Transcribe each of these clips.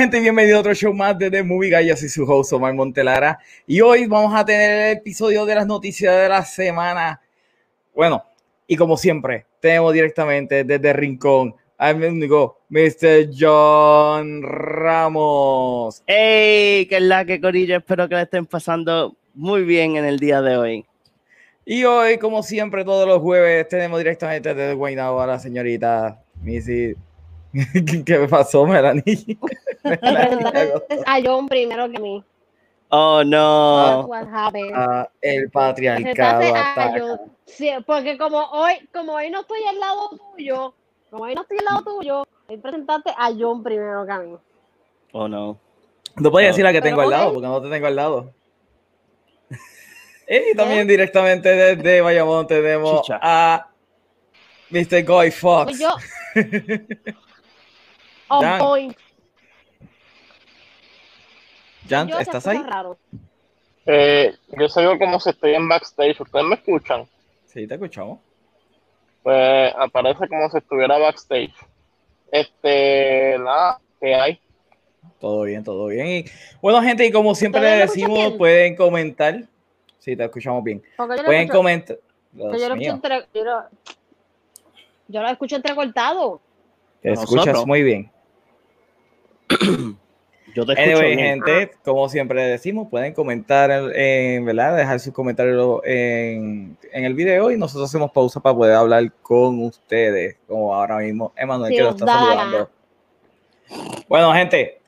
Gente, bienvenido a otro show más de The Movie Guy. Yo soy su host Omar Montelara y hoy vamos a tener el episodio de las noticias de la semana. Bueno, y como siempre, tenemos directamente desde Rincón al único Mr. John Ramos. ¡Hey! ¿Qué es la que corillo? Espero que le estén pasando muy bien en el día de hoy. Y hoy, como siempre, todos los jueves, tenemos directamente desde Guaynabo a la señorita Missy ¿Qué me pasó, Melanie? a John primero que a mí. Oh, no. Ah, el patriarcado ataca. Sí, porque como hoy, como hoy no estoy al lado tuyo, como hoy no estoy al lado tuyo, hoy presentaste a John primero que a mí. Oh, no. No puedes decir la que tengo al lado, porque no te tengo al lado. Y también ¿Eh? directamente desde Bayamón tenemos a Mr. Guy Fox. Yo, On point. Jan, ¿estás ahí? Eh, yo sé como si estoy en backstage. ¿Ustedes me escuchan? Sí, te escuchamos. Pues aparece como si estuviera backstage. Este, nada, ¿qué hay? Todo bien, todo bien. Y, bueno, gente, y como siempre le decimos, pueden comentar. Sí, te escuchamos bien. Pueden comentar. Yo, lo entre, yo, lo, yo lo escucho entrecortado. Te escuchas muy bien. Yo te escucho gente, como siempre decimos, pueden comentar, en, ¿verdad? Dejar sus comentarios en, en, el video y nosotros hacemos pausa para poder hablar con ustedes, como ahora mismo Emanuel que lo está saludando. Bueno, gente,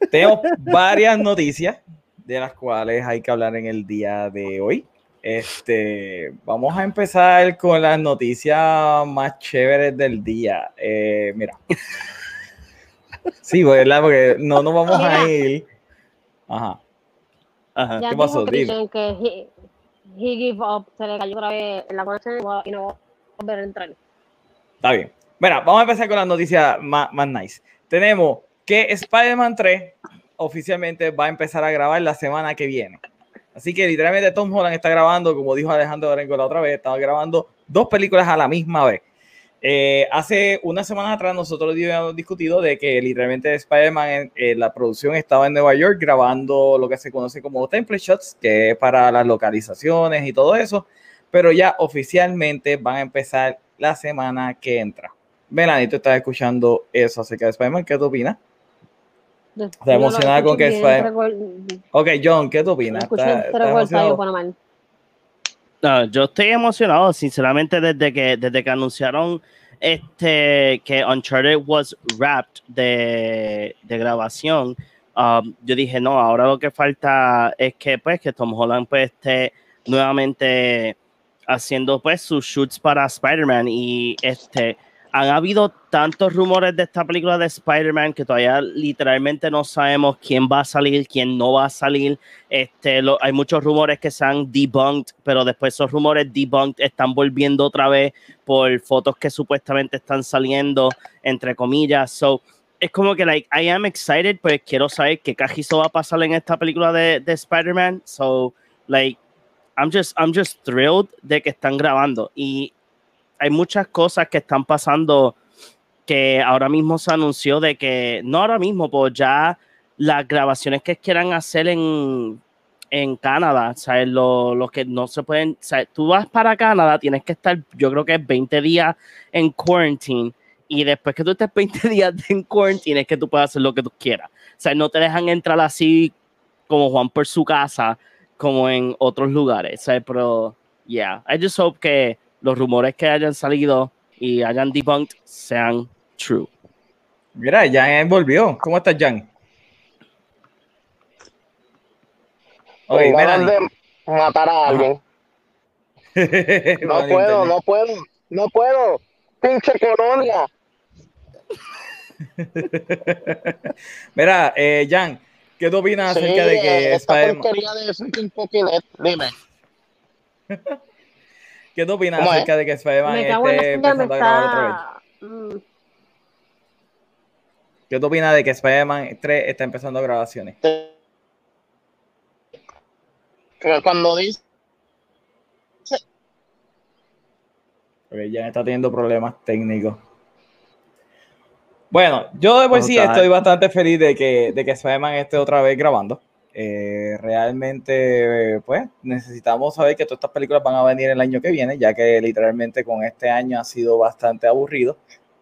tengo varias noticias de las cuales hay que hablar en el día de hoy. Este, vamos a empezar con las noticias más chéveres del día. Eh, mira. Sí, ¿verdad? Porque no nos vamos a ir. Ajá. Ajá. Ya ¿Qué pasó? Dime. que he, he give up, se le cayó otra vez en la conexión y no va a volver a entrar. Está bien. Mira, vamos a empezar con las noticias más, más nice. Tenemos que Spider-Man 3 oficialmente va a empezar a grabar la semana que viene. Así que literalmente Tom Holland está grabando, como dijo Alejandro Orengo la otra vez, estaba grabando dos películas a la misma vez. Eh, hace unas semanas atrás nosotros habíamos discutido de que literalmente Spider-Man, eh, la producción estaba en Nueva York grabando lo que se conoce como template shots, que es para las localizaciones y todo eso, pero ya oficialmente van a empezar la semana que entra. Melanie, tú estás escuchando eso acerca de Spider-Man, ¿qué tú opinas? Está emocionada con que fue- Ok, John, ¿qué tú opinas? ¿Estás- estás emocionado? No, yo estoy emocionado, sinceramente, desde que, desde que anunciaron este, que Uncharted was wrapped de, de grabación. um, yo dije, no, ahora lo que falta es que, pues, que Tom Holland pues, esté nuevamente haciendo pues sus shoots para Spider-Man y este han habido tantos rumores de esta película de Spider-Man que todavía literalmente no sabemos quién va a salir, quién no va a salir. Este, lo- hay muchos rumores que se han debunked, pero después esos rumores debunked están volviendo otra vez por fotos que supuestamente están saliendo, entre comillas. So, es como que, like, I am excited, pues quiero saber qué cajizo va a pasar en esta película de, de Spider-Man. So, like, I'm just, I'm just thrilled de que están grabando. Y hay muchas cosas que están pasando que ahora mismo se anunció de que, no ahora mismo, pues ya las grabaciones que quieran hacer en, en Canadá, ¿sabes? Lo, lo que no se pueden, ¿sabes? Tú vas para Canadá, tienes que estar, yo creo que es 20 días en quarantine y después que tú estés 20 días en quarantine es que tú puedes hacer lo que tú quieras. O sea, no te dejan entrar así como Juan por su casa, como en otros lugares, ¿sabes? Pero, yeah, I just hope que los rumores que hayan salido y hayan debunked sean true. Mira, Jan volvió. ¿Cómo estás, Jan? Ganas Melanie. de matar a alguien. No puedo, no puedo, no puedo. Pinche colonia. Mira, eh, Jan, ¿qué tú opinas Sí, acerca de que esta Spider-Man? porquería de Pokénet. Dime. ¿Qué tú opinas ¿Cómo es? acerca de que Spider-Man esté empezando a grabar otra vez? Mm, ¿Qué tú opinas de que Spider-Man 3 está empezando grabaciones? Cuando dice Porque Jan está teniendo problemas técnicos. Bueno, yo de por sí estoy bastante feliz de que, de que Spider-Man esté otra vez grabando. Eh, realmente, pues, necesitamos saber que todas estas películas van a venir el año que viene, ya que literalmente con este año ha sido bastante aburrido.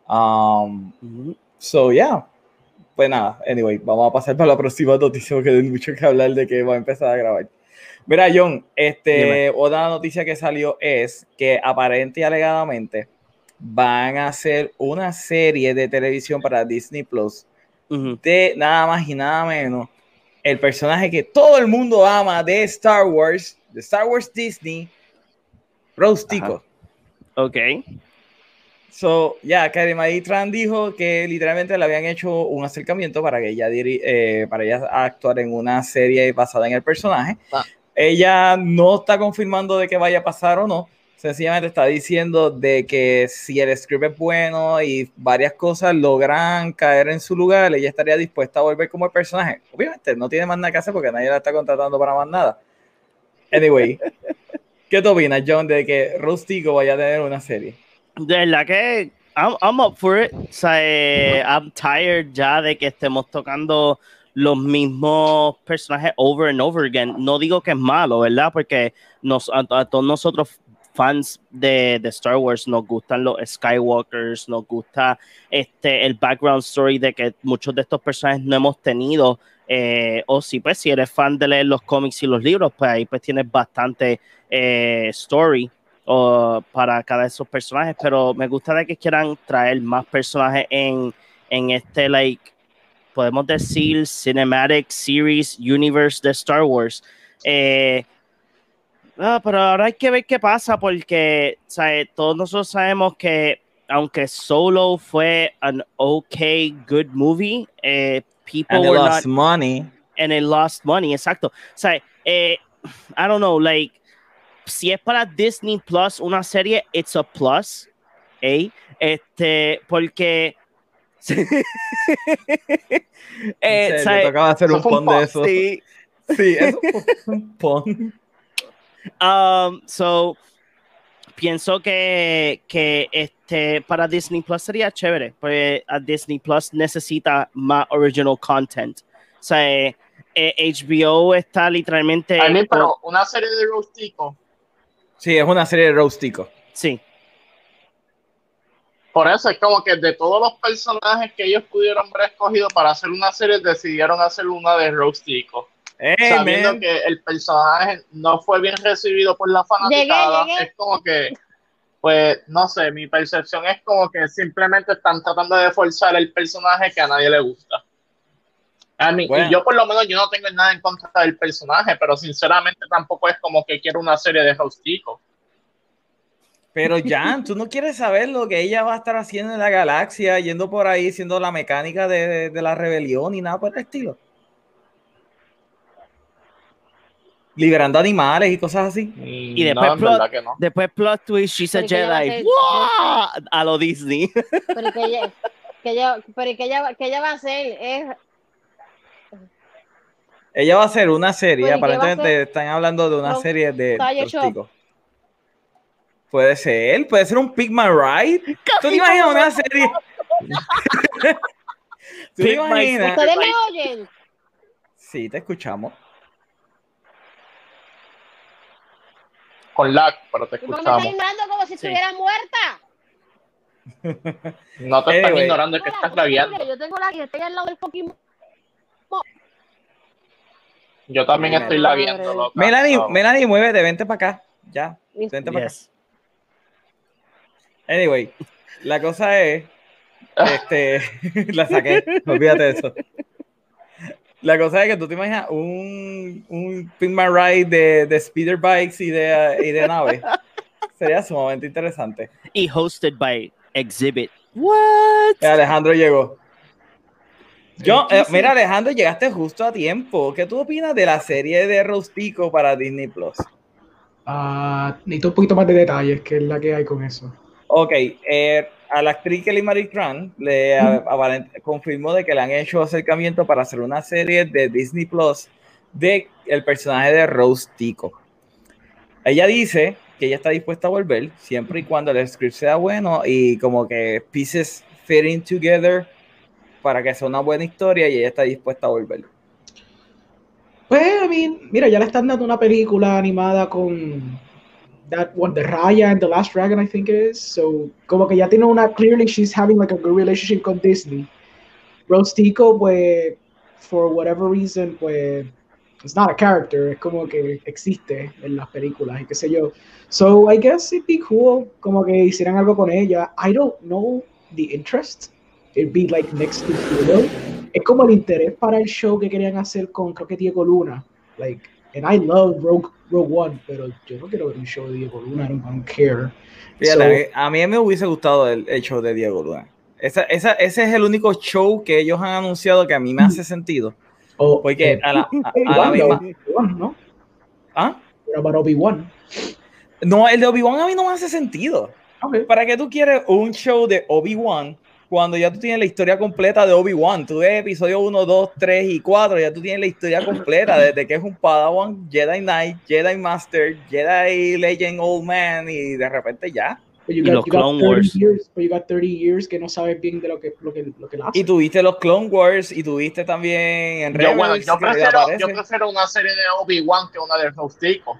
Um. So, yeah. Pues nada, anyway, vamos a pasar para la próxima noticia porque hay mucho que hablar de que va a empezar a grabar. Mira, John, este, Dime. otra noticia que salió es que aparente y alegadamente van a hacer una serie de televisión para Disney Plus Ujú. de nada más y nada menos el personaje que todo el mundo ama de Star Wars, de Star Wars Disney, Rose Tico. Ok. So, ya, Marie Tran dijo que literalmente le habían hecho un acercamiento para que ella, diri- eh, para ella actuar en una serie basada en el personaje. Ah. Ella no está confirmando de que vaya a pasar o no. Sencillamente está diciendo de que si el script es bueno y varias cosas logran caer en su lugar, ella estaría dispuesta a volver como el personaje. Obviamente, no tiene más nada que hacer porque nadie la está contratando para más nada. Anyway, ¿qué te opinas, John, de que Rose Tico vaya a tener una serie? De verdad que I'm, I'm up for it. O sea, eh, I'm tired ya de que estemos tocando los mismos personajes over and over again. No digo que es malo, ¿verdad? Porque nos, a, a todos nosotros fans de, de Star Wars nos gustan los Skywalkers, nos gusta este el background story de que muchos de estos personajes no hemos tenido. eh, o si pues si eres fan de leer los cómics y los libros, pues ahí pues tienes bastante eh, story para cada de esos personajes, pero me gusta de que quieran traer más personajes en, en este, like, podemos decir, cinematic series universe de Star Wars. Eh, Ah, pero ahora hay que ver qué pasa porque ¿sabes? todos nosotros sabemos que aunque Solo fue an okay, good movie, eh, people And it were lost not money. and it lost money, exacto. O sea, eh, I don't know, like, si es para Disney Plus una serie, it's a plus, ¿eh? Este, porque... eh, ¿sabe? le tocaba hacer un un pon de eso. Sí, Sí, eso fue un pon. Um, so, pienso que, que este, para Disney Plus sería chévere, porque a Disney Plus necesita más original content. O sea, eh, eh, HBO está literalmente... A mí, pero una serie de Rostico, Sí, es una serie de Roastico. Sí, por eso es como que de todos los personajes que ellos pudieron haber escogido para hacer una serie, decidieron hacer una de Rostico. Hey, sabiendo man. que el personaje no fue bien recibido por la fanaticada, Llegué, llegué. es como que, pues, no sé, mi percepción es como que simplemente están tratando de forzar el personaje que a nadie le gusta. A mí, Bueno. Y yo por lo menos yo no tengo nada en contra del personaje, pero sinceramente tampoco es como que quiero una serie de Rostico. Pero Jan, tú no quieres saber lo que ella va a estar haciendo en la galaxia, yendo por ahí, siendo la mecánica de, de- de la rebelión y nada por el estilo. Liberando animales y cosas así. Y después plot- verdad que no. después plot twist, she's a Jedi. ser- ¡Wow! A lo Disney. Pero que ella, que ella, pero que ella, que ella va a hacer es Ella va a hacer una serie, Pues, ¿y qué va a aparentemente están hablando de una serie de. Puede ser, puede ser un Pigman Ride. ¿Tú te imaginas una serie? ¿Tú te imaginas? ¿Ustedes me oyen? Sí, te escuchamos. Con lag, pero te ¿Y qué me escuchamos. ignorando como si Sí. estuviera muerta? No te están Anyway. ignorando, es que estás ¿cómo lagueando. que Yo tengo la que estoy al lado del fucking Yo también estoy loca. Melanie, No. Melanie, muévete, vente para acá. Ya, vente para acá. Yes. Anyway, la cosa es, este, la saqué, olvídate de eso. La cosa es que tú te imaginas un, un Pigman Ride de, de speeder bikes y de, y de naves. Sería sumamente interesante. Y hosted by Exhibit. What? Eh, Alejandro llegó. Yo, eh, mira, Alejandro, llegaste justo a tiempo. ¿Qué tú opinas de la serie de Rostico para Disney Plus? Ah, necesito un poquito más de detalles, que es la que hay con eso. Ok, eh, a la actriz Kelly Marie Tran le a- confirmó de que le han hecho acercamiento para hacer una serie de Disney Plus de el personaje de Rose Tico. Ella dice que ella está dispuesta a volver siempre y cuando el script sea bueno y como que pieces fitting together para que sea una buena historia y ella está dispuesta a volver. Pues, I mean, mira, ya le están dando una película animada con that one, The Raya and the Last Dragon, I think it is. So, como que ya tiene una, clearly she's having like a good relationship con Disney. Rose Tico, pues, for whatever reason, pues, it's not a character, es como que existe en las películas y qué sé yo. So, I guess it'd be cool como que hicieran algo con ella. I don't know the interest. It'd be like next to zero. Es como el interés para el show que querían hacer con, creo que Diego Luna. Like, and I love Rogue, Rogue One, pero yo no quiero ver un show de Diego Luna, I don't, I don't care. Fíjate, a mí me hubiese gustado el, el show de Diego Luna. Esa, esa- ese es el único show que ellos han anunciado que a mí me hace sentido. O, Porque eh, a la, a- a la misma. ¿no? ¿Ah? Para Obi-Wan. No, el de Obi-Wan a mí no me hace sentido. Okay. ¿Para qué tú quieres un show de Obi-Wan cuando ya tú tienes la historia completa de Obi-Wan? Tú ves episodio 1, 2, 3 y 4, ya tú tienes la historia completa desde que es un Padawan, Jedi Knight, Jedi Master, Jedi Legend Old Man y de repente ya. But you Y got, los you got Clone 30 Wars. Years, but you got 30 years que no sabes bien de lo que, lo que, lo que la Y tuviste los Clone Wars y tuviste también en Yo, bueno, Rebels, yo prefiero, yo prefiero una serie de Obi-Wan que una de Rostico.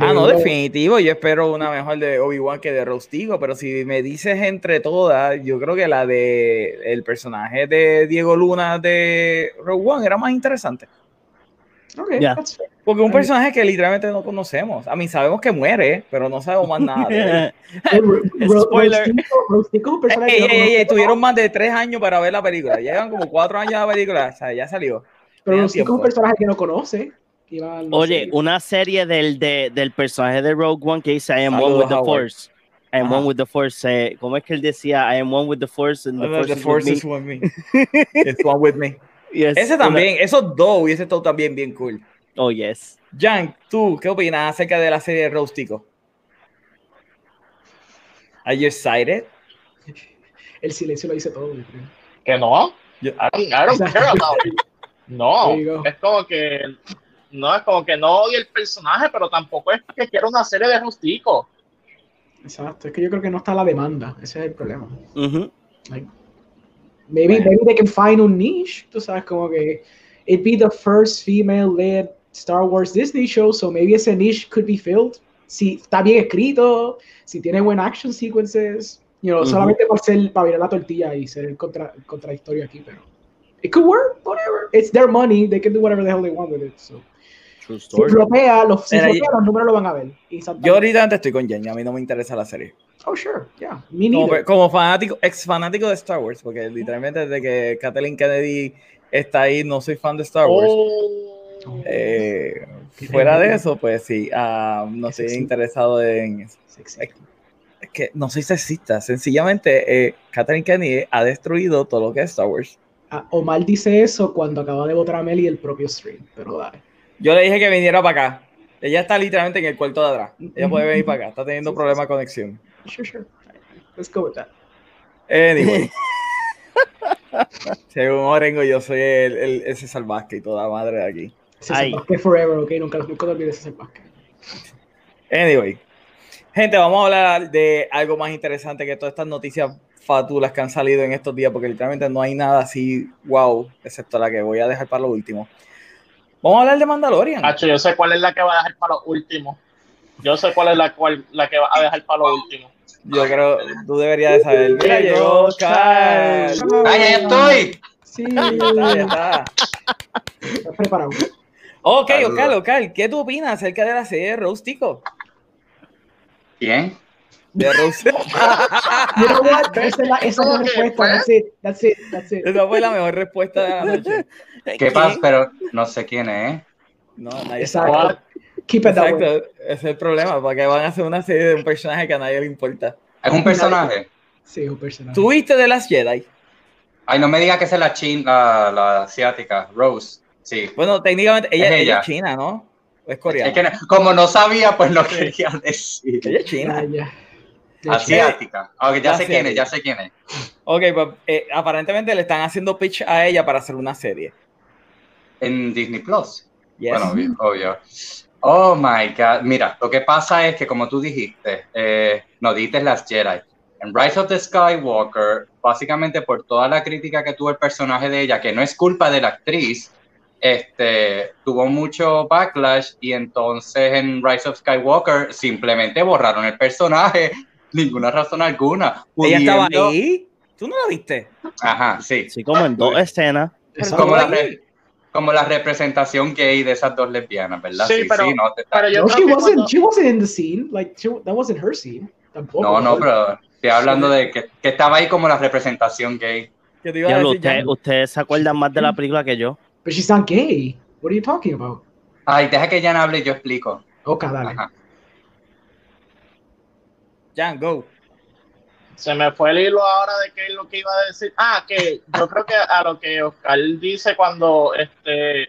Ah, no, De- definitivo. Yo espero una mejor de Obi-Wan que de Rostigo, pero si me dices entre todas, yo creo que la de el personaje de Diego Luna de Rogue One era más interesante. Okay, fair. Porque es un personaje que literalmente no conocemos. A mí sabemos que muere, pero no sabemos más nada. de él. Spoiler. Rostico- Rostico es un personaje Ey, que no ey, ey, tuvieron más de tres años para ver la película. Llevan como cuatro años la película. O sea, ya salió. Pero Rostico es un personaje que no conoce. No Oye, sé, una serie del, de- del personaje de Rogue One que dice I am one with the Howard. Force. I am Ajá. one with the Force. eh, ¿Cómo es que él decía? I am one with the Force and the, The force, force is is with with me. It's one with me. Yes, Ese una- también, esos dos hubiese estado también bien cool. Oh, yes. Jan, ¿tú qué opinas acerca de la serie de Rostico? Are you excited? El silencio lo dice todo, yo creo. Que no. I don't, I don't care about it. No, es como que no es como que no odio el personaje, pero tampoco es que quiero una serie de Rustico. Exacto, es que yo creo que no está la demanda, ese es el problema. Like, maybe, maybe they can find un niche, tú sabes, como que it'd be the first female-led Star Wars Disney show, so maybe ese niche could be filled. Si está bien escrito, si tiene buen action sequences, you know, solamente por ser, para virar la tortilla y ser el, contra, el contradictorio aquí, pero it could work, whatever. It's their money, they can do whatever the hell they want with it. So. Si flopea, los, si Mira, flopea, los números lo van a ver. Yo ahorita estoy con Jan, a mí no me interesa la serie. Oh, sure, yeah, me Como, fanático, ex fanático de Star Wars, porque literalmente desde que Kathleen Kennedy está ahí, no soy fan de Star Wars. Oh. Eh, fuera de eso, pues sí, ah, no estoy Sexy. interesado en eso. Sexy. Es que no soy sexista, sencillamente eh, Kathleen Kennedy ha destruido todo lo que es Star Wars. Ah, Omar dice eso cuando acaba de votar a Meli el propio stream, pero dale. Yo le dije que viniera para acá. Ella está literalmente en el cuarto de atrás. Ella puede venir para acá. Está teniendo problemas sí. de conexión. Sure, sure. Let's go with that. Anyway. Según Orengo, yo soy el, el, ese salvaje y toda madre de aquí. César. Vázquez forever, ok, nunca, nunca te olvides de César Vázquez. Anyway. Gente, vamos a hablar de algo más interesante que todas estas noticias fatulas que han salido en estos días, porque literalmente no hay nada así wow, excepto la que voy a dejar para lo último. Vamos a hablar de Mandalorian. Hacho, yo sé cuál es la que va a dejar para lo último. Yo sé cuál es la, cual, la que va a dejar para lo último. Yo creo, tú deberías de saber. Mira, llegó. ¡Ay, ya estoy! Sí, Ya está, ya está. estás preparado. Ok. Oscar, Oscar, ¿qué tú opinas acerca de la serie de Rostico? ¿Quién? De Rostico. You know what? Esa es la, esa es la ¿Cómo que respuesta. That's it, that's it, that's it. Esa fue la mejor respuesta de la noche. ¿Qué pasa? Pero no sé quién es. No, nadie sabe. Exacto. Keep it that way. Es el problema, porque van a hacer una serie de un personaje que a nadie le importa. ¿Es un personaje? Sí, un personaje. ¿Tuviste de las Jedi? Ay, no me diga que es la chin, la, la asiática, Rose. Sí. Bueno, técnicamente ella, Es ella ella. es china, ¿no? ¿O es coreana? Es que no- como no sabía, pues no quería decir. Ella es china. Hecho, Asiática. Ok, ya sé quién es, ya sé quién es. Ok, pues eh, aparentemente le están haciendo pitch a ella para hacer una serie. En Disney Plus. Yes. Bueno, obvio, obvio. Oh my god. Mira, lo que pasa es que, como tú dijiste, eh, no dices las Jedi. En Rise of the Skywalker, básicamente por toda la crítica que tuvo el personaje de ella, que no es culpa de la actriz, este, tuvo mucho backlash y entonces en Rise of Skywalker simplemente borraron el personaje, ninguna razón alguna. ella estaba ahí. ¿Tú no la viste? Ajá, sí. Sí, como en dos escenas. Como la, re- como la representación gay de esas dos lesbianas, ¿verdad? Sí, pero- no, te- Pero yo No, she wasn't, cuando- she wasn't in the scene. Like, she, that wasn't her scene. Tampoco. No, no, pero estoy hablando de que, que estaba ahí como la representación gay. Te iba a decir, usted- ustedes se acuerdan más de la película que yo. But she's not gay. What are you talking about? Ay, deja que Jan hable y yo explico. Ok, dale. Ajá. Jan, go. Se me fue el hilo ahora de qué es lo que iba a decir. Ah, que yo creo que a lo que Oscar dice cuando este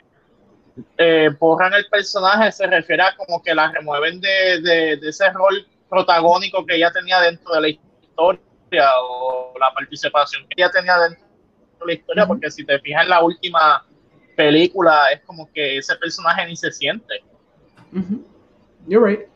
eh, borran el personaje se refiere a como que la remueven de, de- de ese rol protagónico que ella tenía dentro de la historia o la participación que ella tenía dentro de la historia, porque si te fijas en la última película es como que ese personaje ni se siente. Mhm. You're right.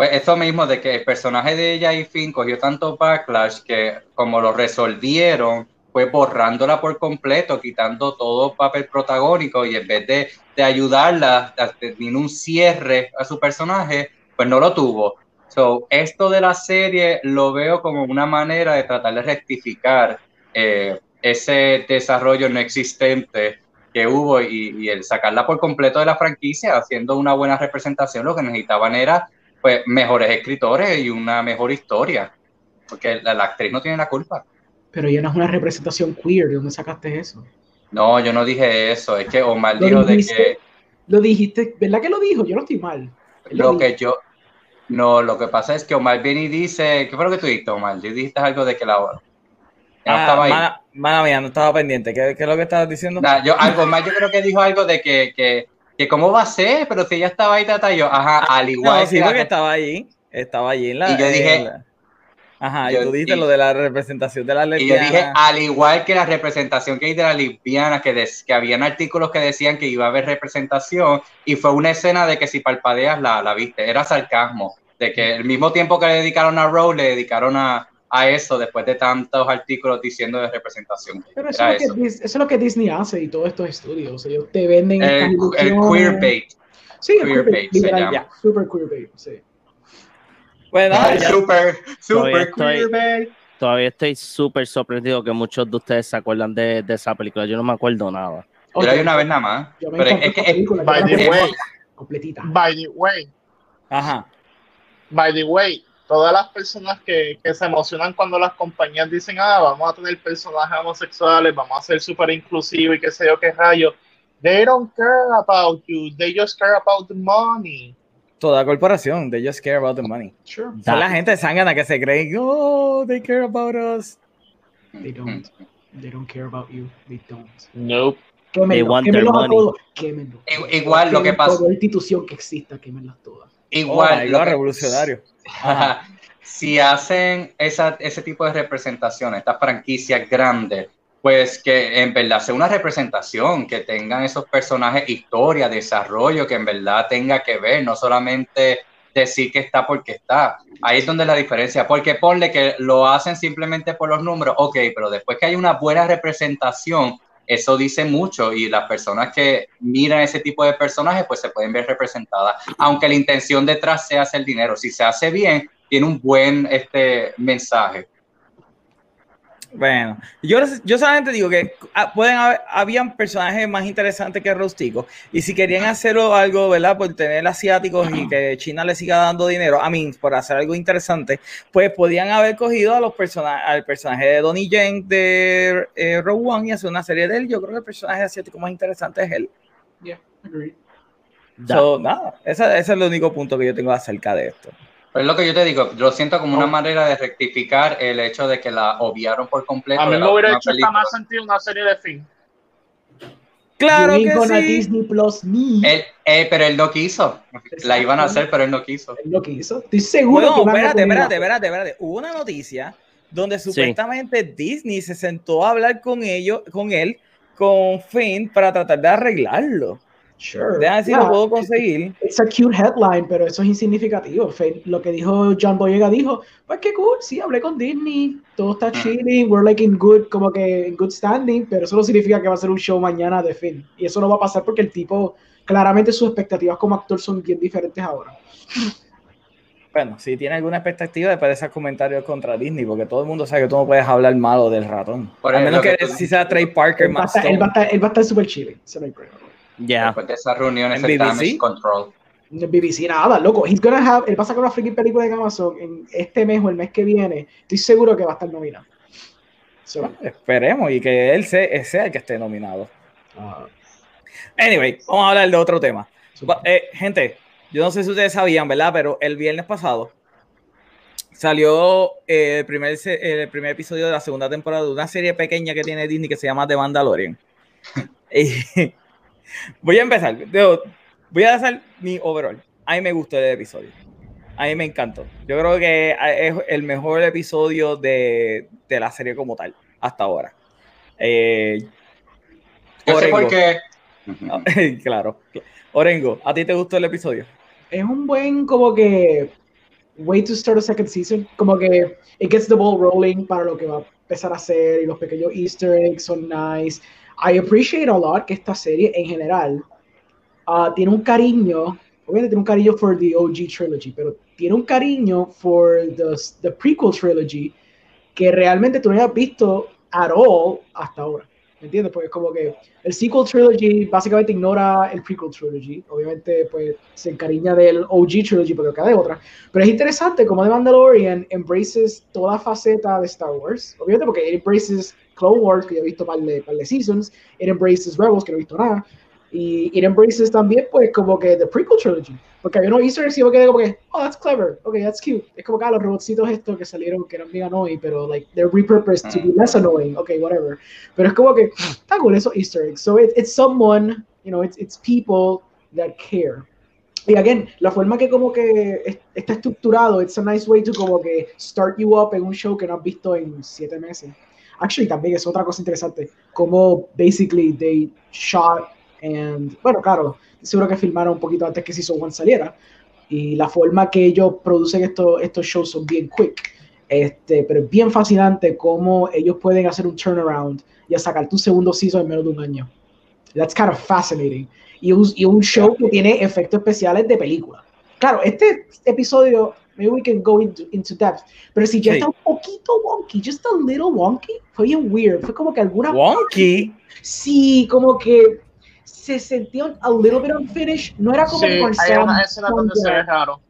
Pues eso mismo de que el personaje de ella y Finn cogió tanto backlash que como lo resolvieron fue borrándola por completo, quitando todo papel protagónico y en vez de, de ayudarla a tener un cierre a su personaje, pues no lo tuvo. So, esto de la serie lo veo como una manera de tratar de rectificar eh, ese desarrollo no existente que hubo y, y el sacarla por completo de la franquicia, haciendo una buena representación, lo que necesitaban era pues mejores escritores y una mejor historia, porque la, la actriz no tiene la culpa. Pero ella no es una representación queer. ¿De dónde sacaste eso? No, yo no dije eso, es que Omar dijo de que Lo dijiste, ¿verdad que lo dijo? Yo no estoy mal. Lo que yo. No, lo que pasa es que Omar viene y dice. ¿Qué fue lo que tú dijiste, Omar? Tú dijiste algo de que la. Ya no Ah, estaba ahí. mala, mala mía, no estaba pendiente. ¿Qué, qué es lo que estabas diciendo? Nah, yo, algo más, yo creo que dijo algo de que, que, que cómo va a ser, pero si ella estaba ahí, tata, yo, ajá, al igual Ah, No, que sí, la- porque estaba allí. Estaba allí en la. Y yo dije- la- Ajá, yo- y tú dijiste y- lo de la representación de las Y yo lesbianas. dije, al igual que la representación que hay de la lesbiana, que, des- que habían artículos que decían que iba a haber representación, y fue una escena de que si parpadeas la, la viste, era sarcasmo, de que el mismo tiempo que le dedicaron a Rose, le dedicaron a, a eso después de tantos artículos diciendo de representación. Pero eso, es lo que, Dis- eso es lo que Disney hace y todos estos estudios. Ellos te venden El, el queerbait. Sí, el queerbait literal, llama. Super queerbait, sí. Nada, ya- Super, super queerbait. Todavía estoy súper sorprendido que muchos de ustedes se acuerdan de, de esa película. Yo no me acuerdo nada. Yo la vi una vez nada más. Yo me Pero es que película, By the way, completita. by the way, Ajá. by the way, todas las personas que, que se emocionan cuando las compañías dicen, ah, vamos a tener personajes homosexuales, vamos a ser súper inclusivos y qué sé yo qué rayo. They don't care about you, they just care about the money. Toda corporación, they just care about the money. Sure, Son la gente sangana que se creen, oh, they care about us. they don't. They don't care about you. They don't. Nope. They Quémenlos, want their money. todos. Igual lo que pasa- Toda institución que exista, quémenlas todas. Igual, oh, lo God, que- revolucionario. Si hacen esa, ese tipo de representación, estas franquicias grandes, pues que en verdad sea una representación, que tengan esos personajes historia, desarrollo, que en verdad tenga que ver, no solamente decir que está porque está. Ahí es donde la diferencia, porque ponle que lo hacen simplemente por los números, ok, pero después que hay una buena representación, eso dice mucho y las personas que miran ese tipo de personajes pues se pueden ver representadas, aunque la intención detrás sea hacer dinero. Si se hace bien, tiene un buen este mensaje. Bueno, yo, yo solamente digo que ah, pueden haber, habían personajes más interesantes que Rostico y si querían hacerlo algo, ¿verdad? Por tener asiáticos y que China le siga dando dinero, a mí, por hacer algo interesante, pues podían haber cogido a los personajes, al personaje de Donnie Yen de eh, Rogue One y hacer una serie de él. Yo creo que el personaje asiático más interesante es él. Yeah, agreed. So, nada, ese, ese es el único punto que yo tengo acerca de esto. Pero es lo que yo te digo, lo siento como una manera de rectificar el hecho de que la obviaron por completo. A mí me hubiera hecho hasta más sentido una serie de fin. Claro que sí. Disney Plus. Él- eh, pero él no quiso. La iban a hacer, pero él no quiso. Es lo que hizo. Estoy seguro Bueno, que espérate, espérate, espérate, espérate. Hubo una noticia donde supuestamente Disney se sentó a hablar con ellos, con él, con Finn, para tratar de arreglarlo. Sure. Déjame si Yeah. lo puedo conseguir. It's a cute headline, pero eso es insignificativo. Lo que dijo John Boyega dijo, pues qué cool, sí, hablé con Disney, todo está chilling, we're like in good, como que in good standing, pero eso no significa que va a ser un show mañana de Finn. Y eso no va a pasar porque el tipo, claramente sus expectativas como actor son bien diferentes ahora. Bueno, si tiene alguna expectativa después de esos comentarios contra Disney, porque todo el mundo sabe que tú no puedes hablar malo del ratón. Por a menos que que tú- si sea Trey Parker Él va, a más va estar, él va a estar super chilling, eso no Ya. Después de esas reuniones, ¿En damage control. BBC nada, loco. He's gonna have, él va a sacar una freaking película en Amazon en este mes o el mes que viene. Estoy seguro que va a estar nominado. So, Esperemos y que él sea, sea el que esté nominado. ah, Anyway, vamos a hablar de otro tema. eh, gente, yo no sé si ustedes sabían, ¿verdad? Pero el viernes pasado salió eh, el, primer, se- el primer episodio de la segunda temporada de una serie pequeña que tiene Disney que se llama The Mandalorian. Y voy a empezar. Voy a hacer mi overall. A mí me gustó el episodio. A mí me encantó. Yo creo que es el mejor episodio de, de la serie como tal, hasta ahora. Eh, Yo sé Orengo. por qué. claro. Orengo, ¿a ti te gustó el episodio? es un buen como que way to start a second season, como que it gets the ball rolling para lo que va a empezar a hacer y los pequeños easter eggs son nice. I appreciate a lot que esta serie en general ah, tiene un cariño, obviamente tiene un cariño for the OG trilogy, pero tiene un cariño for the, the prequel trilogy que realmente tú no hayas visto at all hasta ahora. ¿Me entiendes? Porque como que el sequel trilogy básicamente ignora el prequel trilogy. Obviamente, pues se encariña del OG trilogy porque acá de otra. Pero es interesante como The Mandalorian embraces toda faceta de Star Wars. Obviamente porque it embraces Clone Wars, que ya he visto par de, par de seasons. It embraces Rebels, que no he visto nada. Y It Embraces también, pues, como que The Prequel Trilogy. Porque había unos easter eggs y yo me quedé como que, oh, that's clever, okay, that's cute. Es como que ah, los robotcitos estos que salieron que eran bien annoying, pero like, they're repurposed to be less annoying, okay, whatever. Pero es como que, está cool esos easter eggs. So it, it's someone, you know, it's, it's people that care. Y again, la forma que como que es- está estructurado, it's a nice way to como que start you up en un show que no has visto en siete meses. Actually, también es otra cosa interesante, como basically they shot and, bueno, claro, seguro que filmaron un poquito antes que Season 1 saliera, y la forma que ellos producen estos, estos shows son bien quick, este, pero es bien fascinante cómo ellos pueden hacer un turnaround y a sacar tu segundo season en menos de un año. That's kind of fascinating. Y un, y un show que tiene efectos especiales de película. Claro, este episodio, maybe we can go into, into depth, pero si ya Sí. está un poquito wonky, just a little wonky, fue bien weird. Fue como que alguna Wonky. Sí, como que se sentía a little bit unfinished. No era como Sí, con hay Sam una escena donde se ve Dragon. raro.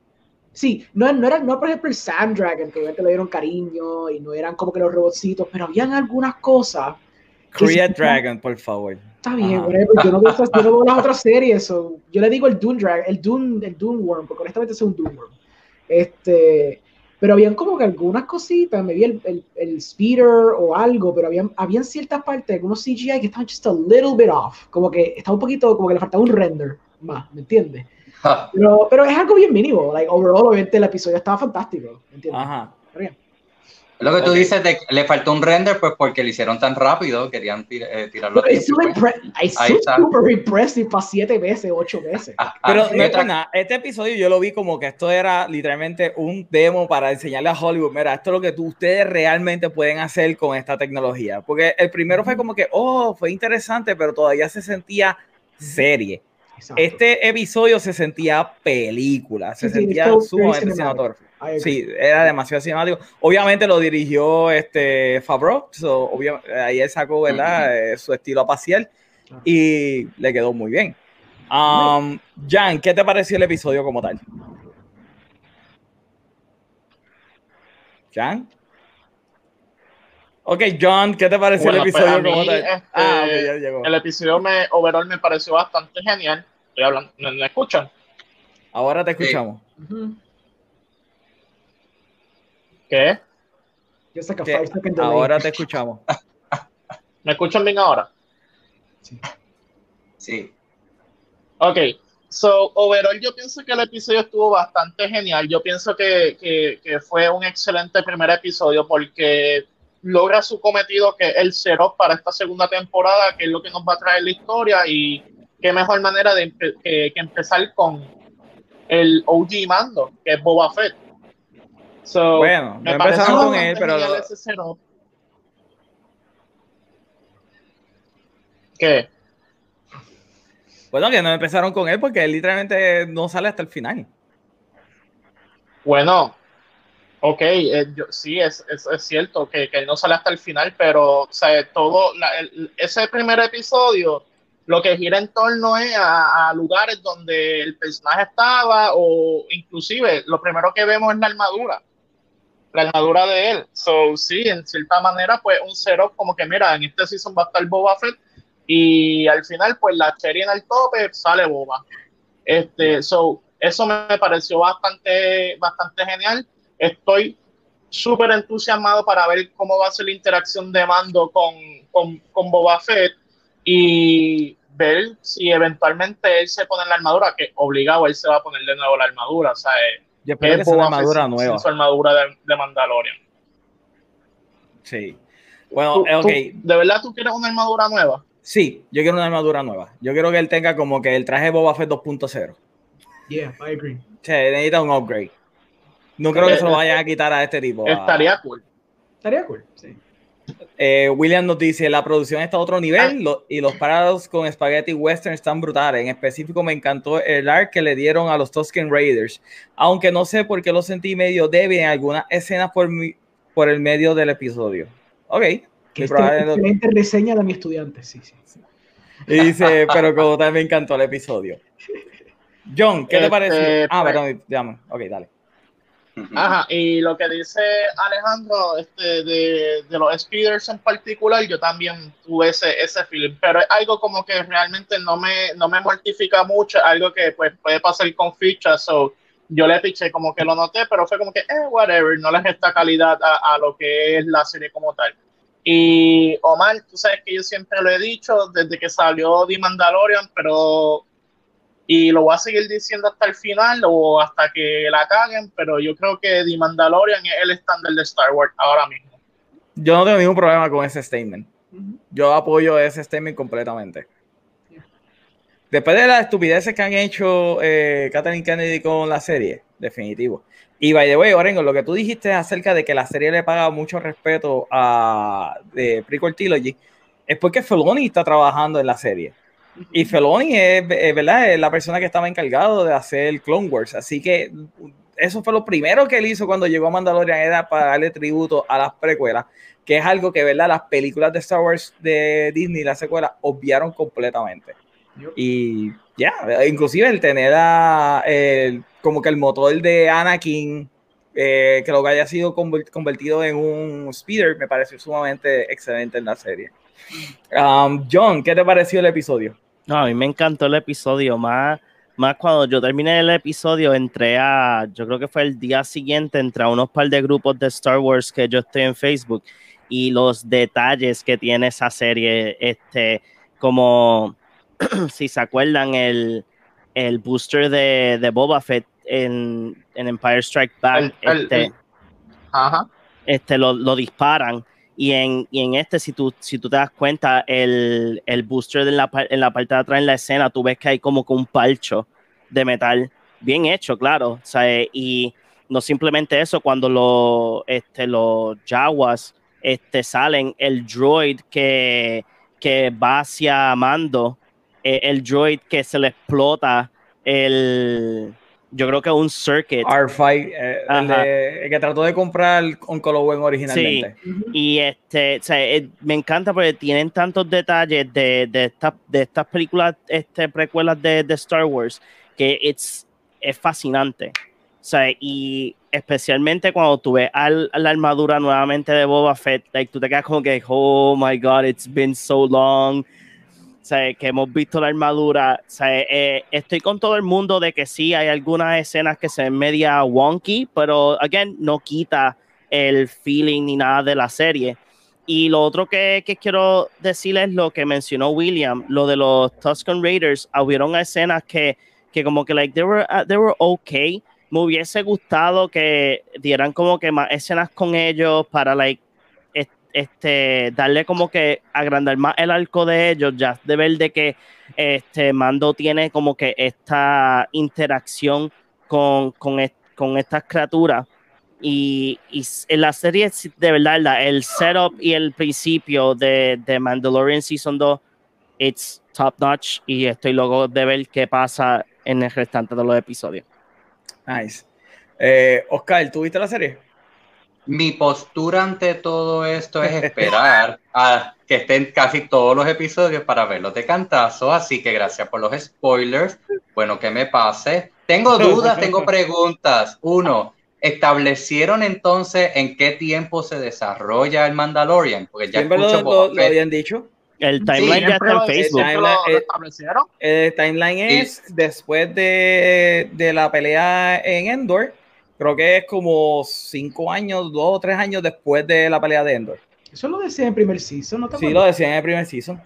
Sí, no, no era, no por ejemplo el Sam Dragon, que obviamente le dieron cariño y no eran como que los robotcitos, pero habían algunas cosas. Korea sí- Dragon, por favor. Está bien, Ajá. whatever, yo no veo, esas- yo no veo las otras series, so, yo le digo el Doom Dragon, el Doom, el Doom Worm, porque honestamente es un Doom Worm. Este, pero habían como que algunas cositas, me vi el, el, el speeder o algo, pero habían, habían ciertas partes, algunos CGI que estaban just a little bit off, como que estaba un poquito, como que le faltaba un render más, ¿me entiendes? Pero, pero es algo bien mínimo, like overall, obviamente el episodio estaba fantástico, ¿me entiendes? Ajá. Bien. Lo que tú dices de que le faltó un render, pues porque lo hicieron tan rápido, querían tir- eh, tirarlo está. super impressive para siete veces, ocho veces. Ah, ah, Pero no es nada. Este episodio yo lo vi como que esto era literalmente un demo para enseñarle a Hollywood, mira, esto es lo que tú, ustedes realmente pueden hacer con esta tecnología. Porque el primero fue como que, oh, fue interesante, pero todavía se sentía serie. Exacto. Este episodio se sentía película, se Sí, sí, sentía very sumamente cinematográfico. Sí, era demasiado cinemático. Obviamente lo dirigió este Favreau, so, obvia- ahí él sacó ¿verdad? Eh, su estilo apacial Claro. y le quedó muy bien. Um, Jan, ¿qué te pareció el episodio como tal? Jan. Ok, John, ¿qué te pareció Bueno, el pues, episodio mí, como tal? este, ah, ok, ya llegó. El episodio me, overall me pareció bastante genial. Estoy hablando, ¿me, me escuchan? Ahora te escuchamos. A ¿Qué? five second delay. Ahora te escuchamos. ¿Me escuchan bien ahora? Sí. Ok, so overall yo pienso que el episodio estuvo bastante genial. Yo pienso que, que, que fue un excelente primer episodio porque logra su cometido que es el cero para esta segunda temporada, que es lo que nos va a traer la historia y qué mejor manera de empe- que, que empezar con el OG mando, que es Boba Fett. So, Bueno, me empezaron con él, pero. ¿Qué? bueno, que no empezaron con él porque él literalmente no sale hasta el final. Bueno, ok, eh, yo- sí, es, es, es cierto que, que él no sale hasta el final, pero o sea, todo la- el- ese primer episodio lo que gira en torno es a, a lugares donde el personaje estaba o inclusive lo primero que vemos es la armadura, la armadura de él. So, sí, en cierta manera, pues un cero como que mira, en este season va a estar Boba Fett y al final, pues la cherry en el tope sale Boba. Este, so, eso me pareció bastante, bastante genial. Estoy súper entusiasmado para ver cómo va a ser la interacción de mando con, con, con Boba Fett y ver si eventualmente él se pone la armadura, que obligado él se va a poner de nuevo la armadura. O sea, eh, Yo espero que sea una armadura sin- nueva. sin su armadura de, de Mandalorian. Sí. Bueno, ¿Tú- eh, ok. tú- ¿De verdad tú quieres una armadura nueva? Sí, yo quiero una armadura nueva. Yo quiero que él tenga como que el traje Boba Fett 2.0. Yeah, I agree. Sea, necesita un upgrade. No creo que se lo vayan a quitar a este tipo. a- Estaría cool. Estaría cool. Sí. Eh, William nos dice, la producción está a otro Ah. nivel lo- y los parados con Spaghetti Western están brutales. En específico me encantó el arc que le dieron a los Tusken Raiders, aunque no sé por qué lo sentí medio débil en algunas escenas por, mi- por el medio del episodio. Ok. Que este- probable lo- excelente reseña de mi estudiante. Sí, sí. Y dice, pero como tal me encantó el episodio. John, ¿qué te Este, pareció? Ah, pues- perdón, llama. Ok, dale. Ajá, y lo que dice Alejandro este, de, de los speeders en particular, yo también tuve ese, ese feeling, pero es algo como que realmente no me, no me mortifica mucho, algo que pues puede pasar con fichas, so yo le piché como que lo noté, pero fue como que, eh, whatever, no le resta calidad a, a lo que es la serie como tal. Y Omar, tú sabes que yo siempre lo he dicho desde que salió The Mandalorian, pero y lo voy a seguir diciendo hasta el final o hasta que la caguen, pero yo creo que The Mandalorian es el estándar de Star Wars ahora mismo. Yo no tengo ningún problema con ese statement. Yo apoyo ese statement completamente. Después de las estupideces que han hecho eh, Kathleen Kennedy con la serie, definitivo. Y by the way, Orengo, lo que tú dijiste acerca de que la serie le paga mucho respeto a de Prequel Trilogy, es porque Feloni está trabajando en la serie. Y Feloni es, es, ¿verdad? es la persona que estaba encargado de hacer Clone Wars. Así que eso fue lo primero que él hizo cuando llegó a Mandalorian, era para darle tributo a las precuelas, que es algo que, ¿verdad? Las películas de Star Wars de Disney, las secuelas, obviaron completamente. Y ya, inclusive el tener a, el- como que el motor de Anakin, eh, que lo que haya sido conver- convertido en un speeder, me pareció sumamente excelente en la serie. Um, John, ¿qué te pareció el episodio? No, a mí me encantó el episodio, más, más cuando yo terminé el episodio, entré a, yo creo que fue el día siguiente, entré a unos par de grupos de Star Wars que yo estoy en Facebook y los detalles que tiene esa serie, este, como, si se acuerdan, el, el booster de, de Boba Fett en, en Empire Strike Back, El- el- este, el- Ajá. este, lo, lo disparan. Y en, y en este, si tú, si tú te das cuenta, el, el booster de la, en la parte de atrás en la escena, tú ves que hay como que un palcho de metal bien hecho, claro. O sea, y no simplemente eso, cuando lo, este, los Jaguars este, salen, el droid que, que va hacia Mando, eh, el droid que se le explota el... Yo creo que un circuit. R5, eh, el, de- el que trató de comprar un Colorway originalmente. Ujú. Y este, o sea, eh, me encanta porque tienen tantos detalles de, de, estas de estas películas, este, precuelas de, de Star Wars, que it's, es fascinante. O sea, y especialmente cuando tú ves al, la armadura nuevamente de Boba Fett, like, tú te quedas como que, oh my god, it's been so long. Sea, que hemos visto la armadura. Eh, estoy con todo el mundo de que sí, hay algunas escenas que se ven media wonky, pero, again, no quita el feeling ni nada de la serie. Y lo otro que, que quiero decirles es lo que mencionó William, lo de los Tuscan Raiders. Hubieron escenas que, que como que, like, they were, uh, they were okay. Me hubiese gustado que dieran como que más escenas con ellos para, like, este, darle como que agrandar más el arco de ellos, ya de ver de que este Mando tiene como que esta interacción con, con, est- con estas criaturas. Y, y en la serie, de verdad, el setup y el principio de, de Mandalorian Season 2, it's top notch. Y estoy loco de ver qué pasa en el restante de los episodios. Nice. Eh, Oscar, ¿tú viste la serie? Mi postura ante todo esto es esperar a que estén casi todos los episodios para verlos de cantazo, así que gracias por los spoilers. Bueno, que me pase. Tengo dudas, tengo preguntas. Uno, ¿establecieron entonces en qué tiempo se desarrolla el Mandalorian? Porque ya lo, escucho lo- lo habían dicho. El timeline ya está en Facebook. Timeline, establecieron. El timeline es después de, de la pelea en Endor. Creo que es como cinco años, dos o tres años después de la pelea de Endor. Eso lo decía en primer season, ¿no te Sí, acuerdas? lo decía en el primer season.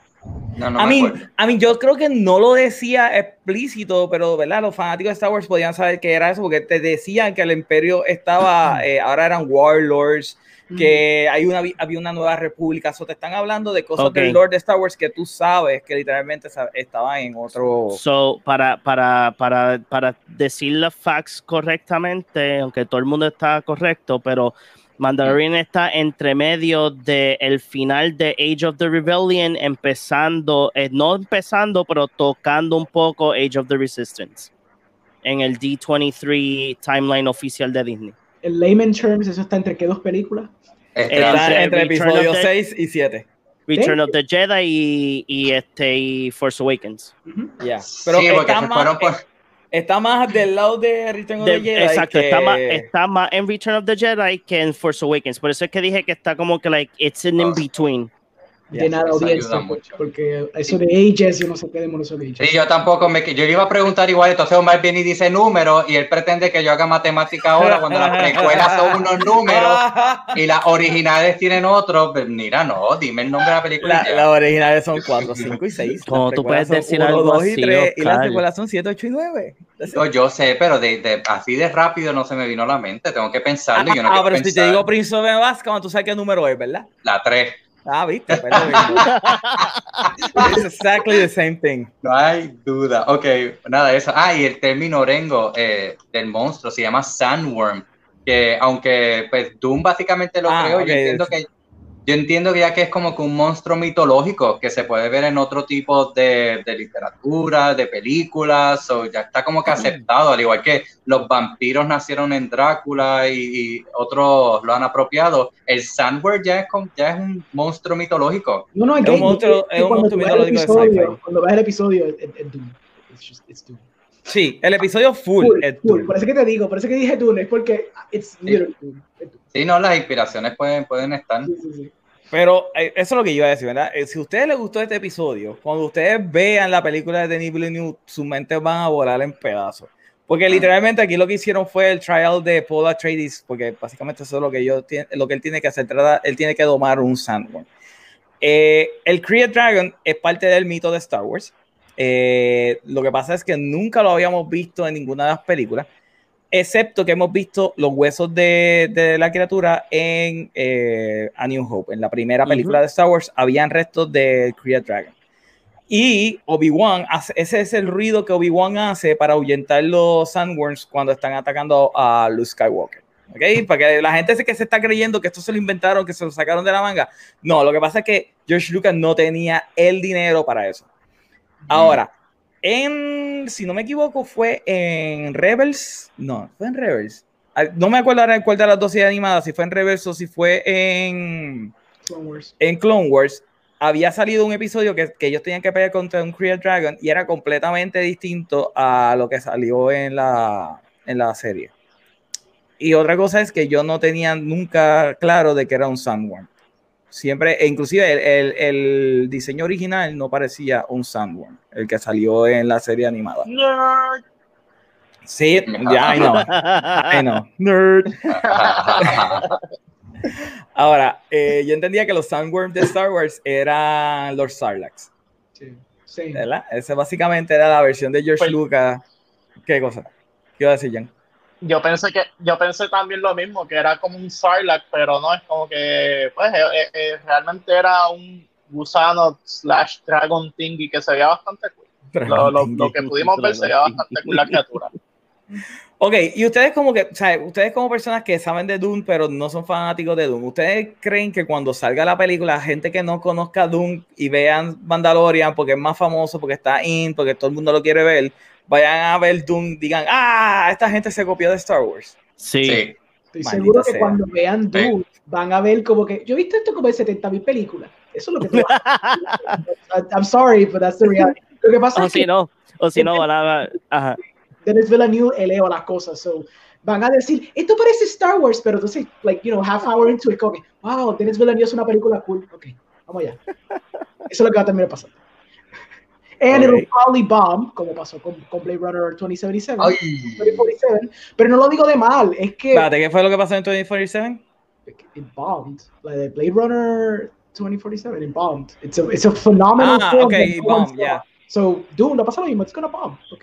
No, no a, mí, a mí, yo creo que no lo decía explícito, pero ¿verdad? los fanáticos de Star Wars podían saber que era eso, porque te decían que el imperio estaba, eh, ahora eran warlords, que hay una, había una nueva república, eso te están hablando de cosas Ok. del Lord de Star Wars que tú sabes que literalmente estaban en otro... So, para, para, para, para decir los facts correctamente, aunque todo el mundo está correcto, pero Mandalorian está entre medio del el final de Age of the Rebellion, empezando, eh, no empezando, pero tocando un poco Age of the Resistance en el D23 timeline oficial de Disney. En layman terms, eso está entre qué dos películas. Este, Está entre the- episodios 6 y 7. Return of the Jedi y, y este y Force Awakens. Ujú. Ya. Pero sí, porque está se más- fueron por, está más del lado de Return of De- the Jedi. exacto, que- está, más, está más en Return of the Jedi que en Force Awakens. Por eso es que dije que está como que, like, it's an Ah. in-between. de nada eso audiencia, ayuda mucho. porque eso de ages, yo no sé qué demonios son ages. Sí, yo tampoco me. Yo le iba a preguntar igual, entonces Omar viene y dice números y él pretende que yo haga matemática ahora cuando las precuelas son unos números y las originales tienen otros. Pues Mira, no, dime el nombre de la película. La- las originales son 4, 5 y 6. ¿Cómo tú puedes decir algo 2 y así, 3 y las Oscar? secuelas son 7, 8 y 9. No, yo sé, pero de, de- así de rápido no se me vino a la mente. Tengo que pensarlo. y yo no ah, pero si te pensar. digo Prince of Alaska, tú sabes qué número es, ¿verdad? La 3. Ah, viste, pero. It's exactly the same thing. No hay duda. Ok, nada de eso. Ah, y el término orengo eh, del monstruo se llama sandworm. Que aunque pues Doom básicamente lo Ah, creó, ok. yo entiendo que yo entiendo que ya que es como que un monstruo mitológico que se puede ver en otro tipo de, de literatura, de películas, o ya está como que aceptado, al igual que los vampiros nacieron en Drácula y, y otros lo han apropiado. El Sandworm ya es, como- ya es un monstruo mitológico. No, no, Es un monstruo- es un cuando monstruo mitológico de episodio- sci-fi. Cuando ves el episodio, es, es Doom. It's just, it's Doom. Sí, el episodio full. Full, es full. Por eso que te digo, por eso que dije Doom, es porque it's Doom. Sí, no, las inspiraciones pueden, pueden estar. Sí, sí, sí. Pero eh, eso es lo que yo iba a decir, ¿verdad? Eh, Si a ustedes les gustó este episodio, cuando ustedes vean la película de Denis Villeneuve, sus mentes van a volar en pedazos. Porque literalmente aquí lo que hicieron fue el trial de Paul Atreides, porque básicamente eso es lo que, yo, lo que él tiene que hacer, trata- él tiene que domar un Sandworm. Eh, el Kree Dragon es parte del mito de Star Wars. Eh, lo que pasa es que nunca lo habíamos visto en ninguna de las películas, excepto que hemos visto los huesos de, de la criatura en eh, A New Hope. En la primera película de Star Wars habían restos del Kree Dragon. Y Obi-Wan, ese es el ruido que Obi-Wan hace para ahuyentar los Sandworms cuando están atacando a Luke Skywalker. ¿Ok? Para que la gente se- que se está creyendo que esto se lo inventaron, que se lo sacaron de la manga. No, lo que pasa es que George Lucas no tenía el dinero para eso. Ahora, en, si no me equivoco, fue en Rebels. No, fue en Rebels. No me acuerdo ahora en cuál de las dos series animadas, si fue en Rebels o si fue en, Clone Wars. en Clone Wars. Había salido un episodio que, que ellos tenían que pelear contra un Kree Dragon y era completamente distinto a lo que salió en la, en la serie. Y otra cosa es que yo no tenía nunca claro de que era un Sandworm. Siempre, e inclusive el, el- el diseño original no parecía un Sandworm, el que salió en la serie animada. Nerd. Sí, ya, I know, I know. Nerd. Ahora, eh, yo entendía que los Sandworms de Star Wars eran los Sarlacc, Sí. Sí. ¿verdad? Esa básicamente era la versión de George Pues- Lucas. ¿Qué cosa? ¿Qué iba a decir, Jan? Yo pensé que, yo pensé también lo mismo, que era como un Sarlacc, pero no, es como que, pues, eh, eh, eh, realmente era un gusano slash dragon thingy que se veía bastante cool. Lo, lo- lo que pudimos ver se veía bastante cool la criatura. Ok, y ustedes como que, o sea, ustedes como personas que saben de Doom, pero no son fanáticos de Doom, ¿ustedes creen que cuando salga la película, gente que no conozca Doom y vean Mandalorian porque es más famoso, porque está in, porque todo el mundo lo quiere ver, vayan a ver Doom, digan, ah, esta gente se copió de Star Wars? Sí. Sí. Estoy Maldita seguro que sea. cuando vean Doom van a ver como que yo he visto esto como en 70 mil películas. Eso es lo que tú I'm sorry, but that's the reality. Lo que pasa O es que si no, o si no, van a- ajá. Dennis Villeneuve eleva las cosas. So, van a decir, esto parece Star Wars, pero entonces, like, you know, half hour into it, como que, wow, Dennis Villeneuve es una película cool. Ok, vamos allá. Eso es lo que va a terminar pasando. And Ok. it'll probably bomb, como pasó con, con Blade Runner 2077, Ay. 2047, pero no lo digo de mal, es que Espérate, ¿qué fue lo que pasó en 2047? it bombed. Like the Blade Runner 2047, it bombed. It's a, it's a phenomenal Ah, film ok, that it no one bombed, saw. yeah. So, Doom, no pasa lo mismo, it's gonna bomb. pues,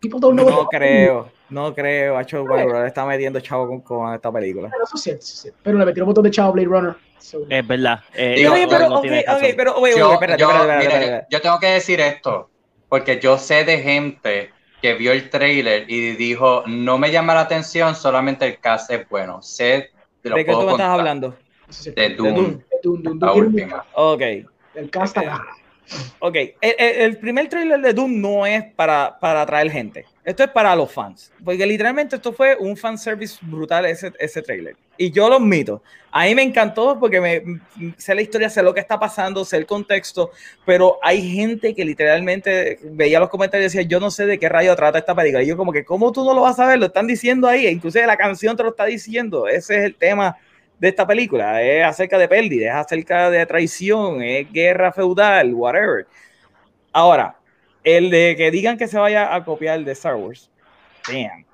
people don't know No what creo, no creo. Hacho, Warner Bros. está metiendo chavo con, con esta película. Pero eso sí, eso sí. Pero le metieron un montón de chavo a Blade Runner. So, Es verdad. Eh, Oye, pero, no pero, oye, Yo, oye, espérate, yo, espérate, espérate, mire, espérate. yo tengo que decir esto, porque yo sé de gente que vio el trailer y dijo, no me llama la atención, solamente el cast es bueno. Sé, te lo ¿De qué tú me estás hablando? De Doom, Doom, Doom, Doom, la Doom. última. Ok. El cast agarra. Ok, el, el- primer trailer de Doom no es para, para atraer gente. Esto es para los fans. Porque literalmente esto fue un fanservice brutal ese, ese trailer. Y yo lo admito. A mí me encantó porque me, sé la historia, sé lo que está pasando, sé el contexto. Pero hay gente que literalmente veía los comentarios y decía, yo no sé de qué rayo trata esta película. Y yo como que, ¿cómo tú no lo vas a ver? Lo están diciendo ahí. Inclusive la canción te lo está diciendo. Ese es el tema de esta película. Es acerca de pérdida, es acerca de traición, es guerra feudal, whatever. Ahora, el de que digan que se vaya a copiar de Star Wars. Damn.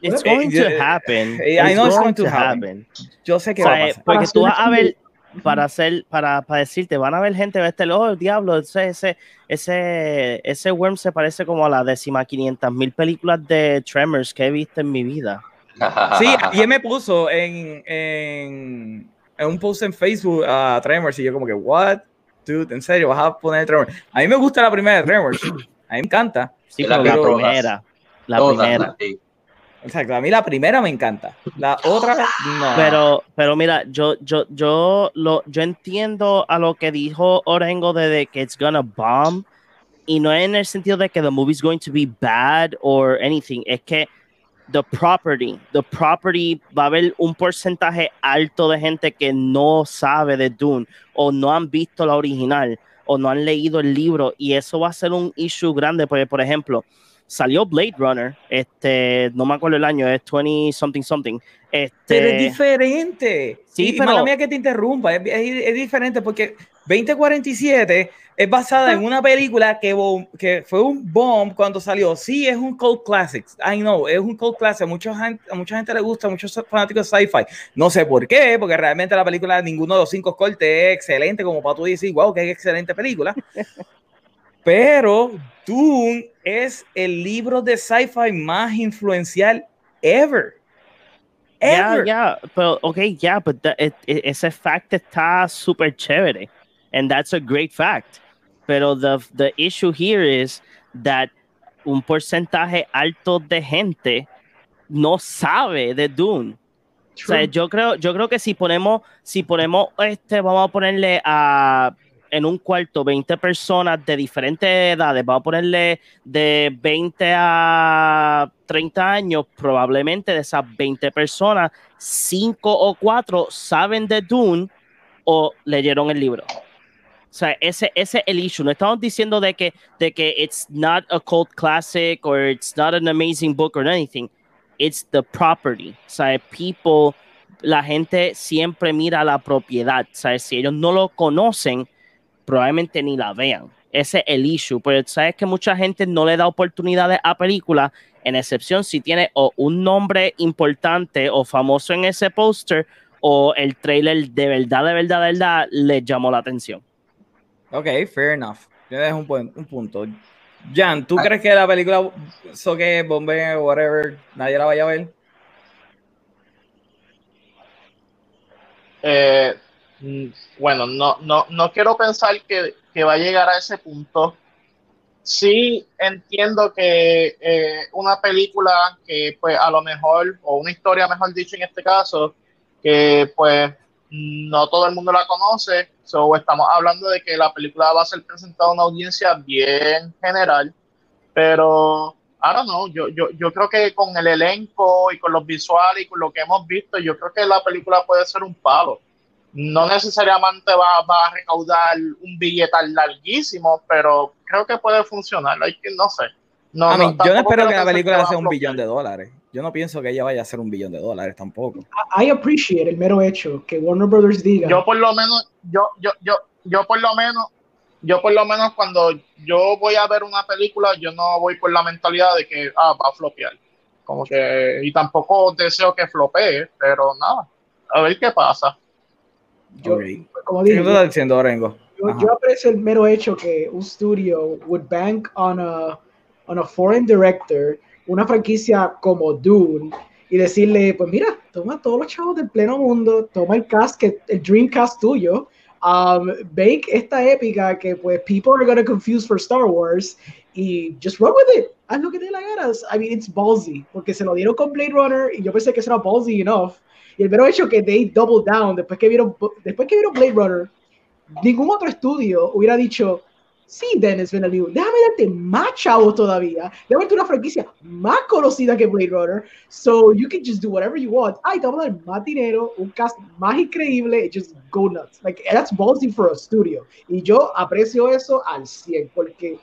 It's Eh, going eh, to happen. eh, I know it's going going to happen. Yo sé que O sea, va a eh, pasar. porque Para tú vas hacer a ver, el- para hacer, para, para decirte, van a ver gente de este oh, el diablo, ese, ese, ese, ese worm se parece como a la décima 500 mil películas de Tremors que he visto en mi vida. Sí, ayer me puso en, en, en un post en Facebook a Tremors y yo como que, what? Dude, en serio, vas a poner Tremors. A mí me gusta la primera de Tremors. A mí me encanta. Sí, pero la primera. La Todas, primera. sí. Exacto, a mí la primera me encanta. La otra, no. Pero, pero mira, yo, yo, yo, lo, yo entiendo a lo que dijo Orengo de, de que it's gonna bomb y no en el sentido de que the movie's going to be bad or anything, es que the property, the property va a haber un porcentaje alto de gente que no sabe de Dune o no han visto la original o no han leído el libro y eso va a ser un issue grande porque por ejemplo salió Blade Runner este no me acuerdo el año es 20 something something este Pero es diferente. Sí, y, pero- mala mía que te interrumpa. Es, es- es diferente porque 2047 es basada en una película que, que fue un bomb cuando salió. Sí, es un cult classic. I know, es un cult classic. A, mucha gente- a mucha gente le gusta, muchos fanáticos de sci-fi. No sé por qué, porque realmente la película, ninguno de los cinco cortes es excelente, como para tú decir, wow, qué excelente película. Pero Dune es el libro de sci-fi más influencial ever. Ya, Ever. ya, pero, ok, ya, pero ese fact está súper chévere. And that's a great fact. Pero the, the issue here is that un porcentaje alto de gente no sabe de Dune. O sea, yo creo, yo creo que si ponemos, si ponemos este, vamos a ponerle a en un cuarto 20 personas de diferentes edades, vamos a ponerle de 20 a 30 años, probablemente de esas 20 personas, 5 o 4 saben de Dune o leyeron el libro. O sea, ese, ese es el issue. No estamos diciendo de que, de que it's not a cult classic or it's not an amazing book or anything. It's the property. O sea, people, la gente siempre mira la propiedad. O sea, si ellos no lo conocen, probablemente ni la vean. Ese es el issue. Pero sabes que mucha gente no le da oportunidades a películas, en excepción si tiene o un nombre importante o famoso en ese póster o el trailer de verdad, de verdad, de verdad, le llamó la atención. Ok, fair enough. Tienes un, buen- un punto. Jan, ¿tú crees que la película Soque, Bombe, whatever, nadie la vaya a ver? Eh, mm, bueno, no, no, no quiero pensar que, que va a llegar a ese punto. Sí entiendo que eh, una película que pues a lo mejor, o una historia mejor dicho en este caso, que pues no todo el mundo la conoce, so, estamos hablando de que la película va a ser presentada a una audiencia bien general, pero I don't know, yo, yo, yo creo que con el elenco y con los visuales y con lo que hemos visto, yo creo que la película puede ser un palo. No necesariamente va, va a recaudar un billetal larguísimo, pero creo que puede funcionar. Hay que, no sé. No, no, yo no espero que la película sea un billón de dólares. Yo no pienso que ella vaya a ser un billón de dólares tampoco. I appreciate el mero hecho que Warner Brothers diga. Yo por lo menos, yo, yo, yo, yo por lo menos, yo por lo menos cuando yo voy a ver una película, yo no voy por la mentalidad de que ah, va a flopear. Como que, y tampoco deseo que flopee, pero nada, a ver qué pasa. yo, Ok. como ¿Qué dije, tú estás diciendo, Orengo? yo, yo aprecio el mero hecho que un studio would bank on a, on a foreign director, una franquicia como Dune, y decirle, pues mira, toma todos los chavos del pleno mundo, toma el cast, que, el Dreamcast tuyo, um, bake esta épica que pues people are gonna confuse for Star Wars, y just run with it, haz lo que te la gana. I mean, it's ballsy, porque se lo dieron con Blade Runner, y yo pensé que eso era ballsy enough, y el mero hecho que they double down, después que vieron, después que vieron Blade Runner, ningún otro estudio hubiera dicho, sí, Dennis Villeneuve, déjame darte más chavos todavía, déjame darte una franquicia más conocida que Blade Runner, so you can just do whatever you want. Ay, te vamos a dar más dinero, un cast más increíble, just go nuts. Like, that's ballsy for a studio. Y yo aprecio eso al 100, porque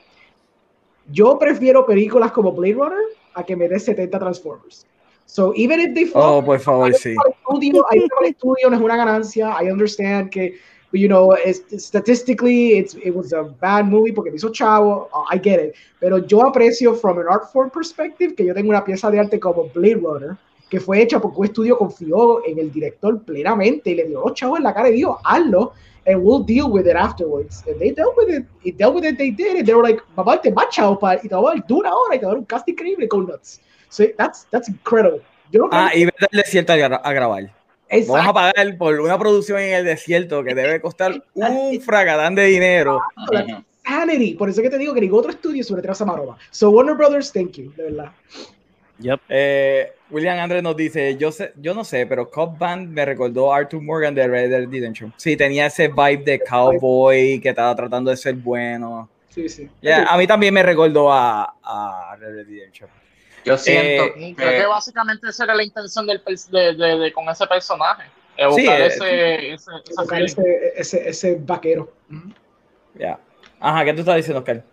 yo prefiero películas como Blade Runner a que me dé 70 Transformers. So even if they flop, Oh, por favor, sí. estudio, estudio no es una ganancia. I understand que, you know, it's, statistically it's, it was a bad movie porque me hizo chavo. I get it. Pero yo aprecio from an art form perspective que yo tengo una pieza de arte como Blade Runner que fue hecha porque un estudio confió en el director plenamente y le dio los chavos en la cara y dijo, hazlo, and we'll deal with it afterwards. And they dealt with it, it dealt with it, they did it. They were like, vamos a darte más chavos para, y te vamos a dar una hora y te vamos a dar un cast increíble con nuts. So that's, that's incredible. Yo no Ah, y vete al desierto a, gra- a grabar. Exacto. Vamos a pagar por una producción en el desierto que debe costar un fragadán de dinero. Sanity. Por eso que te digo que ningún otro estudio sobre esa maroma. So Warner Brothers, thank you, de verdad. Yep. Eh, William Andrés nos dice, yo sé, yo no sé, pero Cop Band me recordó a Arthur Morgan de Red Dead Redemption. Sí, tenía ese vibe de cowboy que estaba tratando de ser bueno. Sí, sí. Ya, a mí también me recordó a, a Red Dead Redemption. Yo siento Eh, Creo que básicamente esa era la intención del, de, de- de- con ese personaje. Evocar Sí, eh, ese, ese, vaquero. Ya. Ajá, ¿qué tú estás diciendo, Oscar?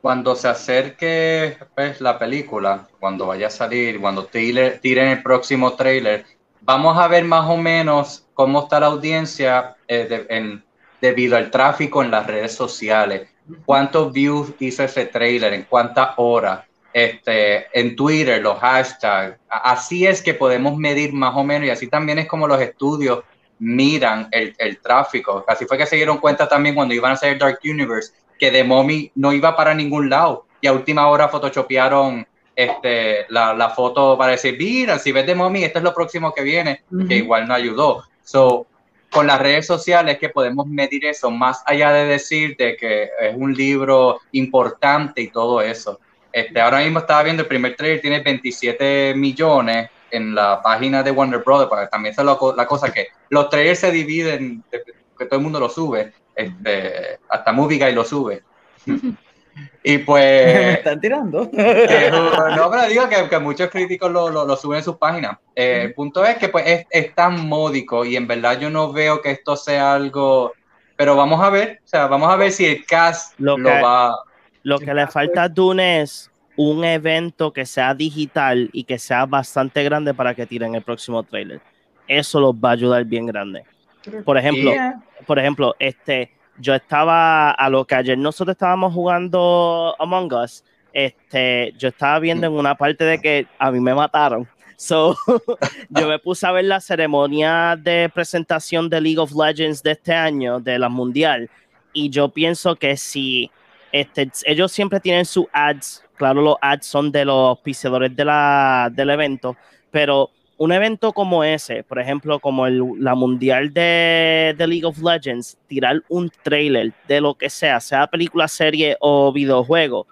cuando se acerque pues, la película, cuando vaya a salir, cuando tire- tiren el próximo trailer, vamos a ver más o menos cómo está la audiencia eh, de- en- debido al tráfico en las redes sociales. ¿Cuántos views hizo ese trailer? ¿En cuántas horas? Este, en Twitter, los hashtags. Así es que podemos medir más o menos y así también es como los estudios miran el, el tráfico. Así fue que se dieron cuenta también cuando iban a hacer Dark Universe que The Mommy no iba para ningún lado y a última hora photoshopearon este, la, la foto para decir, mira, si ves The Mommy, esto es lo próximo que viene, que igual no ayudó. So, con las redes sociales que podemos medir eso, más allá de decir de que es un libro importante y todo eso. Este, ahora mismo estaba viendo el primer trailer, tiene 27 millones en la página de Warner Brothers, porque también esa es la, la cosa que los trailers se dividen, de- que todo el mundo lo sube, este, hasta Movie Guy lo sube. y Me pues están tirando. eh, no, pero digo que, que muchos críticos lo, lo, lo suben en sus páginas. Eh, el punto es que pues es, es tan módico y en verdad yo no veo que esto sea algo, pero vamos a ver, o sea, vamos a ver si el cast Lo lo, va. Lo que le falta a Dune es un evento que sea digital y que sea bastante grande para que tiren el próximo trailer. Eso los va a ayudar bien grande. Por ejemplo, Yeah. por ejemplo, este, yo estaba a lo que ayer nosotros estábamos jugando Among Us, este, yo estaba viendo en una parte de que a mí me mataron. So, yo me puse a ver la ceremonia de presentación de League of Legends de este año, de la mundial, y yo pienso que si este, ellos siempre tienen sus ads, claro, los ads son de los auspiciadores del evento, pero un evento como ese, por ejemplo, como el, la mundial de, League of Legends, tirar un trailer de lo que sea, sea película, serie o videojuego,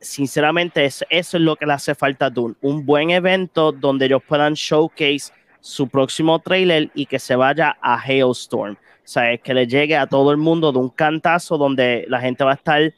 sinceramente es- eso es lo que le hace falta a Dune, un buen evento donde ellos puedan showcase su próximo trailer y que se vaya a Hailstorm, o sea, que le llegue a todo el mundo de un cantazo donde la gente va a estar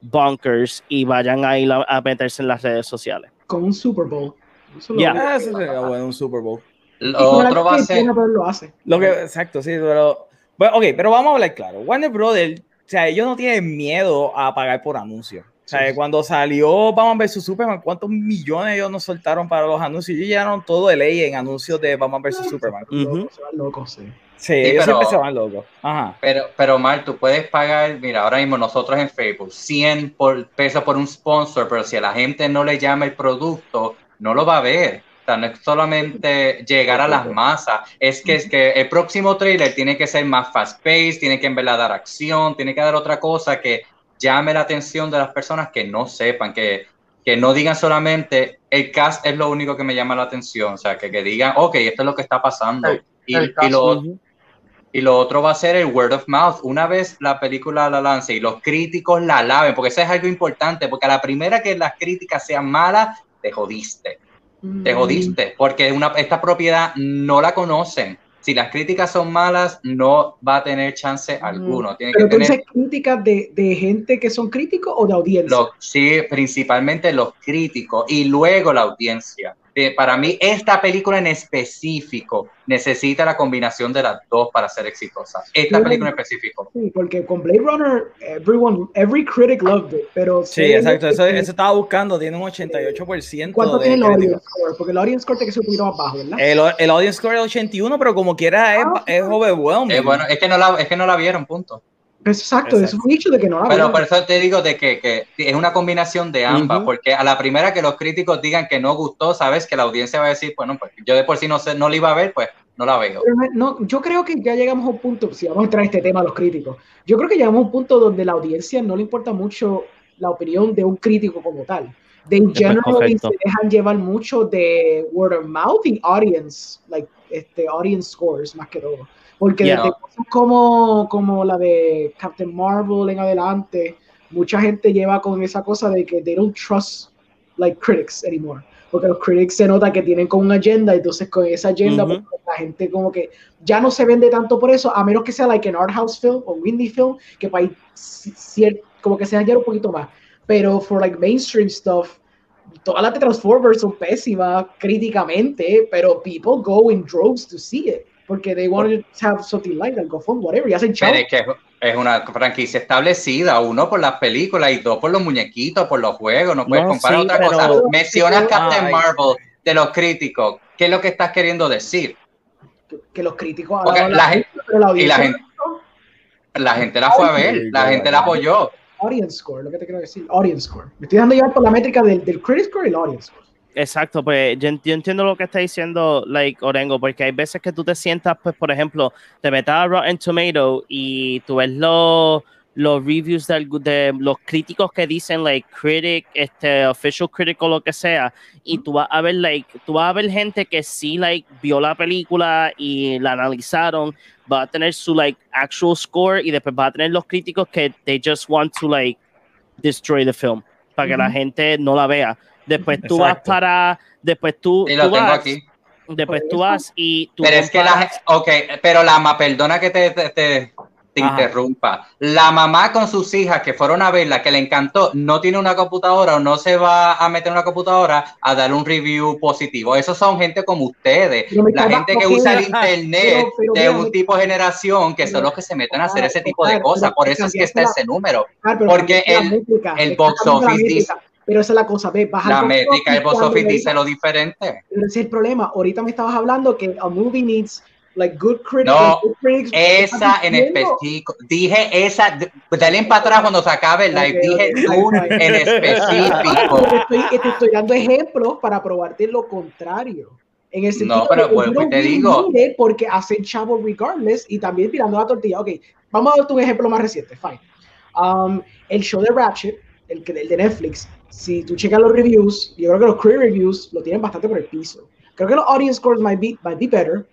bonkers y vayan a ir a, a meterse en las redes sociales. Con un Super Bowl. Eso lo- Ya. Ah, eso sería bueno, un Super Bowl. Y Lo con otro va a que ser. Lo hace. Lo que, exacto, sí, pero. Bueno, ok, pero vamos a hablar claro. Warner Brothers, o sea, ellos no tienen miedo a pagar por anuncios. O sea, Sí, sí. cuando salió Batman vs Superman, ¿cuántos millones ellos nos soltaron para los anuncios? Ellos llenaron todo de ley en anuncios de Batman vs Superman. Ujú. Se van locos, sí. Sí, ellos pero- siempre se van locos. Ajá. Pero, pero Mar, tú puedes pagar, mira, ahora mismo nosotros en Facebook, 100 por, pesos por un sponsor, pero si a la gente no le llama el producto, no lo va a ver. O sea, no es solamente llegar a las masas, es que, es que el próximo trailer tiene que ser más fast-paced, tiene que en verdad dar acción, tiene que dar otra cosa que llame la atención de las personas que no sepan, que, que no digan solamente el cast es lo único que me llama la atención, o sea, que, que digan, ok, esto es lo que está pasando. El- y, el y lo, y lo otro va a ser el word of mouth. Una vez la película la lance y los críticos la alaben, porque eso es algo importante, porque a la primera que las críticas sean malas, te jodiste. Te Mm. jodiste, porque una, esta propiedad no la conocen. Si las críticas son malas, no va a tener chance alguno. Tiene Pero que tener críticas de, de gente que son críticos o de audiencia. los, sí, principalmente los críticos y luego la audiencia. Eh, para mí, esta película en específico necesita la combinación de las dos para ser exitosa. Esta Sí. película en específico. Sí, porque con Blade Runner, everyone, every critic loved it, pero Sí, sé exacto. Eso, eso estaba buscando. Tiene un 88%. ¿Cuánto de tiene el audience score? Porque el audience score tiene que ser un poquito más bajo, ¿verdad? El, el audience score es 81, pero como quiera es, Ah. es overwhelming. Eh, bueno, es que, no la, es que no la vieron, punto. Exacto, eso es un dicho de que no la Pero por eso te digo de que, que es una combinación de ambas, Ujú. porque a la primera que los críticos digan que no gustó, sabes que la audiencia va a decir, bueno, pues yo de por sí no, sé, no la iba a ver, pues no la veo. Pero no- no, yo creo que ya llegamos a un punto, si vamos a entrar en este tema a los críticos, yo creo que llegamos a un punto donde la audiencia no le importa mucho la opinión de un crítico como tal. De en Eso es general correcto. se dejan llevar mucho de word of mouth y audience, like este audience scores más que todo. Porque Yeah. desde cosas como, como la de Captain Marvel en adelante, mucha gente lleva con esa cosa de que they don't trust like critics anymore. Porque los critics se nota que tienen como una agenda, entonces con esa agenda Ujú. pues, la gente como que ya no se vende tanto por eso, a menos que sea like an art house film o un indie film, que para cier- como que se hallar un poquito más. Pero for like mainstream stuff, todas las de Transformers son pésimas críticamente, pero people go in droves to see it. Porque they want to have something like that, go fun, whatever, y hacen chao. Pero es que es una franquicia establecida, uno por las películas y dos por los muñequitos, por los juegos, no puedes No, comparar sí, otra pero- cosa. Mencionas. Captain Marvel de los críticos, ¿qué es lo que estás queriendo decir? que, que los críticos Porque alaban la la gente- pero la y la audiencia gente- La gente la fue a ver, la gente la apoyó. audience score, lo que te quiero decir, audience score. Me estoy dando llevar por la métrica del, del critic score y el audience score. Exacto, pues yo, ent- yo entiendo lo que está diciendo like Orengo, porque hay veces que tú te sientas, pues, por ejemplo, te metes a Rotten Tomato y tú ves los, los reviews de, de los críticos que dicen, like, critic, este, official critic o lo que sea, y tú vas a ver, like, tú vas a ver gente que sí, like, vio la película y la analizaron, va a tener su, like, actual score y después va a tener los críticos que they just want to, like, destroy the film, para que la gente no la vea. Después tú vas para, después tú, Y lo tú tengo vas, aquí. después tú vas y tú Pero es que la ok, pero la perdona que te, te, te- te Ajá. interrumpa. La mamá con sus hijas que fueron a verla, que le encantó, no tiene una computadora o no se va a meter en una computadora a dar un review positivo. Esos son gente como ustedes, la gente que usa el internet Pero- pero de un tipo de generación que son los que se meten a hacer ese tipo de cosas. Por eso es que está ese número. Porque el- el box office dice- Pero esa es la cosa, ve, baja La métrica del box office dice lo diferente. Pero ese es el problema. Ahorita me estabas hablando que a movie needs like good critics. No, good critics. Esa en específico. Dije esa. Dale para atrás cuando se acabe el live. Ok, Dije ok, un ok. en específico. Te estoy, te estoy dando ejemplos para probarte lo contrario. En el sentido No, pero de you y don't te digo. Porque hacen chavo regardless y también tirando la tortilla. Ok, vamos a darte un ejemplo más reciente. Fine. Um, el show de Ratchet, el, que, el de Netflix, si tú checas los reviews, yo creo que los critic reviews lo tienen bastante por el piso. Creo que los audience scores might be, might be better.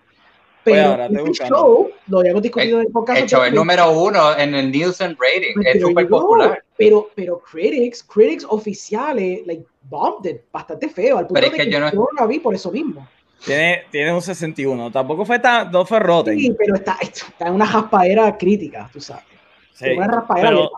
Oye, Pero estoy este show, lo habíamos discutido en el podcast. El show es número uno en el Nielsen rating. But Es súper popular. Pero, pero critics, critics oficiales, like, bombed it bastante feo. Al punto Pero es de que que yo no- no la vi por eso mismo. Tiene, tiene un 61. Tampoco fue tan. No fue rotten. Sí, pero está, está en una raspadera crítica, tú sabes. Sí. Una raspadera Pero-.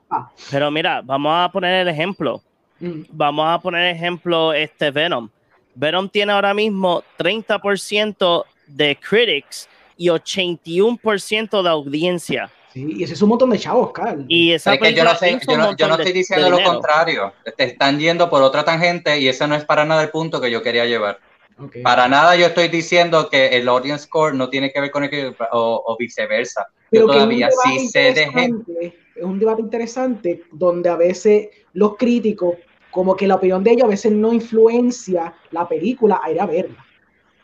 Pero mira, vamos a poner el ejemplo. Mm. Vamos a poner ejemplo este Venom. Venom tiene ahora mismo 30% de critics y 81% de audiencia. Sí, y ese es un montón de chavos, Carl. Y esa Es que yo no, sé, yo no, yo no estoy de diciendo lo contrario. Te están yendo por otra tangente y ese no es para nada el punto que yo quería llevar. Para nada yo estoy diciendo que el audience score no tiene que ver con el o, o viceversa. Pero Yo que es un todavía debate sí sé de gente. interesante, Es un debate interesante donde a veces los críticos, como que la opinión de ellos a veces no influencia la película a ir a verla.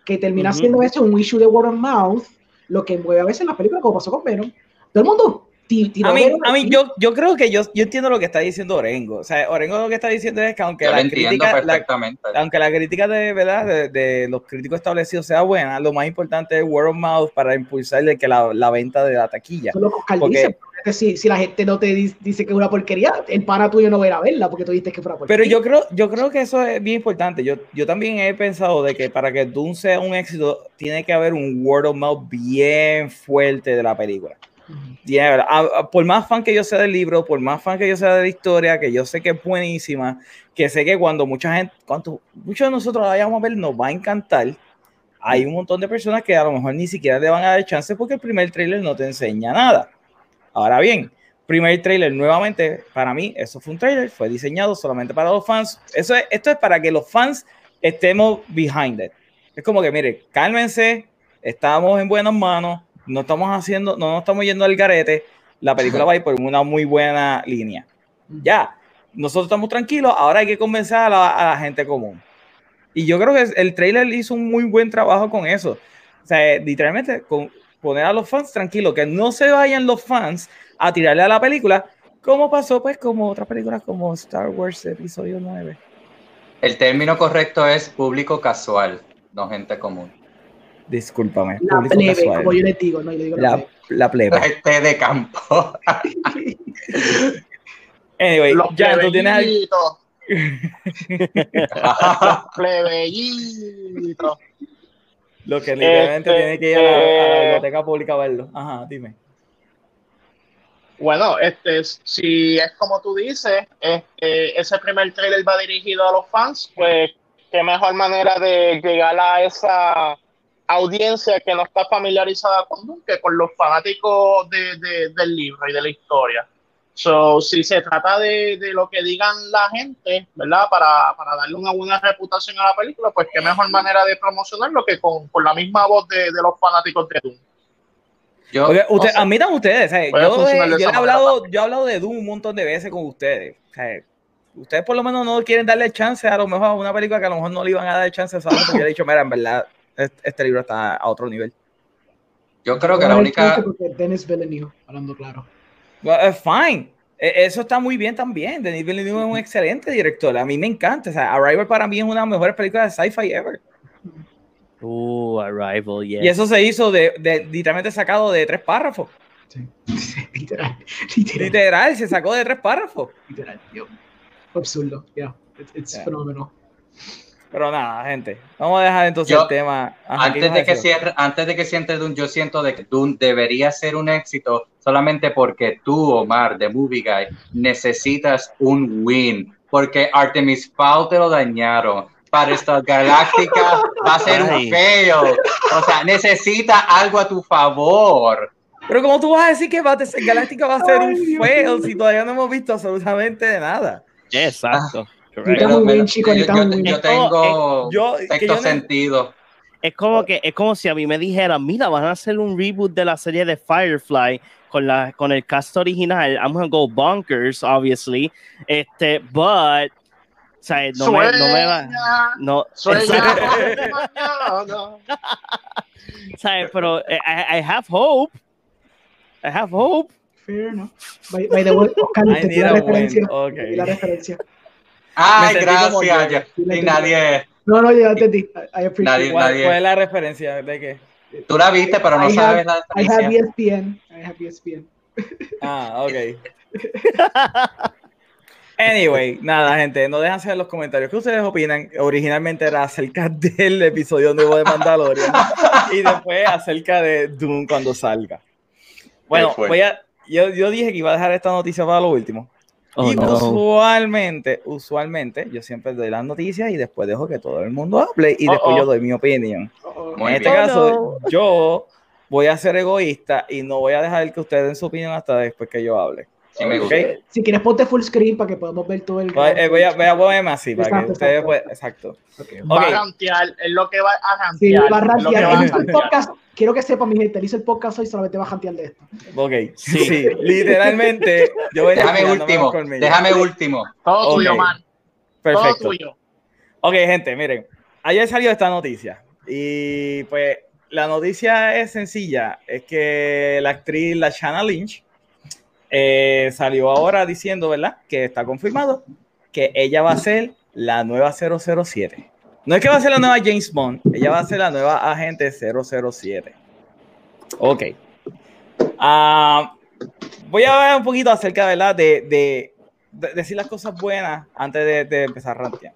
Que termina siendo eso un issue de word of mouth, lo que mueve a veces las películas, como pasó con Venom. Todo el mundo A mí, a mí yo, yo creo que yo, yo entiendo lo que está diciendo Orengo. O sea, Orengo lo que está diciendo es que aunque Yo la crítica, la- aunque la crítica de verdad de, de los críticos establecidos sea buena, lo más importante es word of mouth para impulsar de que la, la venta de la taquilla. Eso es lo que Oscar Porque obviamente si, si la gente no te di- dice que es una porquería, el pana tuyo no va a ir a verla porque tú dijiste que fue una porquería. Pero yo creo, yo creo que eso es bien importante. Yo, yo también he pensado de que para que Dune sea un éxito, tiene que haber un word of mouth bien fuerte de la película. Haber- a- a- por más fan que yo sea del libro, por más fan que yo sea de la historia, que yo sé que es buenísima, que sé que cuando mucha gente, cuando muchos de nosotros la vayamos a ver, nos va a encantar. Hay un montón de personas que a lo mejor ni siquiera le van a dar chance porque el primer trailer no te enseña nada. Ahora bien, primer trailer nuevamente, para mí, eso fue un trailer, fue diseñado solamente para los fans. Eso es, esto es para que los fans estemos behind it. Es como que, mire, cálmense, estamos en buenas manos, no estamos haciendo, no nos estamos yendo al garete, la película va a ir por una muy buena línea. Ya, nosotros estamos tranquilos, ahora hay que convencer a la, a la gente común. Y yo creo que el trailer hizo un muy buen trabajo con eso. O sea, literalmente, con, poner a los fans tranquilos, que no se vayan los fans a tirarle a la película, como pasó pues como otras películas como Star Wars Episodio 9. El término correcto es público casual, no gente común. Discúlpame. La público plebe, casual. como yo les digo, no, yo digo la, La, plebe. la plebe. Gente de campo. Anyway, Los ya tú tienes al- plebeyitos. Lo que literalmente Este, tiene que ir a la, a la eh, biblioteca pública a verlo. Ajá, dime. Bueno, este, si es como tú dices, este, ese primer trailer va dirigido a los fans, pues qué mejor manera de llegar a esa audiencia que no está familiarizada con que con los fanáticos de- de- del libro y de la historia. So, si se trata de, de lo que digan la gente, ¿verdad? Para, para darle una buena reputación a la película, pues qué mejor manera de promocionarlo que con, con la misma voz de, de los fanáticos de Dune. Yo, Porque usted, no sé. admitan ustedes, ¿sabes? Yo, de he- yo hablado, yo he hablado de Doom un montón de veces con ustedes. ¿sabes? Ustedes por lo menos no quieren darle chance a lo mejor a una película que a lo mejor no le iban a dar chance, ¿sabes? Porque yo he dicho, mira, en verdad, este, este libro está a otro nivel. yo creo que a la única. Dennis Villeneuve, hablando claro. Well, es fine. E- Eso está muy bien también. Denis Villeneuve es un excelente director. A mí me encanta. O sea, Arrival para mí es una de las mejores películas de sci-fi ever. Uh, Arrival, yeah. Y eso se hizo de, de- literalmente sacado de tres párrafos. Sí. literal, literal, Literal, se sacó de tres párrafos. literal. yo. Absurdo, yeah. It's, it's Yeah. phenomenal. Pero nada, gente. Vamos a dejar entonces Yo, el tema. Ajá, ¿qué Antes de, que cierre, antes de que cierre Dune, yo siento de que Dune debería ser un éxito solamente porque tú, Omar, de Movie Guy, necesitas un win. Porque Artemis Fowl te lo dañaron. Para esta galáctica va a ser Ay. un fail. O sea, necesita algo a tu favor. Pero como tú vas a decir que Battlestar Galáctica va a ser Ay, un Dios fail mío. si todavía no hemos visto absolutamente nada. Exacto. Necesitamos un win, chicos, yo, yo- win. yo tengo yo- que sexto yo no- sentido. Es como que es como si a mí me dijeran, mira, van a hacer un reboot de la serie de Firefly con la con el cast original. I'm gonna go bonkers, obviously. Este, but o sea, no me, no me va, no, sueña exacto, mañana. ¿sabes? Pero eh, I, I have hope. I have hope. Fair enough. By, by the way, Oscar, I te la a win. referencia. Ok. te di la referencia. Ay, gracias. y nadie. No, no, yo ya entendí. I, appreciate Nadie- it. ¿Cuál, nadie- cuál es la referencia? ¿De qué? Tú la viste, pero no I sabes have- la I have. ESPN. I have ESPN. Ah, ok. Anyway, nada, gente, no dejan saber en los comentarios qué ustedes opinan. Originalmente era acerca del episodio nuevo de Mandalorian y después acerca de Doom cuando salga. Bueno, voy a, yo, yo dije que iba a dejar esta noticia para lo último. Oh, y no. usualmente, usualmente, yo siempre doy las noticias y después dejo que todo el mundo hable y Oh, después oh. yo doy mi opinión. En este bien. caso, yo voy a ser egoísta y no voy a dejar que ustedes den su opinión hasta después que yo hable. Sí me gusta. ¿ok? Si quieres, ponte full screen para que podamos ver todo el. Voy, eh, voy a, voy a ponerme así para que Exacto, ustedes exacto. puedan. Exacto. Okay. Va a rantear, es lo que va a Sí, rantear. va a es lo que rantear. va a el rantear. podcast. Quiero que sepa, mi gente, él hizo el podcast hoy solamente va a jantear de esto. Ok. Sí, literalmente. Yo voy Déjame último. Déjame último. Todo tuyo, man. Todo Perfecto. tuyo. Ok, gente, miren. Ayer salió esta noticia. Y pues la noticia es sencilla. Es que la actriz Lashana Lynch eh, salió ahora diciendo, ¿verdad? Que está confirmado que ella va a ser la nueva 007. No es que va a ser la nueva James Bond, ella va a ser la nueva agente 007. Ok. Ah, voy a hablar un poquito acerca, ¿verdad? De, de, de decir las cosas buenas antes de, de empezar rantear.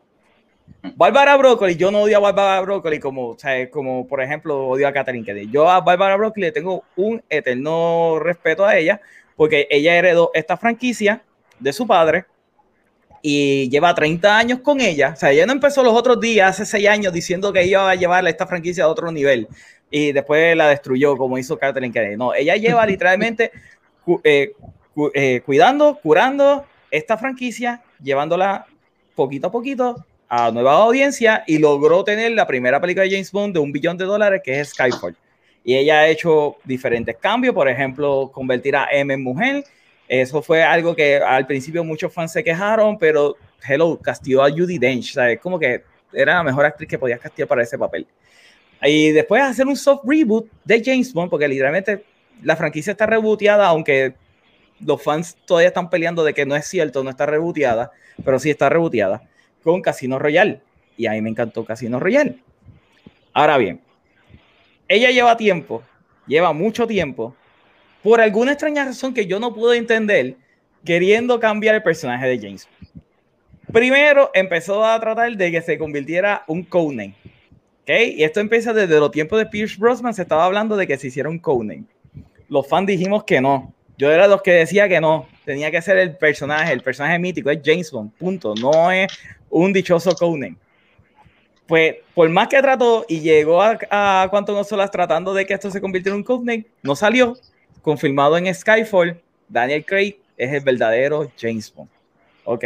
Bárbara Broccoli, yo no odio a Bárbara Broccoli como, o sea, como por ejemplo odio a Catherine Kennedy. Yo a Bárbara Broccoli le tengo un eterno respeto a ella porque ella heredó esta franquicia de su padre y lleva 30 años con ella. O sea, ella no empezó los otros días, hace 6 años, diciendo que iba a llevarle esta franquicia a otro nivel y después la destruyó como hizo Catherine Kennedy. No, ella lleva literalmente cu- eh, cu- eh, cuidando, curando esta franquicia, llevándola poquito a poquito a nueva audiencia y logró tener la primera película de James Bond de un billón de dólares que es Skyfall. Y ella ha hecho diferentes cambios, por ejemplo, convertir a M en mujer. Eso fue algo que al principio muchos fans se quejaron, pero Hello castigó a Judy Dench. ¿sabes? Como que era la mejor actriz que podías castigar para ese papel. Y después hacer un soft reboot de James Bond, porque literalmente la franquicia está rebooteada, aunque los fans todavía están peleando de que no es cierto, no está rebooteada, pero sí está rebooteada con Casino Royale. Y a mí me encantó Casino Royale. Ahora bien, ella lleva tiempo, lleva mucho tiempo, por alguna extraña razón que yo no puedo entender, queriendo cambiar el personaje de James. Primero empezó a tratar de que se convirtiera un codename. ¿ok? Y esto empieza desde los tiempos de Pierce Brosnan, se estaba hablando de que se hiciera un codename. Los fans dijimos que no. Yo era los que decía que no. Tenía que ser el personaje, el personaje mítico, es James Bond, punto. No es un dichoso codename. Pues por más que trató y llegó a, a Quantum of Solace tratando de que esto se convirtiera en un codename, no salió. Confirmado en Skyfall, Daniel Craig es el verdadero James Bond. Ok.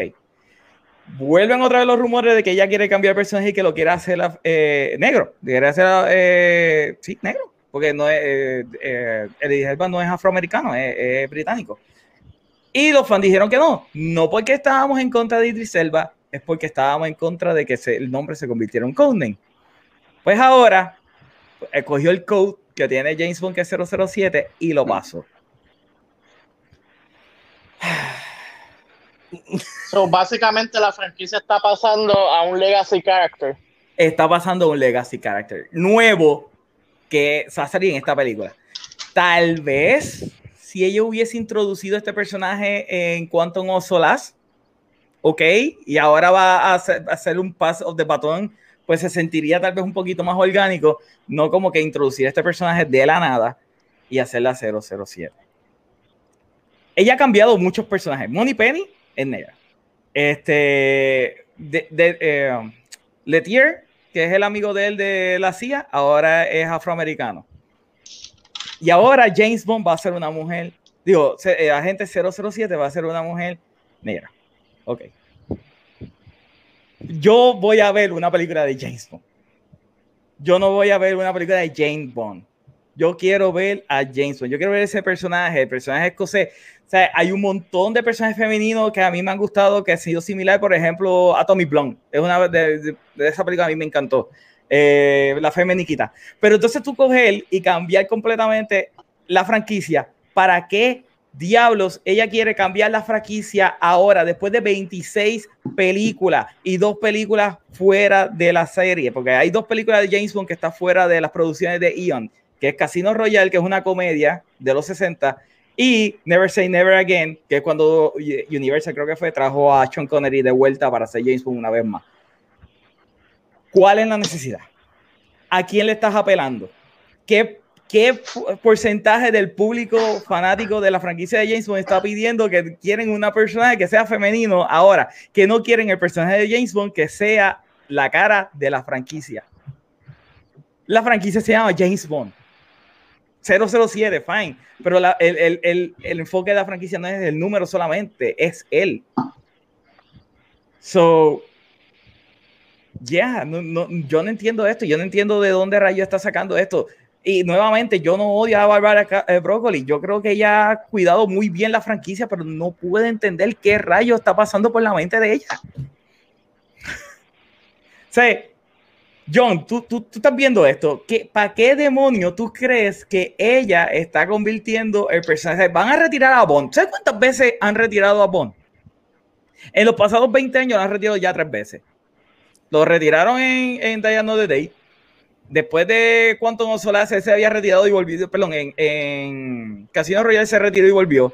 Vuelven otra vez los rumores de que ella quiere cambiar el personaje y que lo quiere hacer eh, negro. Quiere hacer, eh, sí, negro. Porque no es, eh, eh, Elba no es afroamericano, es, es británico. Y los fans dijeron que no. No porque estábamos en contra de Idris Elba, es porque estábamos en contra de que se- el nombre se convirtiera en un codename. Pues ahora cogió el code que tiene James Bond, que es 007, y lo pasó. So, básicamente la franquicia está pasando a un legacy character. Está pasando un legacy character nuevo que va a salir en esta película. Tal vez si ella hubiese introducido este personaje en Quantum of Solace, ok, y ahora va a hacer, a un pass of the baton, pues se sentiría tal vez un poquito más orgánico, no como que introducir este personaje de la nada y hacerla 007. Ella ha cambiado muchos personajes. Money Penny es negra. Este, de, eh, Letier, que es el amigo de él de la CIA, ahora es afroamericano. Y ahora James Bond va a ser una mujer, digo, eh, agente 007 va a ser una mujer negra. Ok. Yo voy a ver una película de James Bond. Yo no voy a ver una película de James Bond. Yo quiero ver a James Bond. Yo quiero ver ese personaje, el personaje escocés. O sea, hay un montón de personajes femeninos que a mí me han gustado, que han sido similar, por ejemplo, a Tommy Blonde. Es una de, de, de esa película a mí me encantó. Eh, la femeniquita. Pero entonces tú coger y cambiar completamente la franquicia. ¿Para qué diablos ella quiere cambiar la franquicia ahora, después de 26 películas y dos películas fuera de la serie? Porque hay dos películas de James Bond que está fuera de las producciones de Eon, que es Casino Royale, que es una comedia de los 60, y Never Say Never Again, que es cuando Universal creo que fue, trajo a Sean Connery de vuelta para hacer James Bond una vez más. ¿Cuál es la necesidad? ¿A quién le estás apelando? ¿Qué, qué porcentaje del público fanático de la franquicia de James Bond está pidiendo que quieren una persona que sea femenino ahora, que no quieren el personaje de James Bond que sea la cara de la franquicia? La franquicia se llama James Bond. 007, fine. Pero la, el, el, el, el, enfoque de la franquicia no es el número solamente, es él. So, ya, yeah, no, no, yo no entiendo esto, yo no entiendo de dónde rayo está sacando esto. Y nuevamente, yo no odio a Barbara eh, Broccoli, yo creo que ella ha cuidado muy bien la franquicia, pero no puede entender qué rayo está pasando por la mente de ella. o John, tú, tú, tú estás viendo esto. ¿Qué, ¿Para qué demonio tú crees que ella está convirtiendo el personaje? Van a retirar a Bond. ¿Sabes cuántas veces han retirado a Bond? En los pasados 20 años lo han retirado ya tres veces. Lo retiraron en, en Day. Después de Quantum of Solace se había retirado y volvió. Perdón, en, en Casino Royale se retiró y volvió.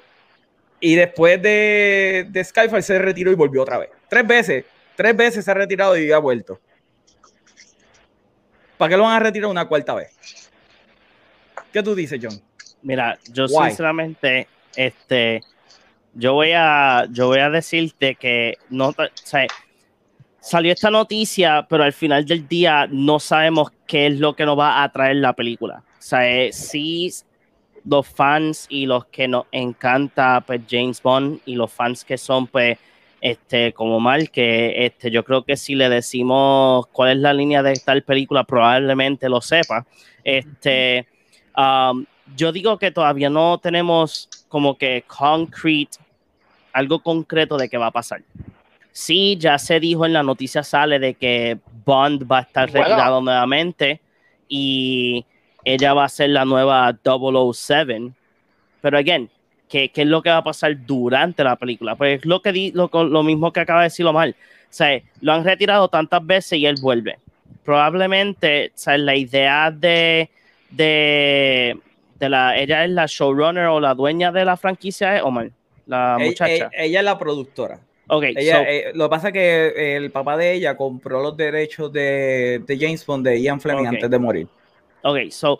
Y después de, de Skyfall se retiró y volvió otra vez. Tres veces. Tres veces se ha retirado y ha vuelto. ¿Para qué lo van a retirar una cuarta vez? ¿Qué tú dices, John? Mira, yo Why? sinceramente, este, yo voy a, yo voy a decirte que no, o sea, salió esta noticia, pero al final del día no sabemos qué es lo que nos va a traer la película. O sea, eh, sí, los fans y los que nos encanta pues, James Bond y los fans que son pues este como mal que este yo creo que si le decimos cuál es la línea de tal película probablemente lo sepa este um, yo digo que todavía no tenemos como que concrete algo concreto de qué va a pasar sí ya se dijo en la noticia sale de que Bond va a estar Bueno. retirado nuevamente y ella va a ser la nueva 007 pero again ¿qué, qué es lo que va a pasar durante la película? Pues es lo, que di, lo, lo mismo que acaba de decirlo mal. O sea, lo han retirado tantas veces y él vuelve. Probablemente, o sea, la idea de, de, de la, ella es la showrunner o la dueña de la franquicia, ¿eh, Omar? La Ella- muchacha. Ella, ella es la productora. Ok, Ella, so- eh, lo que pasa es que el papá de ella compró los derechos de, de James Bond de Ian Fleming antes de morir. Ok, so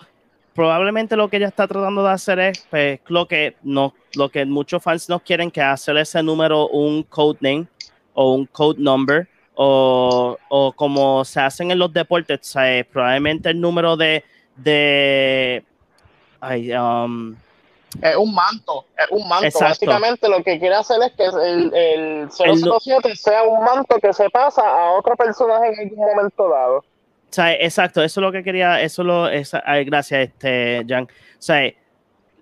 probablemente lo que ella está tratando de hacer es pues, lo que no, lo que muchos fans no quieren que hacer ese número un code name o un code number o, o como se hacen en los deportes, eh, probablemente el número de de ay, um, Es un manto, es un manto. Exacto. Básicamente lo que quiere hacer es que el, el 007 sea un manto que se pasa a otro personaje en algún momento dado. O sea, exacto, eso es lo que quería, eso lo, esa, gracias, este, Jan. O sea,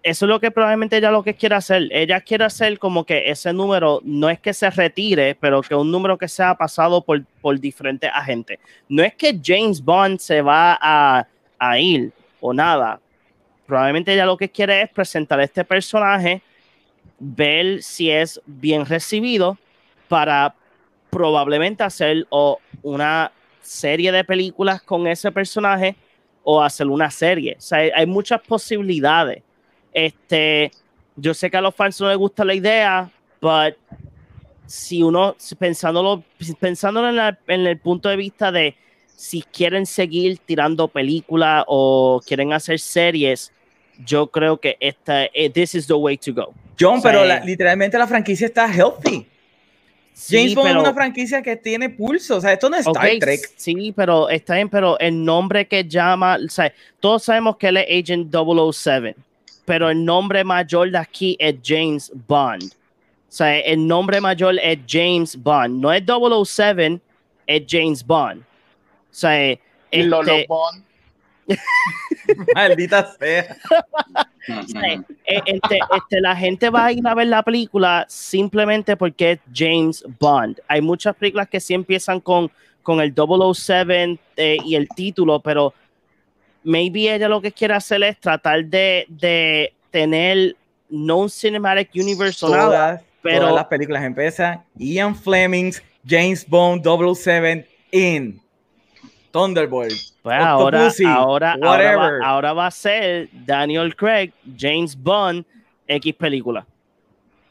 eso es lo que probablemente ella lo que quiere hacer. Ella quiere hacer como que ese número no es que se retire, pero que un número que sea pasado por, por diferentes agentes. No es que James Bond se va a, a ir o nada. Probablemente ella lo que quiere es presentar este personaje, ver si es bien recibido para probablemente hacer o una serie de películas con ese personaje o hacer una serie. O sea, hay, muchas posibilidades. Este, yo sé que a los fans no les gusta la idea, pero si uno, pensándolo, pensándolo en el punto de vista de si quieren seguir tirando películas o quieren hacer series, yo creo que esta, eh, this is the way to go. John, sea, pero la- literalmente la franquicia está healthy. James Sí, Bond pero- es una franquicia que tiene pulso. O sea, esto no es Star Ok, Trek. Sí, pero está bien, pero el nombre que llama, o sea, todos sabemos que él es Agent 007, pero el nombre mayor de aquí es James Bond. O sea, el nombre mayor es James Bond, no es 007, es James Bond. O sea, este, los Bond. Maldita sea. eh, este, este, la gente va a ir a ver la película simplemente porque es James Bond. Hay muchas películas que sí empiezan con, con el 007 eh, y el título, pero maybe ella lo que quiere hacer es tratar de, de tener no un cinematic universe o nada, Todas, pero- todas las películas empiezan. Ian Fleming's James Bond 007 in Thunderbolt. Pues ahora, ahora, ahora, va, ahora va a ser Daniel Craig, James Bond, X película.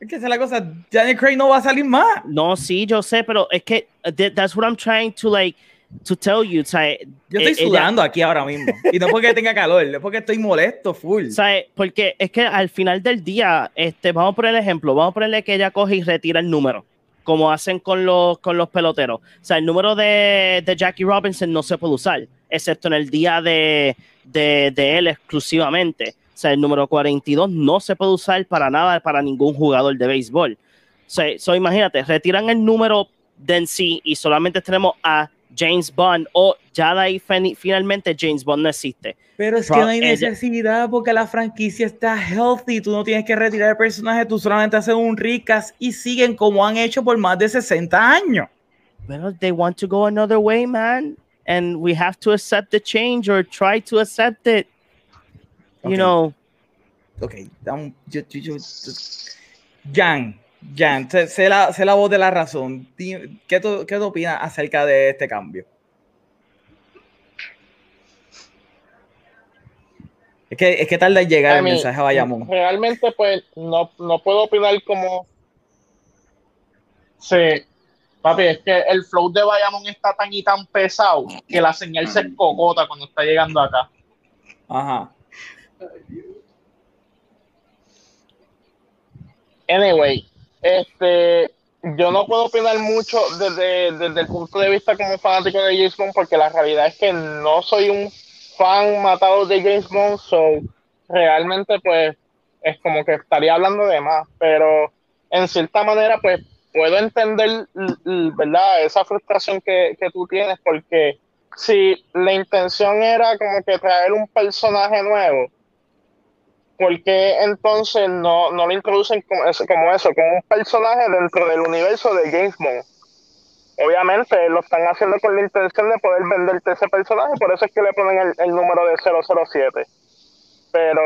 Es que esa es la cosa. Daniel Craig no va a salir más. No, sí, yo sé, pero es que uh, that- that's what I'm trying to like to tell you. O sea, Yo eh, estoy ella- sudando aquí ahora mismo. Y no porque tenga calor, es porque estoy molesto, full. o sea, porque es que al final del día, este, vamos a poner el ejemplo, vamos a ponerle que ella coge y retira el número, como hacen con los, con los peloteros. O sea, el número de, de Jackie Robinson no se puede usar, excepto en el día de, de, él exclusivamente. O sea, el número 42 no se puede usar para nada para ningún jugador de béisbol. O sea, so imagínate, retiran el número de en sí y solamente tenemos a James Bond o ya de ahí fin- finalmente James Bond no existe. Pero es que no hay necesidad porque la franquicia está healthy. Tú no tienes que retirar el personaje, tú solamente haces un ricas y siguen como han hecho por más de 60 años. Well, they want to go another way, man, and we have to accept the change or try to accept it. You Okay. know, Ok, dame- yo, yo, yo- yo- Jan, Jan, sé, sé la, sé la voz de la razón. ¿Qué tú, ¿Qué tú opinas acerca de este cambio? Es que, es que tarda en llegar el mensaje a Bayamón. Realmente, pues, no, no puedo opinar como. Sí. Papi, es que el flow de Bayamón está tan y tan pesado que la señal se escocota cuando está llegando acá. Ajá. Anyway, este, yo no puedo opinar mucho desde, desde el punto de vista como fanático de James Bond, porque la realidad es que no soy un fan matado de James Bond, so realmente pues es como que estaría hablando de más, pero en cierta manera pues puedo entender, ¿verdad? Esa frustración que, que tú tienes, porque si la intención era como que traer un personaje nuevo, ¿por qué entonces no, no lo introducen como eso, como eso, como un personaje dentro del universo de James Bond? Obviamente lo están haciendo con la intención de poder venderte ese personaje, por eso es que le ponen el, el número de 007. Pero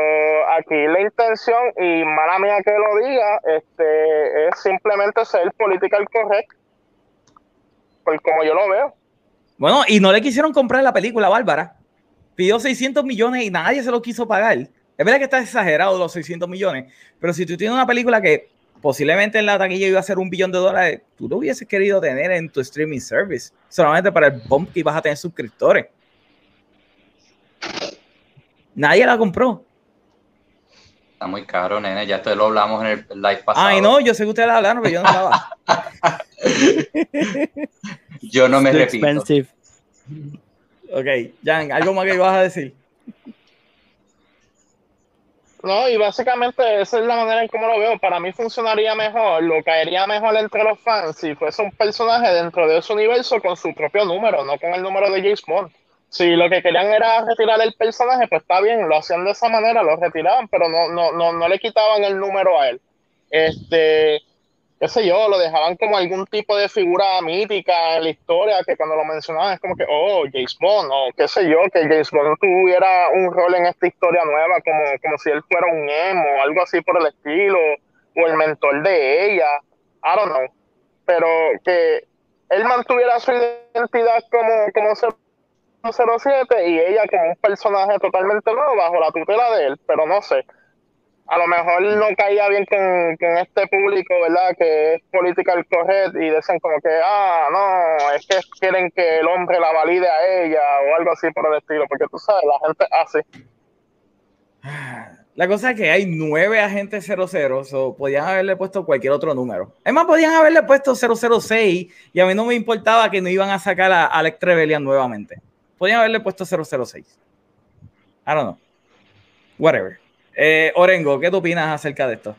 aquí la intención, y mala mía que lo diga, este, es simplemente ser political correct, por como yo lo veo. Bueno, y no le quisieron comprar la película, Bárbara. Pidió 600 millones y nadie se lo quiso pagar. Es verdad que está exagerado los 600 millones, pero si tú tienes una película que posiblemente en la taquilla iba a ser un billón de dólares, tú lo hubieses querido tener en tu streaming service, solamente para el bump que ibas a tener suscriptores. Nadie la compró. Está muy caro, nene. Ya esto lo hablamos en el live pasado. Ay, no, yo sé que ustedes la hablaron, pero yo no estaba. Yo no me repito. expensive. ok, Jan, ¿algo más que ibas a decir? No, y básicamente esa es la manera en cómo lo veo. Para mí funcionaría mejor, lo caería mejor entre los fans si fuese un personaje dentro de ese universo con su propio número, no con el número de James Bond. Si lo que querían era retirar el personaje, pues está bien, lo hacían de esa manera, lo retiraban, pero no, no, no, no le quitaban el número a él. Este, qué sé yo, lo dejaban como algún tipo de figura mítica en la historia, que cuando lo mencionaban es como que, oh, James Bond, o qué sé yo, que James Bond tuviera un rol en esta historia nueva, como, como si él fuera un emo, algo así por el estilo, o el mentor de ella, I don't know. Pero que él mantuviera su identidad como, como 007 y ella como un personaje totalmente nuevo bajo la tutela de él, pero no sé a lo mejor no caía bien con, con este público, ¿verdad? Que es political correct y dicen como que, ah, no, es que quieren que el hombre la valide a ella o algo así por el estilo, porque tú sabes, la gente hace. La cosa es que hay nueve agentes 00, so podían haberle puesto cualquier otro número. Es más, podían haberle puesto 006 y a mí no me importaba que no iban a sacar a Alex Trevelyan nuevamente. Podían haberle puesto 006. I don't know. Whatever. Eh, Orengo, ¿qué tú opinas acerca de esto?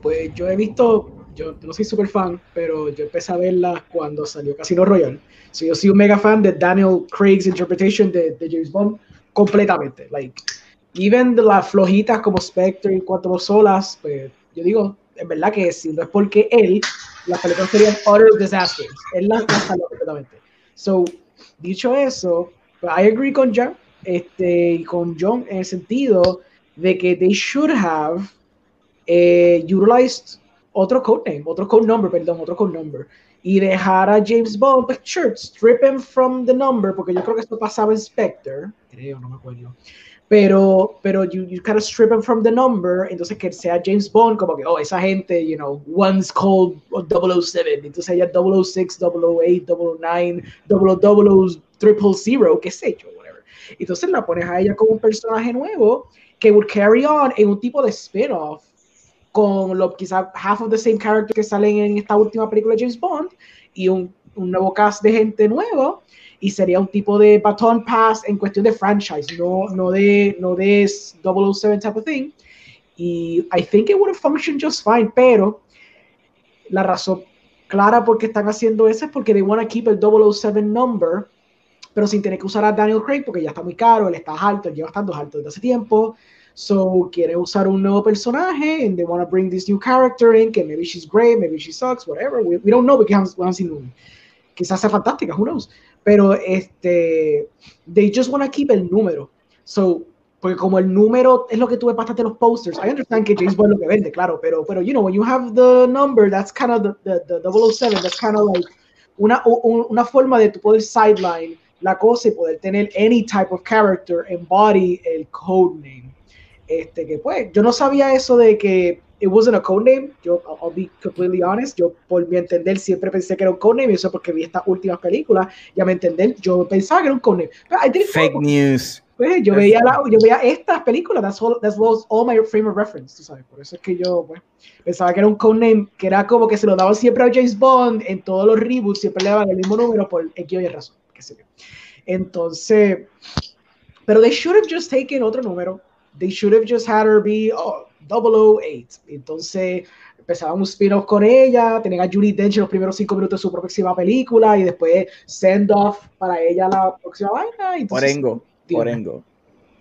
Pues yo he visto, yo no soy súper fan, pero yo empecé a verla cuando salió Casino Royale. So, yo soy un mega fan de Daniel Craig's interpretation de, de James Bond completamente. Like, even de las flojitas como Spectre y Cuatro Solas, pues yo digo, en verdad que si no es porque él, las películas serían utter disasters. Él las salvó completamente. So, dicho eso, pues, I agree con John, este, y con John en el sentido de que they should have eh, utilized otro codename, otro code number, perdón, otro code number, y dejar a James Bond, pues sure, strip him from the number, porque yo creo que esto pasaba en Spectre, creo, no me acuerdo, pero, pero you, you kind of strip him from the number, entonces que sea James Bond, como que, oh, esa gente, you know, one's called 007, entonces ella 006, 008, 009, 000, triple zero, qué sé yo, whatever. Entonces la pones a ella como un personaje nuevo que would carry on en un tipo de spin-off con lo quizá half of the same character que salen en esta última película James Bond y un, un nuevo cast de gente nuevo y sería un tipo de baton pass en cuestión de franchise, no, no de no de 007 type of thing. Y I think it would have functioned just fine, pero la razón clara por qué están haciendo eso es porque they want to keep el 007 number, pero sin tener que usar a Daniel Craig porque ya está muy caro, él está alto, él lleva estando alto desde hace tiempo. So quiere usar un nuevo personaje and they want to bring this new character in, que maybe she's great, maybe she sucks, whatever. We, we don't know because we haven't, seen the movie. Quizás sea fantástica, who knows. Pero este, they just want to keep el número. So, porque como el número es lo que tú ves bastante en los posters, I understand que James Bond lo que vende, claro, pero, pero you know, when you have the number, that's kind of the, the, the 007, that's kind of like una, un- una forma de tu poder sideline la cosa y poder tener any type of character embody el codename. Este, que pues, yo no sabía eso de que it wasn't a codename. Yo, I'll be completely honest, yo por mi entender siempre pensé que era un codename y eso porque vi estas últimas películas, ya me entender, yo pensaba que era un codename. Fake news. Pues, yo, veía la, yo veía estas películas, that's all, that was all my frame of reference, tú sabes, por eso es que yo pues, pensaba que era un codename, que era como que se lo daban siempre a James Bond, en todos los reboots siempre le daban el mismo número por X o Y razón, qué sé yo. Entonces, pero they should have just taken otro número, they should have just had her be oh, 008, entonces empezaban un spin-off con ella, tenían a Judy Dench en los primeros cinco minutos de su próxima película y después send-off para ella la próxima vaina. entonces- Orengo, Dime. Orengo.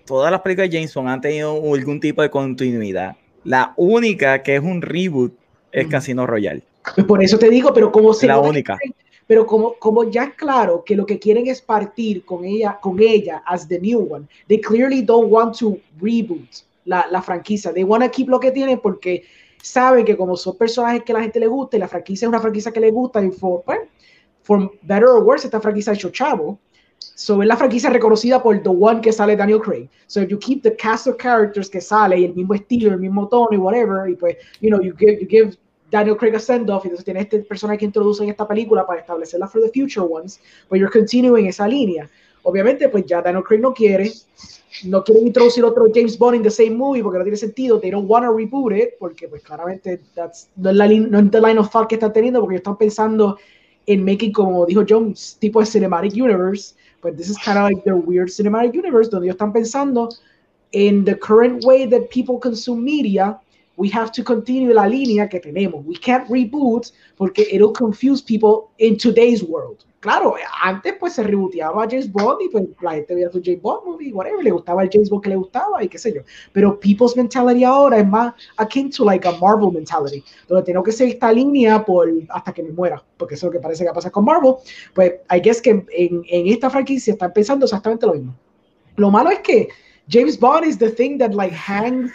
Todas las películas de James Bond han tenido algún tipo de continuidad. La única que es un reboot es. Casino Royale. Por eso te digo, pero como se La que única. quieren- pero como, como ya claro que lo que quieren es partir con ella, con ella as the new one, they clearly don't want to reboot la, la franquicia. They want to keep lo que tienen porque saben que como son personajes que la gente le gusta y la franquicia es una franquicia que le gusta y for, pues, for better or worse, esta franquicia ha hecho chavo. So es la franquicia reconocida por the one que sale Daniel Craig. So if you keep the cast of characters que sale y el mismo estilo, el mismo tono y whatever, y pues, you know, you give, you give Daniel Craig a send-off, entonces tiene este personaje que introduce en esta película para establecerla for the future ones, but you're continuing esa línea. Obviamente, pues ya Daniel Craig no quiere, no quieren introducir otro James Bond in the same movie porque no tiene sentido, they don't want to reboot it, porque pues claramente that's, no, es la no es the line of thought que están teniendo, porque están pensando en making, como dijo Jones, tipo de cinematic universe, but this is kind of like their weird cinematic universe, donde ellos están pensando in the current way that people consume media, we have to continue la línea que tenemos. We can't reboot porque it'll confuse people in today's world. Claro, antes pues se rebooteaba James Bond y pues la gente veía su James Bond movie, whatever, le gustaba el James Bond que le gustaba y qué sé yo. Pero people's mentality ahora es más akin to like a Marvel mentality, donde tengo que seguir esta línea por hasta que me muera, porque eso es lo que parece que pasa con Marvel. Pues I guess que en, en esta franquicia están pensando exactamente lo mismo. Lo malo es que James Bond is the thing that like hangs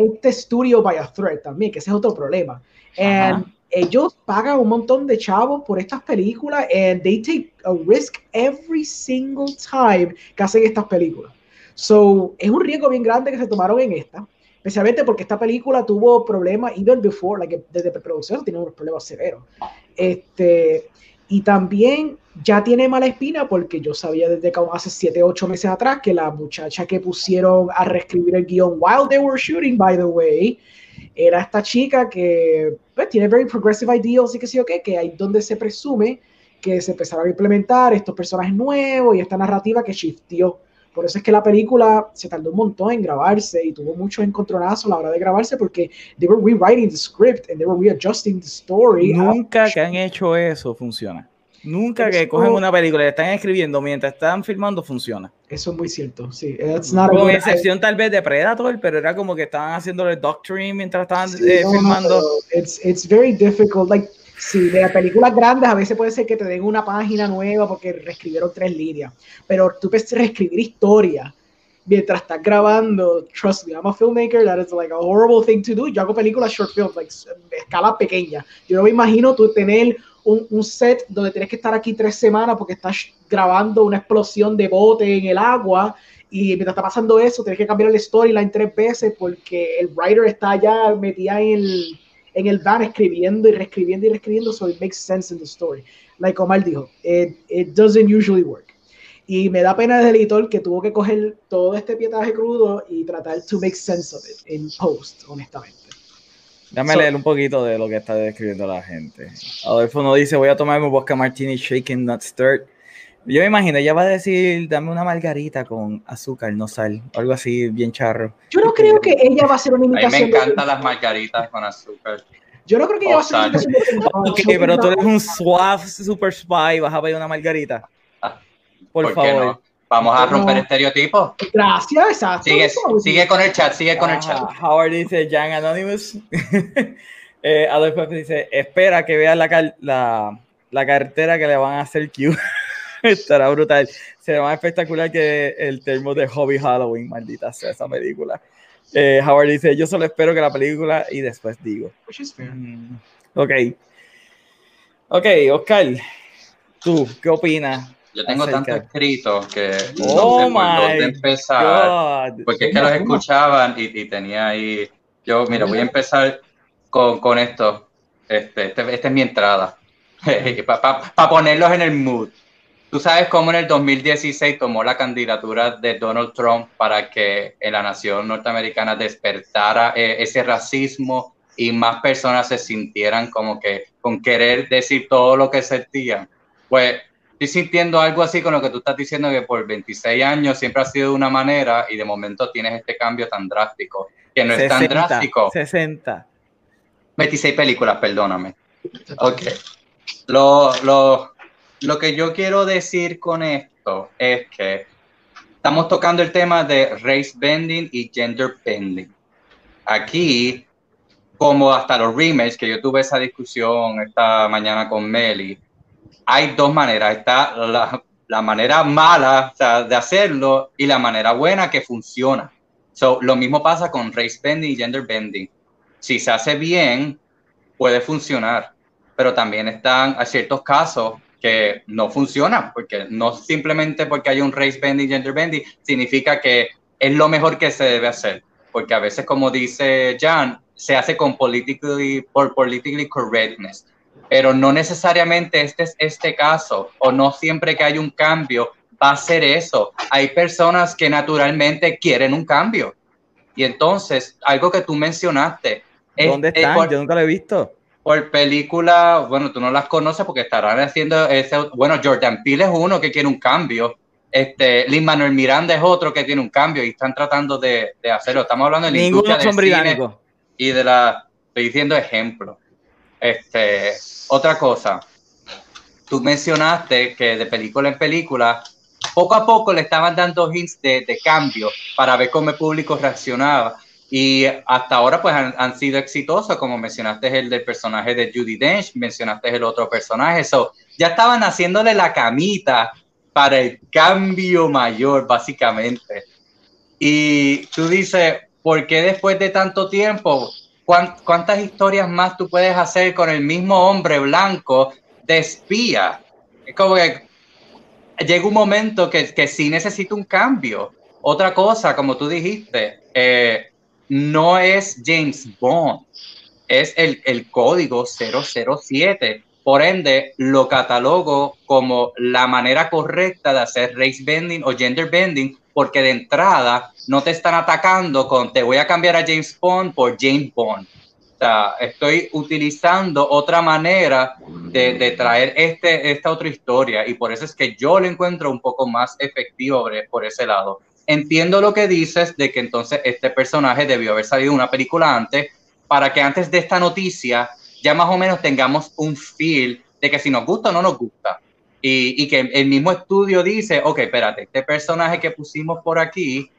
este estudio by a thread también, que ese es otro problema. And ellos pagan un montón de chavos por estas películas and they take a risk every single time que hacen estas películas. So, es un riesgo bien grande que se tomaron en esta, especialmente porque esta película tuvo problemas even before, like desde preproducción tiene unos problemas severos. Este, y también ya tiene mala espina porque yo sabía desde hace 7, 8 meses atrás que la muchacha que pusieron a reescribir el guion while they were shooting, by the way, era esta chica que pues, tiene very progressive ideals y que sí o qué, que ahí donde se presume que se empezaron a implementar estos personajes nuevos y esta narrativa que shiftió. Por eso es que la película se tardó un montón en grabarse y tuvo muchos encontronazos a la hora de grabarse porque they were rewriting the script and they were readjusting the story. Nunca que han hecho eso funciona. Nunca que cogen una película y la están escribiendo mientras están filmando funciona. Eso es muy cierto, sí. Con excepción tal vez de Predator, pero era como que estaban haciéndole doctoring mientras estaban Sí, eh, no, no, filmando. pero It's, it's very difficult. Like, sí, de las películas grandes a veces puede ser que te den una página nueva porque reescribieron tres líneas, pero tú puedes reescribir historia mientras estás grabando. Trust me, I'm a filmmaker. That is like a horrible thing to do. Yo hago películas short films, like escala pequeña. Yo no me imagino tú tener un, set donde tienes que estar aquí tres semanas porque estás grabando una explosión de bote en el agua y mientras está pasando eso, tienes que cambiar el storyline tres veces porque el writer está ya metida en el, en el van escribiendo y reescribiendo y reescribiendo, so it makes sense in the story. Like Omar dijo, it, it doesn't usually work. Y me da pena del editor que tuvo que coger todo este pietaje crudo y tratar to make sense of it in post, honestamente. Dame So- leer un poquito de lo que está describiendo la gente. Adolfo nos dice, voy a tomarme vodka martini shaken not stirred. Yo me imagino, ella va a decir, dame una margarita con azúcar, no sal, o algo así bien charro. Yo no creo que ella va a hacer una A mí me imitación. de- encantan las margaritas con azúcar. yo no creo que ella va a hacer una imitación. de- Ok, pero tú eres un suave super spy, vas a pedir una margarita. Ah, Por, ¿Por qué favor. no? Vamos a No. romper estereotipos. Gracias, exacto. Sigue, sigue con el chat, sigue con el chat. Ah, Howard dice, Jan Anonymous. eh, Adolfo dice, espera que veas la, la, la cartera que le van a hacer Q. Estará brutal. Será más espectacular que el termo de Hobby Halloween, maldita sea esa película. Eh, Howard dice, yo solo espero que la película y después digo. Which is fair. Mm, Ok. Ok, Oscar, ¿tú qué opinas? Yo tengo Acerca. tanto escrito que no Oh sé por dónde empezar. God. Porque es que los escuchaban y, y tenía ahí. Yo, mira, voy a empezar con, con esto. Este, este, esta es mi entrada. Para ponerlos en el mood. Tú sabes cómo en el 2016 tomó la candidatura de Donald Trump para que en la nación norteamericana despertara eh, ese racismo y más personas se sintieran como que con querer decir todo lo que sentían. Pues estoy sintiendo algo así con lo que tú estás diciendo que por 26 años siempre ha sido de una manera y de momento tienes este cambio tan drástico, que no es tan 60, drástico. 60. 26 películas, perdóname. Ok. Lo, lo, lo que yo quiero decir con esto es que estamos tocando el tema de race bending y gender bending. Aquí, como hasta los remakes, que yo tuve esa discusión esta mañana con Meli, hay dos maneras. Está la, la manera mala o sea, de hacerlo y la manera buena que funciona. So, lo mismo pasa con race bending y gender bending. Si se hace bien, puede funcionar, pero también están ciertos casos que no funcionan, porque no simplemente porque hay un race bending, gender bending, significa que es lo mejor que se debe hacer, porque a veces, como dice Jan, se hace con politically, por politically correctness, pero no necesariamente este es este caso, o no siempre que hay un cambio va a ser eso. Hay personas que naturalmente quieren un cambio. Y entonces, algo que tú mencionaste, es- ¿Dónde es están? por- Yo nunca lo he visto. Por película, bueno, tú no las conoces porque estarán haciendo ese, bueno, Jordan Peele es uno que quiere un cambio, este, Lin Manuel Miranda es otro que tiene un cambio y están tratando de, de hacerlo. Estamos hablando de la Ninguno industria del cine y de la, estoy diciendo ejemplo. Este, otra cosa, tú mencionaste que de película en película, poco a poco le estaban dando hints de, de cambio para ver cómo el público reaccionaba. Y hasta ahora pues han, sido exitosos, como mencionaste el del personaje de Judy Dench, mencionaste el otro personaje, so, ya estaban haciéndole la camita para el cambio mayor, básicamente. Y tú dices, ¿por qué después de tanto tiempo? ¿cuán- ¿Cuántas historias más tú puedes hacer con el mismo hombre blanco de espía? Es como que llega un momento que, que sí necesita un cambio. Otra cosa, como tú dijiste, eh, no es James Bond, es el, el código 007. Por ende, lo catalogo como la manera correcta de hacer race bending o gender bending, porque de entrada no te están atacando con te voy a cambiar a James Bond por James Bond. O sea, estoy utilizando otra manera de, de traer este, esta otra historia y por eso es que yo lo encuentro un poco más efectivo por, ese lado. Entiendo lo que dices de que entonces este personaje debió haber salido una película antes para que antes de esta noticia ya más o menos tengamos un feel de que si nos gusta o no nos gusta. Y, y que el mismo estudio dice, ok, espérate, este personaje que pusimos por aquí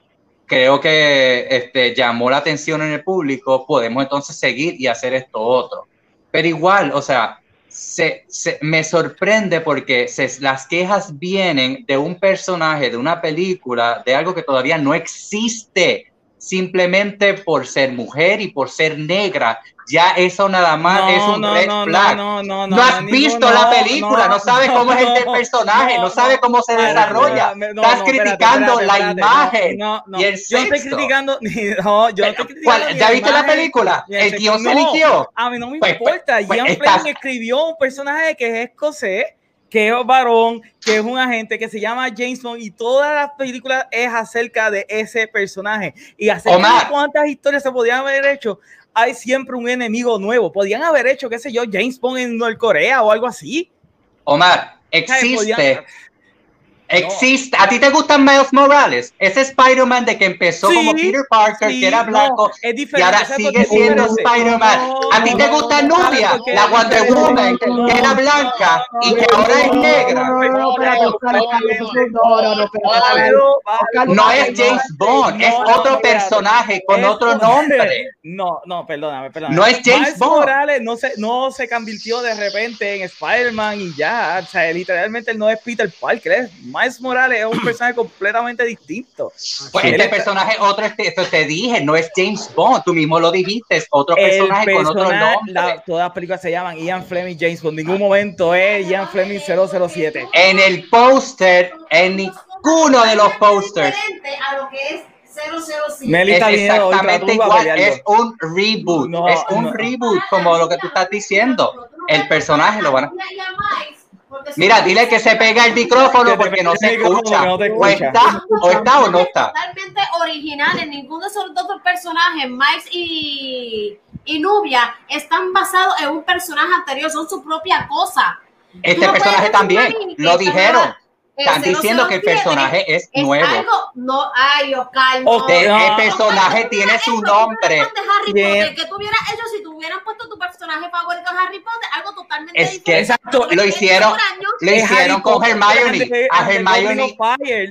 creo que este, llamó la atención en el público, podemos entonces seguir y hacer esto otro. Pero igual, o sea, se, me sorprende porque las quejas vienen de un personaje, de una película, de algo que todavía no existe, simplemente por ser mujer y por ser negra. Ya eso nada más No, es un no, red no, flag. no, no, no, No has visto la película, no, sabes cómo es no, personaje, no, sabes cómo se desarrolla. Estás no, espérate, criticando espérate, la imagen no, no, y el Yo no estoy sexo. criticando, no, yo estoy criticando. ¿Cuál- ni ¿Ya viste la película? El sexo. guion se eligió. A mí no me Pues, importa. pues, pues, Ian estás- escribió un personaje que es escocés, que es varón, que es un agente que se llama James Bond y todas las películas es acerca de ese personaje. Y acerca Omar. de cuántas historias se podían haber hecho, hay siempre un enemigo nuevo. Podían haber hecho, qué sé yo, James Bond en Norcorea o algo así. Omar, existe, existe. ¿A ti te gustan Miles Morales? Ese Spider-Man de que empezó Sí, como Peter Parker, Sí, que era no, blanco, es y ahora ¿sabes por sigue siendo? Spider-Man. No, ¿A ti te gusta no, ¿sabes Nubia, la Wonder? Woman, No, que era blanca no, y que ahora es negra? No, es James Bond, es otro personaje con otro otro- nombre. No, no, perdóname, perdóname. No es James Miles Bond. Morales no se, no se convirtió de repente en Spider-Man y ya. O sea, literalmente él no es Peter Parker, es Miles Morales es un personaje completamente distinto. Pues este está- personaje, otro, este, esto te dije, no es James Bond, tú mismo lo dijiste, es otro El personaje con otro personaje- nombre. la- todas las películas se llaman Ian Fleming James Bond. En ningún momento es Ian Fleming 007. En el póster, en ninguno de los pósters, diferente a lo que es 007. Nelly es está viniendo hoy para exactamente igual, es un reboot, No, es un no. reboot como lo que tú estás diciendo. El personaje lo van a... Mira, dile que se pega el micrófono porque no se escucha. no O está, o está o no está. Totalmente originales. Ninguno de esos dos personajes, Miles y, y Nubia, están basados en un personaje anterior. Son su propia cosa. Este no personaje también, lo dijeron. Están diciendo que el 007 personaje es es nuevo. algo, no, ay, Oscar, no. Ok, De- no. el personaje tiene su nombre. De Harry. Potter, que tú hubieras hecho si tú hubieras puesto tu personaje favorito en Harry Potter, algo totalmente Es que diferente. Exacto, Porque lo hicieron- Lo hicieron con Hermione. A Hermione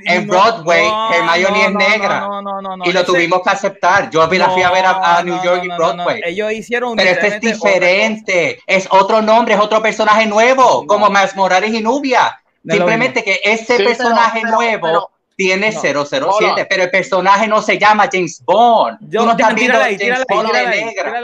en Broadway, Hermione es negra. no, no, no, no, y lo tuvimos que aceptar. Yo la fui a ver a, a New York y. Broadway. Ellos hicieron Pero este es diferente, es otro nombre, es otro personaje nuevo, como Miles Morales y Nubia. Simplemente que ese personaje nuevo tiene No. 007, Hold on. pero el personaje no se llama James Bond. Yo, Tú no estás viendo James Bond de negra.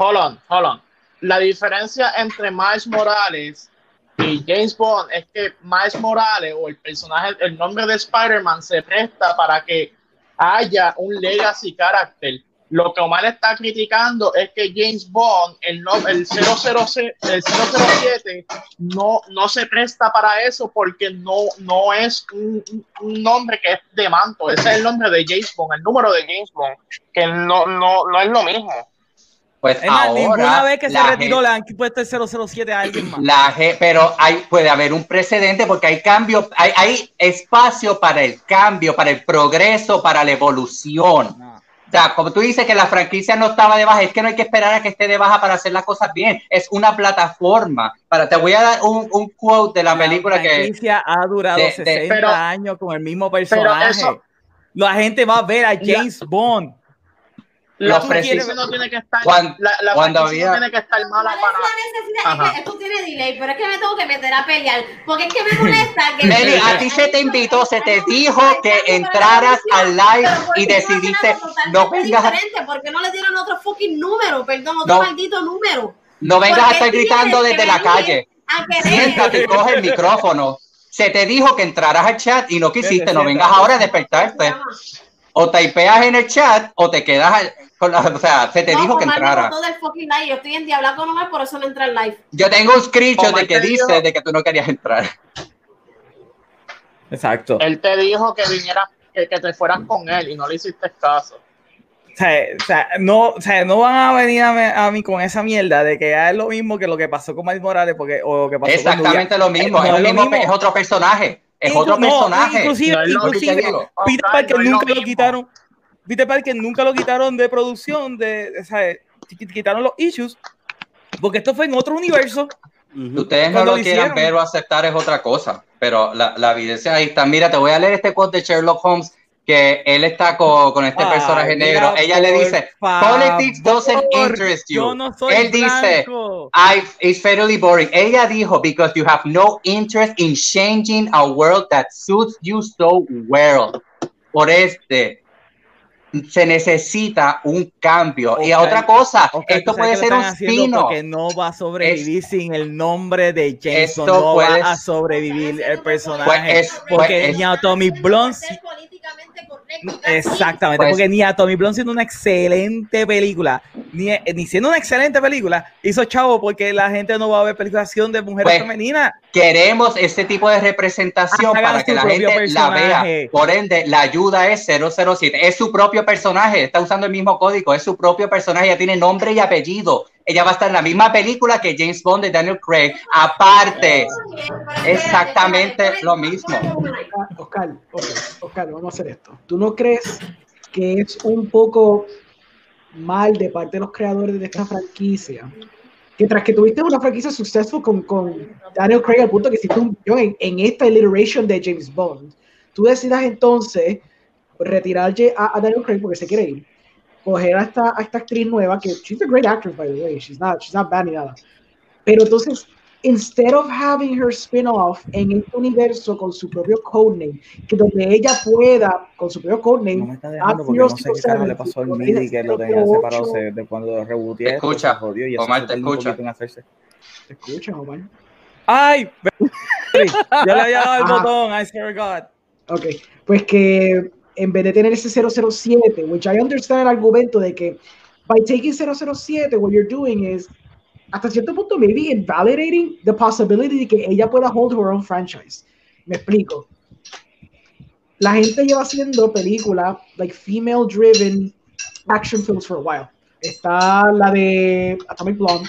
Hold on, hold on. La diferencia entre Miles Morales y James Bond es que Miles Morales o el personaje, el nombre de Spider-Man se presta para que haya un legacy character. Lo que Omar está criticando es que James Bond, el, no, el, 007, el 007, no, no se presta para eso porque no, no es un, un nombre que es de manto. Ese es el nombre de James Bond, el número de James Bond, que no, no, no es lo mismo. Pues Es más, ahora ninguna vez que se la retiró gente- le han puesto el 007 a alguien más. La pero hay, puede haber un precedente porque hay cambio, hay, hay espacio para el cambio, para el progreso, para la evolución. No. O sea, como tú dices que la franquicia no estaba de baja, es que no hay que esperar a que esté de baja para hacer las cosas bien. Es una plataforma. Para, te voy a dar un, un quote de la película que... franquicia ha durado de- de- 60 pero- años con el mismo personaje. eso- La gente va a ver a James Bond. Los precisos- no tiene que estar, Cuando- la, la cuando había- tiene que estar mala ¿Cuál es para. la necesidad? Ajá. Es que esto tiene delay, pero es que me tengo que meter a pelear. Porque es que me molesta que. Meli, a ti se te invitó, se te dijo que entraras al live y decidiste no vengas ¿Por qué no le dieron otro fucking número? Perdón, otro No. maldito número. No vengas a estar gritando desde la calle. Siéntate coge el micrófono. Se te dijo que entraras al chat y no quisiste. No vengas ahora a despertarte. O typeas en el chat o te quedas al- o sea, se te No, dijo que entrara. botó del fucking live. Yo estoy en diabla con Omar, por eso no entra al live. Yo tengo un screenshot Omar de que te dijo- dice de que tú no querías entrar. Exacto. Él te dijo que vinieras, que, que te fueras con él y no le hiciste caso. O sea, o sea, no, o sea, no van a venir a, me- a mí con esa mierda de que es lo mismo que lo que pasó con Miles Morales porque, o lo que pasó con Exactamente lo mismo. Eh, no es, es lo el mismo, mismo. es otro personaje. Es Inclu- otro no, personaje. inclusive, No es lo inclusive. Peter Parker lo nunca lo mismo. quitaron. Peter Parker nunca lo quitaron de producción, de, o sea, qu- quitaron los issues, porque esto fue en otro universo. Ustedes no lo lo quieran ver o aceptar es otra cosa, pero la, la evidencia ahí está. Mira, te voy a leer este quote de Sherlock Holmes que él está con, con este Ay, personaje mira, negro. Ella le dice, politics doesn't interest you. Yo no soy Él dice, blanco. I, it's fairly boring. Ella dijo, because you have no interest in changing a world that suits you so well. Por este, se necesita un cambio. y Oscar, otra cosa, Oscar, esto ¿tú sabes puede ser un spin-off. Porque no va a sobrevivir sin el nombre de James Esto Bond. No puede- va a sobrevivir el personaje. Pues es- porque pues es- ni a Tommy Blunt, Ser políticamente correcto. exactamente, Pues- porque ni a Tommy Blunt siendo una excelente película, ni, ni siendo una excelente película, hizo chavo porque la gente no va a ver películas de acción de mujeres Pues, femeninas. Queremos ese tipo de representación Hagan para que la gente la vea. personaje. Por ende, la ayuda es 007. Es su propio personaje. Está usando el mismo código. Es su propio personaje. Ella tiene nombre y apellido. Ella va a estar en la misma película que James Bond de Daniel Craig. Aparte. Exactamente lo mismo. Oscar, ok, Oscar, vamos a hacer esto. ¿Tú no crees que es un poco mal de parte de los creadores de esta franquicia? Que tras que tuviste una franquicia successful con, con Daniel Craig al punto que hiciste un guion en, en esta iteration de James Bond, tú decidas entonces retirar a, a Daniel Craig porque se quiere ir, coger a esta, a esta actriz nueva que she's a great actress by the way, she's not, she's not bad ni nada. Pero entonces instead of having her spin-off en este universo con su propio codename, que donde ella pueda, con su propio No codename, me está dejando porque no sé qué carajo le pasó al MIDI que lo tenía separado se- de cuando lo Escucha, se jodió y Omar, te escucha. ¿te escuchas, Omar? ¡Ay! Yo le había dado el Ajá. botón, I swear to God. Ok, pues que en vez de tener ese 007, which I understand el argumento de que by taking 007, what you're doing is, hasta cierto punto, maybe invalidating the possibility de que ella pueda hold her own franchise. Me explico. La gente lleva haciendo películas, like female driven action films for a while. Está la de Atomic Blonde,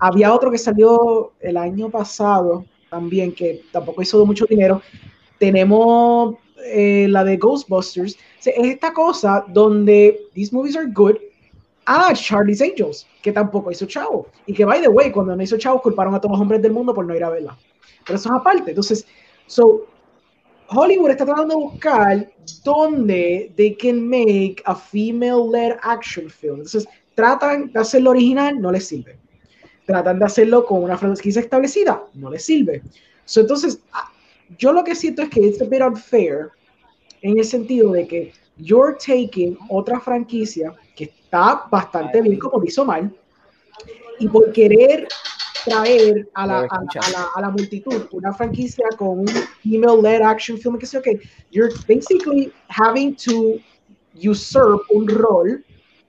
había otro que salió el año pasado también, que tampoco hizo mucho dinero, tenemos eh, la de Ghostbusters. Es esta cosa donde these movies are good. Ah, Charlie's Angels, que tampoco hizo chavo. Y que, by the way, cuando no hizo chavo, culparon a todos los hombres del mundo por no ir a verla. Pero eso es aparte. Entonces, so, Hollywood está tratando de buscar dónde they can make a female-led action film. Entonces, tratan de hacerlo original, no les sirve. Tratan de hacerlo con una franquicia establecida, no les sirve. So, entonces, yo lo que siento es que it's a bit unfair en el sentido de que you're taking otra franquicia que está bastante bien como hizo mal y por querer traer a la, a, a la, a la multitud una franquicia con un female-led action film que sé que you're basically having to usurp un rol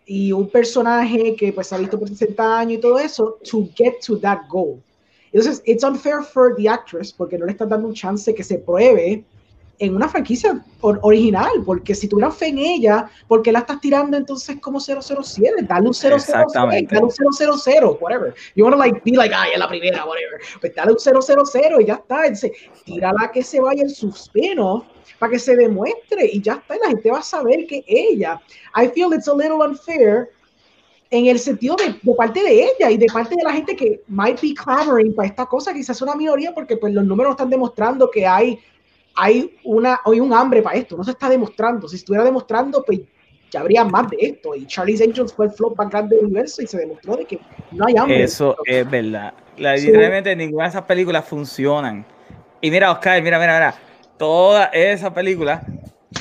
y un personaje que pues ha visto por 60 años y todo eso to get to that goal. Entonces, it's unfair for the actress porque no le están dando un chance que se pruebe en una franquicia or- original, porque si tuvieran fe en ella, ¿por qué la estás tirando entonces como 007? Dale un 006, Exactamente. dale un 000, whatever. You want to like be like, ay, es la primera, whatever. Pues dale un 000 y ya está. Entonces, tírala que se vaya en su spin-off para que se demuestre y ya está. Y la gente va a saber que ella. I feel it's a little unfair en el sentido de, de parte de ella y de parte de la gente que might be clamoring para esta cosa, quizás es una minoría porque pues los números están demostrando que hay, hay, una, hay un hambre para esto, no se está demostrando, si estuviera demostrando pues ya habría más de esto y Charlie's Angels fue el flop más grande del universo y se demostró de que no hay hambre. Eso es verdad. La, Sí. literalmente ninguna de esas películas funcionan. Y mira, Oscar, mira, mira, mira. Todas esas películas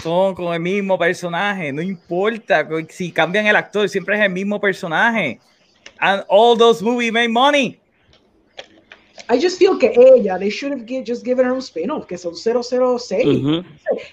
son con el mismo personaje. No importa si cambian el actor, siempre es el mismo personaje. And all those movies make money. I just feel que ella, they should have gi- just given her un spin-off, que son 006. Ujú.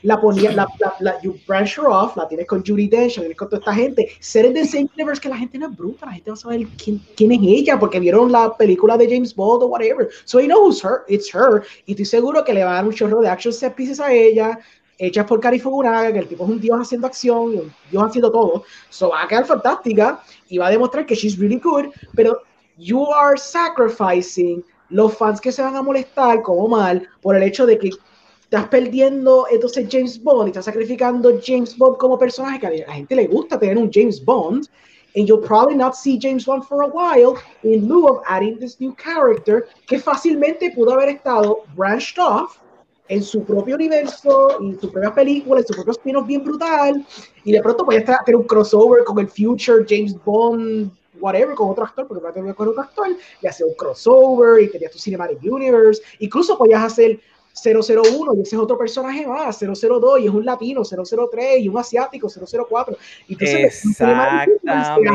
la ponía, la, la, la, you branch her off, la tienes con Judy Dench, la tienes con toda esta gente, ser in the same universe que la gente no es bruta, la gente va a saber quién, quién es ella, porque vieron la película de James Bond o whatever, so you know who's her, it's her, y estoy seguro que le va a dar un chorro de action set pieces a ella, hechas por Cary Fukunaga, que el tipo es un dios haciendo acción, y un dios haciendo todo, so va a quedar fantástica, y va a demostrar que she's really good, pero you are sacrificing los fans que se van a molestar como mal por el hecho de que estás perdiendo entonces James Bond y estás sacrificando James Bond como personaje que a la gente le gusta tener un James Bond and you'll probably not see James Bond for a while in lieu of adding this new character que fácilmente pudo haber estado branched off en su propio universo, en su propia película, en su propio spin-off bien brutal y de pronto puede estar tener un crossover con el future James Bond whatever, con otro actor, porque no te con otro actor, y hacer un crossover, y tenías tu Cinematic Universe, incluso podías hacer 001 y ese es otro personaje más, 002 y es un latino, 003 y un asiático, 004. Y entonces, la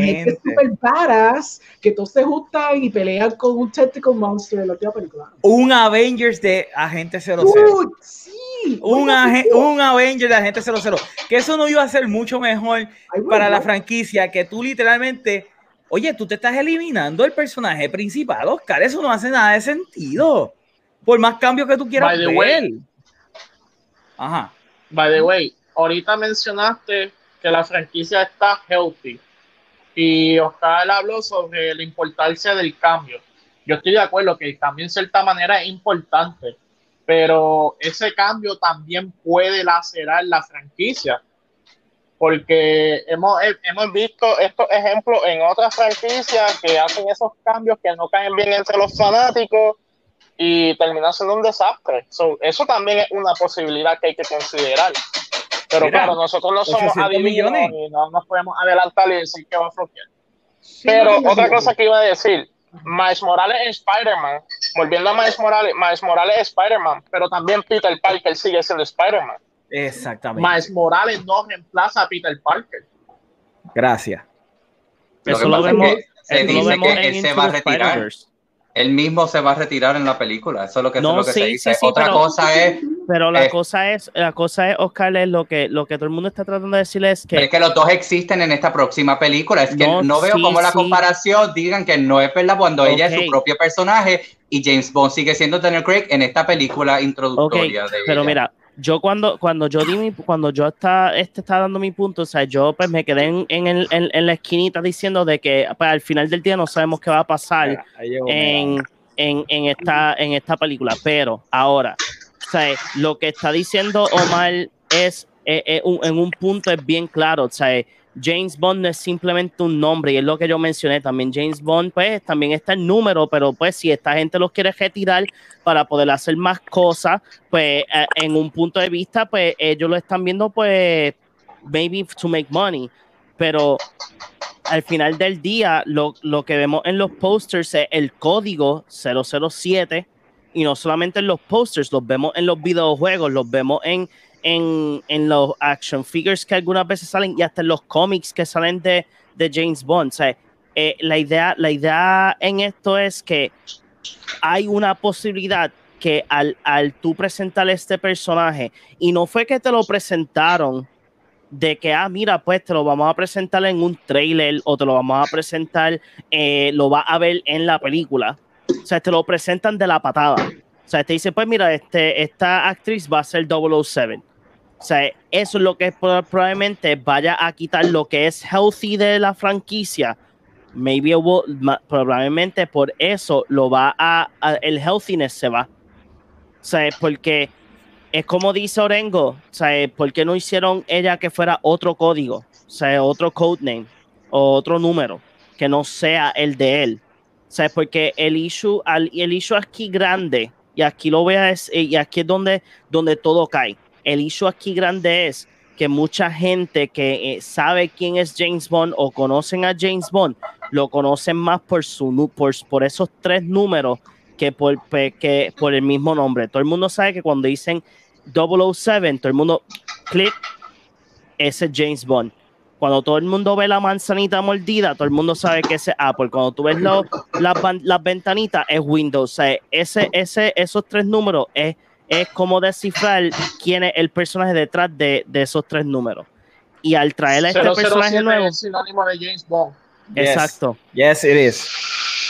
gente es Exactamente. badass, que todos se juntan y pelean con un tentacle monster en la última película. Un Avengers de Agente 00. Dude, sí. Un, un Avenger de Agente 00. Que eso no iba a ser mucho mejor ay, para la franquicia que tú literalmente, oye, tú te estás eliminando el personaje principal, Oscar, eso no hace nada de sentido. Por más cambios que tú quieras By the ver. way. Ajá. By the way, ahorita mencionaste que la franquicia está healthy y Oscar habló sobre la importancia del cambio. Yo estoy de acuerdo que el cambio en cierta manera es importante, pero ese cambio también puede lacerar la franquicia. Porque hemos, he- hemos visto estos ejemplos en otras franquicias que hacen esos cambios que no caen bien entre los fanáticos y termina siendo un desastre. So, eso también es una posibilidad que hay que considerar. Pero Mira, claro, nosotros no somos 800 adivinos millones. y no nos podemos adelantar y decir que va a floquear. sí, Pero otra cosa que iba a decir, Miles Morales es Spider-Man. Volviendo a Miles Morales, Miles Morales es Spider-Man, pero también Peter Parker sigue siendo Spider-Man. Exactamente. Miles Morales no reemplaza a Peter Parker. Gracias. Lo Eso lo es vemos, que se dice vemos que él se va a retirar. Él mismo se va a retirar en la película. Eso es lo que, No, lo que se dice. sí, sí, Otra pero- cosa es Pero la cosa es, la cosa es, Oscar, es lo que, lo que todo el mundo está tratando de decirle es Pero que es que los dos existen en esta próxima película. Es que No, no, veo sí, cómo la sí. comparación digan que no es verdad cuando ella es su propio personaje y James Bond sigue siendo Daniel Craig en esta película introductoria de pero ella. mira, yo cuando, cuando yo di mi, cuando yo está, este está dando mi punto, o sea, yo pues me quedé en, en, el- en- en la esquinita diciendo de que pues, al final del día no sabemos qué va a pasar Mira, en, en, en esta, en esta película. Pero ahora, o sea, lo que está diciendo Omar es, un- en un punto es bien claro. O sea, James Bond no es simplemente un nombre y es lo que yo mencioné también. James Bond, pues también está el número, pero pues si esta gente los quiere retirar para poder hacer más cosas, pues eh, en un punto de vista, pues ellos lo están viendo, pues, maybe to make money. Pero al final del día, lo, lo que vemos en los posters es el código 007 y no solamente en los posters, los vemos en los videojuegos, los vemos en, en, en los action figures que algunas veces salen y hasta en los cómics que salen de, de James Bond. O sea, eh, la, idea, la idea en esto es que hay una posibilidad que al, al tú presentar este personaje, y no fue que te lo presentaron de que, ah, mira, pues te lo vamos a presentar en un trailer o te lo vamos a presentar, eh, lo vas a ver en la película. O sea, te lo presentan de la patada. O sea, te dice, pues mira, este, esta actriz va a ser 007. O sea, eso es lo que pro- probablemente vaya a quitar lo que es healthy de la franquicia. Maybe will- probablemente por eso lo va a, a- el healthiness se va. O sea, porque es como dice Orengo, o sea, ¿por qué no hicieron ella que fuera otro código? O sea, otro codename o otro número que no sea el de él. O sea, porque el issue, el issue aquí grande, y aquí lo decir, y aquí es donde, donde todo cae. El issue aquí grande es que mucha gente que eh, sabe quién es James Bond o conocen a James Bond, lo conocen más por, esos tres números que por, el mismo nombre. Todo el mundo sabe que cuando dicen 007, todo el mundo clic, ese es James Bond. Cuando todo el mundo ve la manzanita mordida, todo el mundo sabe que ese es Apple. Cuando tú ves las, ventanitas, es Windows. Ese, esos tres números es, es como descifrar quién es el personaje detrás de, de esos tres números. Y al traer a este 007 personaje nuevo, es sinónimo de James Bond. Yes. exacto. Yes, it is.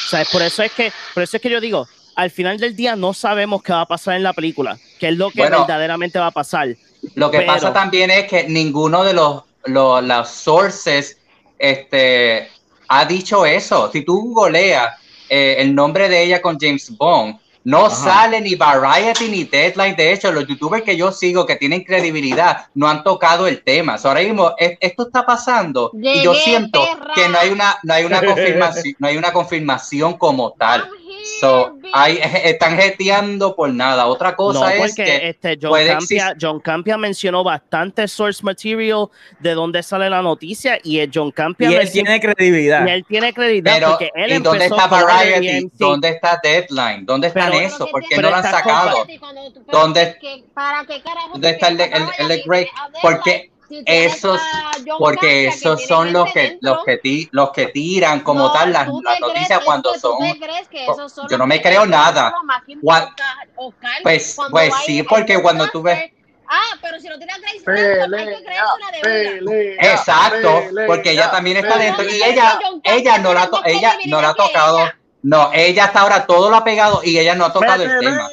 O sea, por eso es que, por eso es que yo digo, al final del día no sabemos qué va a pasar en la película, qué es lo que Bueno. verdaderamente va a pasar. Lo que Pero- pasa también es que ninguno de los, los las sources este, ha dicho eso. Si tú googleas eh, el nombre de ella con James Bond, no Ajá. sale ni Variety ni Deadline. De hecho, los youtubers que yo sigo que tienen credibilidad no han tocado el tema. So, ahora mismo es- esto está pasando y yo siento perra. que no hay una no hay una confirmación no hay una confirmación como tal. So, hay, están jeteando por nada. Otra No, cosa es que este, John, puede Campia, John Campia mencionó bastante source material de dónde sale la noticia y el John Campia Y él tiene credibilidad. y él tiene credibilidad Pero, porque él ¿y dónde está Variety? IMC. ¿Dónde está Deadline? ¿Dónde están Pero- eso? ¿Por qué no lo han sacado? ¿Dónde- que- ¿Para qué carajo ¿Dónde tú está el el- el de a Greg? Si Esos, porque esos son los que, dentro. los que, ti- los que tiran como No, tal las, ¿tú te las noticias cuando son. te crees que esos son yo no me creo nada. Oscar, Pues- pues hay sí, porque cuando tú ves- Ah, pero si no tiene a Grace Franco, hay que Pelea, creérsela de Exacto, pelea, porque ella también está pelea. dentro y ella, ella no la, ella no la ha tocado. ella. No, ella hasta ahora todo lo ha pegado y ella no ha tocado el tema.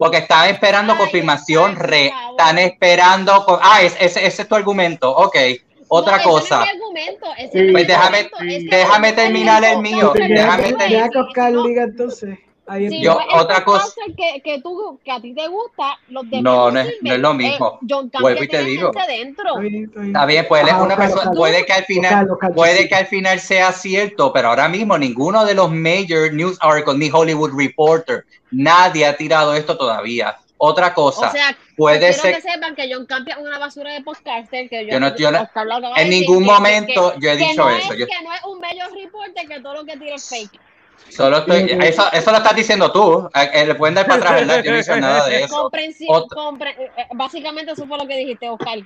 Porque están esperando Ay, confirmación, re, están esperando. con- ah, es- ese, ese es tu argumento. Ok, otra No, ese cosa. No es mi argumento, ese Sí. Pues déjame- que déjame terminar el mío, déjame terminar. Yo- no es el otra cosa- que, que, tú, que a ti te gusta, los demás No, no es- sirven. no es lo mismo. Eh, John Vuelvo y te digo. dentro. Está bien, está bien. Pues él es Ajá, una persona, puede que al final, puede que al final sea cierto, pero ahora mismo ninguno de los major news articles ni Hollywood Reporter, nadie ha tirado esto todavía. Otra cosa, o sea, puede quiero ser- que sepan que John Campia es una basura de podcaster que yo, Yo no- yo no- en ningún momento que- yo he que dicho no eso. Es, Yo- que no es un bello reporte que todo lo que tira es fake. Solo estoy, eso, eso lo estás diciendo tú. Eh, eh, le pueden dar para atrás, ¿verdad? Yo no hice nada de eso. Compre- eh, básicamente eso fue lo que dijiste, Oscar.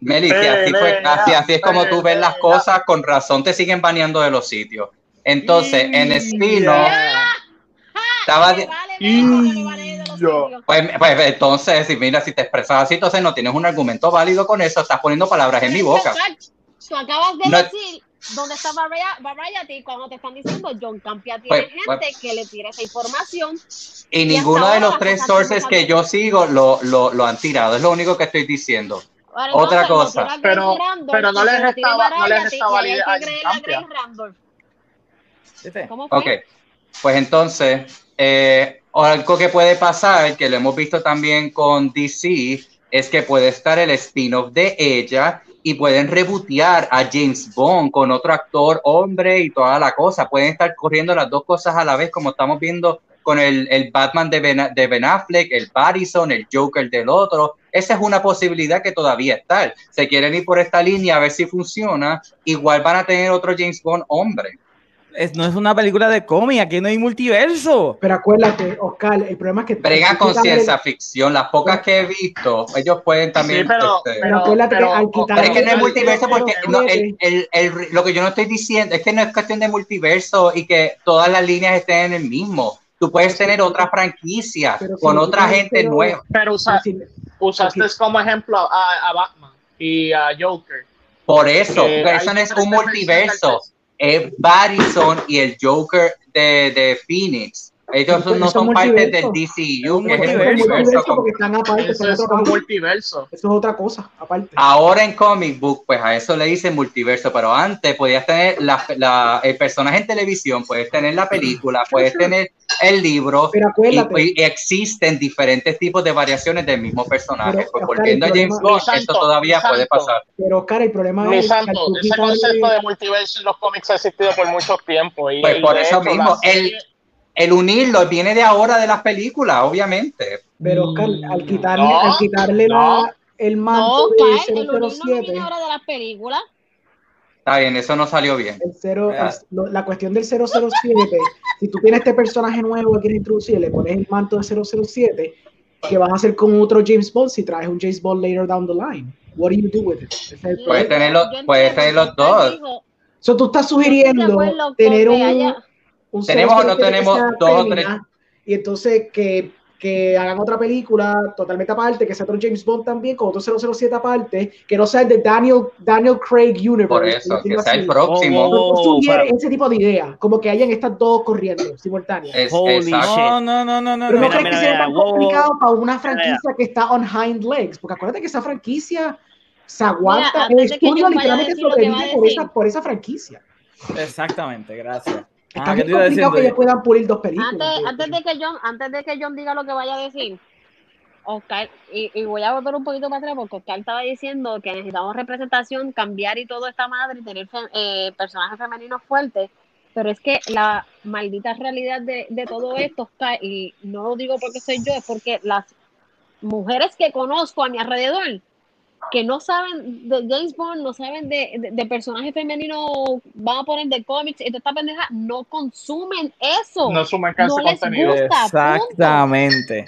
Meli, que así, fue- así, así es como tú ves las cosas, con razón te siguen baneando de los sitios. Entonces, en Espino, estaba... Vale vale Yo. Pues, pues entonces, si mira, si te expresas así, entonces no tienes un argumento válido con eso, estás poniendo palabras en mi boca. Tú acabas de No- decir dónde está Variety cuando te están diciendo John Campia tiene Pues, gente pues- que le tira esa información. Y Y ninguno de los tres sources que yo sigo lo, lo, lo han tirado, es lo único que estoy diciendo. Ahora, Otra lo cosa. Pero- Randolph, pero no y le se lo tira restaba- no le Variety, restaba validez a John. ¿Cómo fue? Ok, pues entonces, eh, algo que puede pasar, que lo hemos visto también con DC, es que puede estar el spin-off de ella y pueden rebotear a James Bond con otro actor hombre y toda la cosa. Pueden estar corriendo las dos cosas a la vez, como estamos viendo con el, el Batman de ben, de Ben Affleck, el Pattinson, el Joker del otro. Esa es una posibilidad que todavía está. Se quieren ir por esta línea a ver si funciona. Igual van a tener otro James Bond hombre. Es- no es una película de cómic, aquí no hay multiverso. Pero acuérdate, Oscar, el problema es que. Bregan con ciencia ficción, las pocas que he visto, ellos pueden también. Sí, pero- este, Pero acuérdate que al quitar- pero es que no es multiverso porque el- no, el- el- el- lo que yo no estoy diciendo es que no es cuestión de multiverso y que todas las líneas estén en el mismo. Tú puedes tener otra franquicia Pero si con otra gente pero- nueva. Pero usa- si- usaste Aquí. como ejemplo a, a Batman y a Joker. Por eso, Eh, porque eso no es un diferentes multiverso. Es Barrison y el Joker de, de Phoenix. Ellos Eso- no son es parte del multiverso. DCU, que es el multiverso. Multiverso, multiverso porque están aparte, Eso son es otra un cosa. multiverso. Eso es otra cosa, aparte. Ahora en comic book, pues a eso le dicen multiverso, pero antes podías tener la, la- el personaje en televisión, puedes tener la película, puedes tener el libro, Pero y, acuérdate, y existen diferentes tipos de variaciones del mismo personaje. Pero, pues Oscar, volviendo a el James problema- Bond, esto todavía puede santo. pasar. pero Oscar, el problema es santo, ese concepto de multiverso en los cómics ha existido por mucho tiempo. Y, Pues y por de eso hecho, mismo, el- serie- El unirlo viene de ahora de las películas, obviamente. Pero Oscar, al quitarle, No, al quitarle no. la, el No, manto Oscar, de el unir no 007, viene ahora de las películas. Está bien, eso no salió bien. el cero, Ya. el- lo- la cuestión del 007, si tú tienes este personaje nuevo que quieres introducir, le pones el manto de 007, ¿qué vas a hacer con otro James Bond si traes un James Bond later down the line? What do you do with it? Puedes tener los- puedes tener los dos. dijo, So, tú estás sugiriendo tener un, haya- un ¿Tenemos o no 007 que tenemos dos o fémina, Y entonces que, que hagan otra película totalmente aparte, que sea otro James Bond también, con otro 007 aparte, que no sea el de Daniel, Daniel Craig Universe. Por eso, decirlo que sea el así. próximo. Oh, para- ese tipo de idea, como que hayan estas dos corriendo simultáneas. Es- Holy exacto. shit. No, no, no, no, no. Pero no. Mira, crees mira, que sea mira, tan complicado para una mira. franquicia que está on hind legs, porque acuérdate que esa franquicia se aguanta, antes el que estudio literalmente que sobrevive por esa, por esa franquicia. Exactamente, gracias. Está Ah, ¿qué bien te iba complicado que ellos puedan pulir dos películas. antes, de- antes de que John, antes de que John diga lo que vaya a decir, Oscar, y, y voy a volver un poquito para atrás porque Oscar estaba diciendo que necesitamos representación, cambiar y todo esta madre y tener fe- eh, personajes femeninos fuertes, pero es que la maldita realidad de, de todo esto, Oscar, y no lo digo porque soy yo, es porque las mujeres que conozco a mi alrededor, que no saben de James Bond, no saben de, de, de personajes femeninos, van a poner de cómics y toda esta pendeja, no consumen eso. no suman no les contenido. gusta. Exactamente.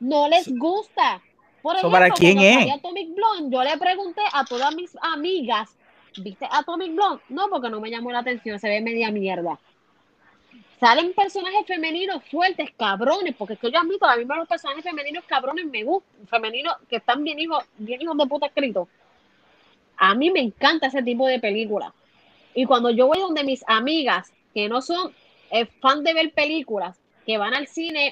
No les gusta. Por ¿Eso ejemplo, para quién es? Atomic Blonde, yo le pregunté a todas mis amigas, ¿viste Atomic Blonde? No, porque no me llamó la atención, se ve media mierda. Salen personajes femeninos fuertes, cabrones, porque es que yo admito, a mí me los personajes femeninos cabrones me gustan, femeninos que están bien hijos, bien hijos de puta escritos. A mí me encanta ese tipo de películas. Y cuando yo voy donde mis amigas, que no son eh, fan de ver películas, que van al cine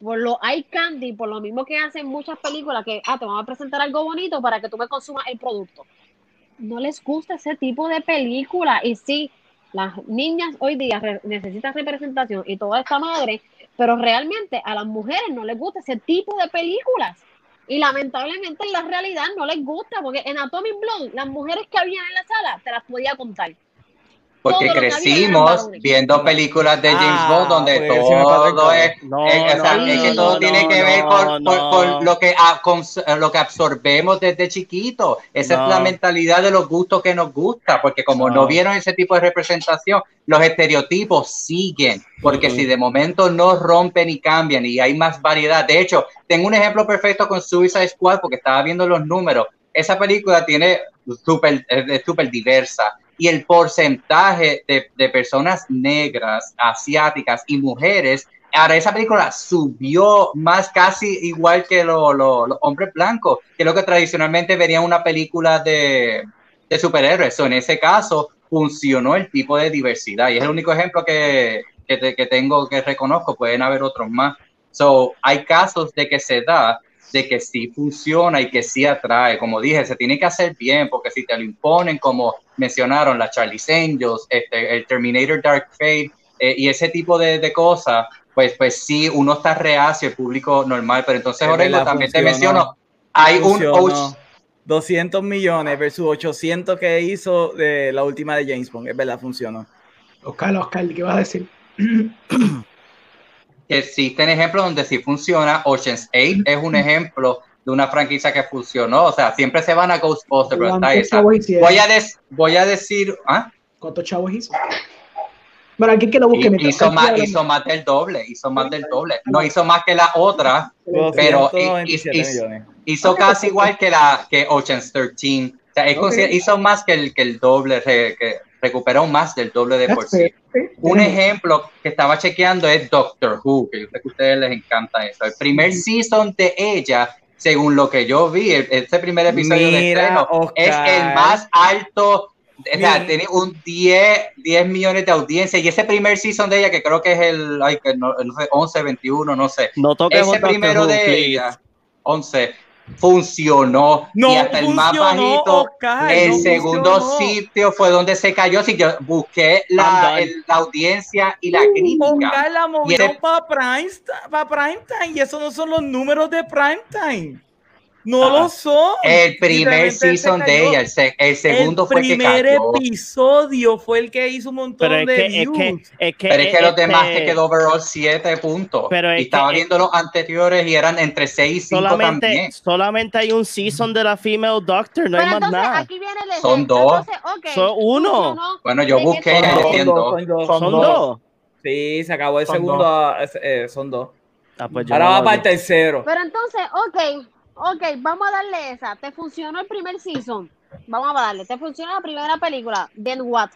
por lo eye candy, por lo mismo que hacen muchas películas, que ah, te van a presentar algo bonito para que tú me consumas el producto. No les gusta ese tipo de película. Y sí, las niñas hoy día necesitan representación y toda esta madre, pero realmente a las mujeres no les gusta ese tipo de películas. Y lamentablemente en la realidad no les gusta, porque en Atomic Blonde, las mujeres que habían en la sala, te las podía contar. Porque todo crecimos viendo películas de James Ah, Bond donde pasa todo es, No, es- o sea, no, es que todo tiene que ver con, con- con lo que a- cons- lo que absorbemos desde chiquito. Esa No. es la mentalidad de los gustos que nos gusta, porque como no, No. vieron ese tipo de representación, los estereotipos siguen, porque Ujú. si de momento no rompen y cambian y hay más variedad. De hecho, tengo un ejemplo perfecto con Suicide Squad porque estaba viendo los números. Esa película tiene súper es súper diversa y el porcentaje de, de personas negras, asiáticas y mujeres, ahora esa película subió más casi igual que lo- lo- los hombres blancos, que lo que tradicionalmente verían una película de, de superhéroes. So, en ese caso funcionó el tipo de diversidad y es el único ejemplo que, que, que tengo que reconozco, pueden haber otros más. So, hay casos de que se da de que sí funciona y que sí atrae. Como dije, se tiene que hacer bien, porque si te lo imponen, como mencionaron, la Charlie's Angels, este, el Terminator Dark Fate eh, y ese tipo de, de cosas, pues, pues sí, uno está reacio, el público normal, pero entonces, verdad, también te menciono, hay un Funcionó. Och- 200 millones versus 800 que hizo de la última de James Bond. Es verdad, funcionó. Oscar, Oscar, ¿qué vas a decir? existen ejemplos donde sí funciona. Ocean's 8 es un ejemplo de una franquicia que funcionó. O sea, siempre se van a Ghostbusters, pero está ¿Cuántos esa. Voy a, des- voy a decir, ¿ah? ¿Cuántos chavos hizo? Bueno, alguien que lo busque. Y- hizo, más, hizo más del doble, hizo más del doble. No hizo más que la otra, Pero, y- 297 y- millones. hizo Ok, casi igual que la que Ocean's 13. O sea, es Ok. consider- hizo más que el, que el doble, que recuperó más del doble de por sí. Un ejemplo que estaba chequeando es Doctor Who, que yo sé que a ustedes les encanta eso. El primer season de ella, según lo que yo vi, este primer episodio de Mira, estreno, Oscar. es el más alto. O sea, tiene un 10, 10 millones de audiencia y ese primer season de ella, que creo que es el ay, que no, no sé, 11, 21, no sé. No toquemos Ese Doctor primero Who, de please. ella, 11, funcionó. No y hasta el más funcionó, bajito, Oscar, el no segundo funcionó. sitio fue donde se cayó. Si yo busqué la, el- la audiencia y la crítica. Oscar la ese- para prime, pa prime time y esos no son los números de prime time. No Ah. lo son. El primer season de ella, el, se- el segundo el fue que primer cayó. episodio fue el que hizo un montón Pero es de que, es views. que, es que, Pero es que los este, demás te quedó overall 7 puntos. Pero es y estaba que- viendo los anteriores y eran entre 6 y 5 solamente, también. solamente hay un season de la Female Doctor, no hay más nada. aquí viene el Son dos. Entonces, Son uno. Bueno, yo de busqué son ya dos. son dos. Son Son dos. dos. Sí, se acabó el Son segundo. ah, eh, son dos. Ah, pues yo Ahora no va para el tercero. Pero entonces, ok, ok, vamos a darle esa. ¿Te funcionó el primer season? Vamos a darle. ¿Te funcionó la primera película? Then what?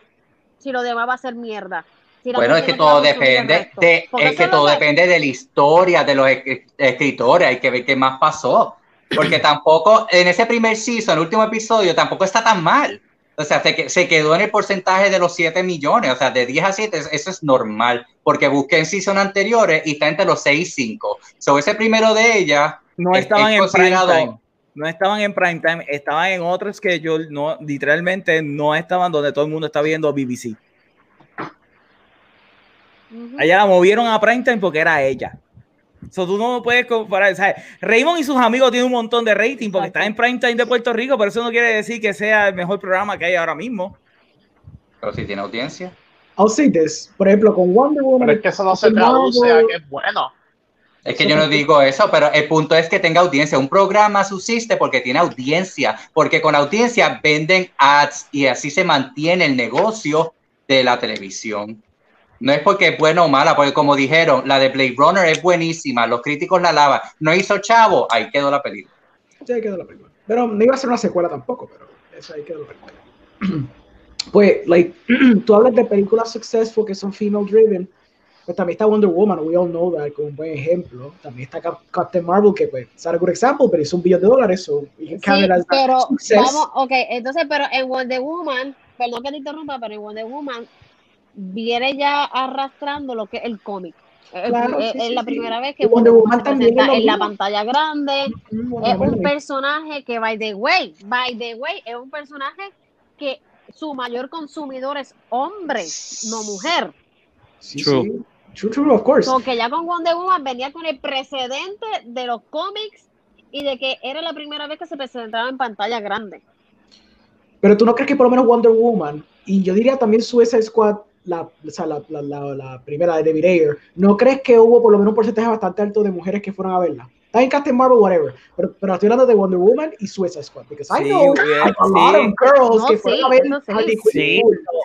Si lo demás va a ser mierda. Si Bueno, es que todo depende de, es que todo que- depende de la historia de los es- escritores. Hay que ver qué más pasó. Porque tampoco, en ese primer season, el último episodio, tampoco está tan mal. O sea, se, que- se quedó en el porcentaje de los 7 millones. O sea, de 10 a 7, es- eso es normal. Porque busqué en season anteriores y está entre los 6 y 5. So, ese primero de ella No es- estaban es en prime time. No estaban en prime time, estaban en otro schedule, no, literalmente no estaban donde todo el mundo está viendo BBC. Allá la movieron a prime time porque era ella. So, tú no puedes comparar, ¿sabes? Raymond y sus amigos tienen un montón de rating porque están en prime time de Puerto Rico, pero eso no quiere decir que sea el mejor programa que hay ahora mismo. Pero si tiene audiencia. I'll say this. Por ejemplo, con Wonder Woman. Pero es que eso no se traduce a que es bueno. Es que yo no digo eso, pero el punto es que tenga audiencia. Un programa subsiste porque tiene audiencia, porque con audiencia venden ads y así se mantiene el negocio de la televisión. No es porque es buena o mala, porque como dijeron, la de Blade Runner es buenísima, los críticos la alaban. No hizo chavo, ahí quedó la película. Sí, ahí quedó la película. Pero no iba a ser una secuela tampoco, pero eso ahí quedó la película. Pues, like, tú hablas de películas successful que son female driven, pues también está Wonder Woman, we all know that, como un buen ejemplo. También está Cap- Captain Marvel, que pues, es a good example, pero hizo un billón de dólares, so Sí, it as pero success. vamos, ok, entonces, pero en Wonder Woman, perdón que te interrumpa, pero en Wonder Woman viene ya arrastrando lo que es el cómic. Es, Claro, es- sí, es sí, la sí. primera vez que Wonder Wonder Woman también en la pantalla grande. Wonder Es un personaje que, by the way, by the way, es un personaje que su mayor consumidor es hombre, no mujer. Sí, True. True, true, of course. Porque ya con Wonder Woman venía con el precedente de los cómics y de que era la primera vez que se presentaba en pantalla grande. Pero tú no crees que por lo menos Wonder Woman y yo diría también Suicide Squad, la, o sea, la, la, la, la primera de David Ayer, ¿no crees que hubo por lo menos un porcentaje bastante alto de mujeres que fueron a verla? Está en Captain Marvel, whatever, pero, pero estoy hablando de Wonder Woman y Suicide Squad, because I Sí, know bien, like, a lot sí. of girls No, que sí, fueron a ver eso sí. Harley Quinn. Sí.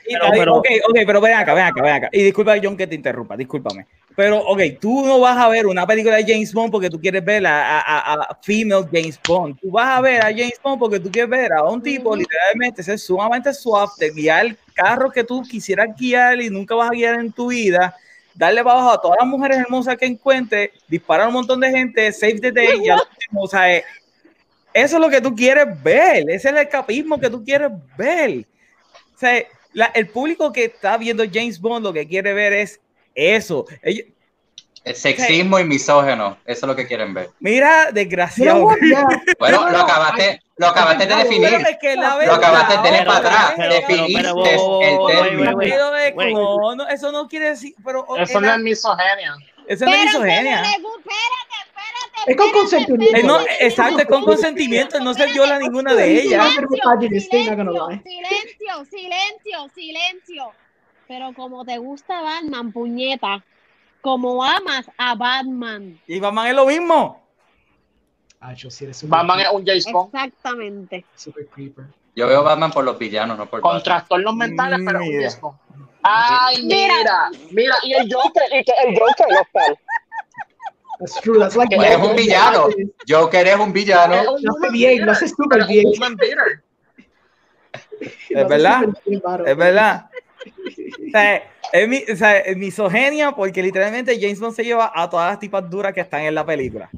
Pero- pero- ok, ok, pero ven acá, ven acá, ven acá. Y disculpa, John, que te interrumpa, discúlpame. Pero, ok, tú no vas a ver una película de James Bond porque tú quieres ver a, a, a- a female James Bond. Tú vas a ver a James Bond porque tú quieres ver a un tipo literalmente ser sumamente suave, de guiar carros que tú quisieras guiar y nunca vas a guiar en tu vida. Darle para abajo a todas las mujeres hermosas que encuentres, disparar a un montón de gente, save the day, ya o sea, eh, eso es lo que tú quieres ver, ese es el escapismo que tú quieres ver. O sea, el público que está viendo James Bond lo que quiere ver es eso. El sexismo y misógeno, eso es lo que quieren ver. mira, desgraciado. Bueno, No, lo no, acabaste, lo acabaste de definir. Pero es que la Lo acabaste de tener para atrás. Definiste el término. eso no quiere decir, pero Eso no es misogenia. eso no es misogenia. Es con consentimiento. Eh, no, exacto, es con consentimiento, no se viola ninguna de ellas. Silencio, silencio, silencio. Pero como te gusta Batman, puñeta, como amas a Batman. Y Batman es lo mismo. Ah, yo sí eres super, Batman es un James Bond Exactamente. super creeper. Yo veo Batman por los villanos, no por con Batman. trastornos mentales, pero es un Bond. Ay, Mira. mira, mira, y el Joker, y que el Joker, Oscar. That's true. That's like Pues es un villano. Joker es un villano. Un Lo hace bien, lo hace súper bien. un. Es verdad, es verdad. O sea, es, mi- o sea, es misogenia porque literalmente James Bond se lleva a todas las tipas duras que están en la película.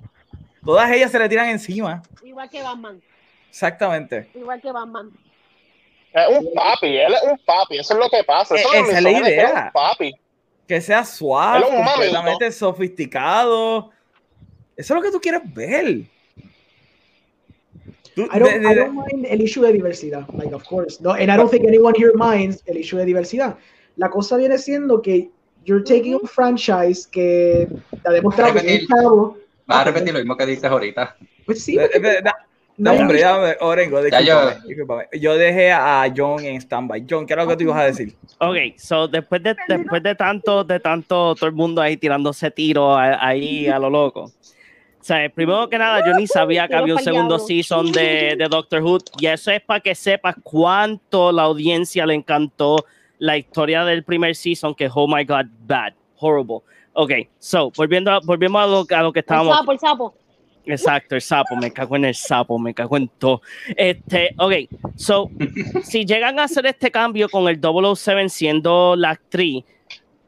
Todas ellas se le tiran encima. Igual que Batman. Exactamente. Igual que Batman. Es un papi, él es un papi, eso es lo que pasa. Eso no esa es la idea. él es un papi. Que sea suave, mami, completamente sofisticado. Eso es lo que tú quieres ver. I don't, I don't mind el issue de diversidad, like of course, no, and I don't think anyone here minds el issue de diversidad. La cosa viene siendo que you're taking un franchise que te ha demostrado que es chavo. Vas a repetir lo mismo que dices ahorita. Pues sí, no hombre, dame, Orengo, discúlpame, discúlpame. Yo dejé a John en standby. John, ¿qué era lo que tú ibas a decir? Ok, so después de, después de tanto, de tanto, todo el mundo ahí tirándose tiros a- ahí a lo loco. O sea, primero que nada, yo ni sabía que había un segundo season de, de Doctor Who. Y eso es para que sepas cuánto la audiencia le encantó la historia del primer season, que oh my god, bad, horrible. Ok, so, volviendo a, volviendo a lo, a lo que El estábamos sapo, el sapo. Exacto, el sapo, me cago en el sapo, me cago en todo. Este, ok, so, si llegan a hacer este cambio con el 007 siendo la actriz,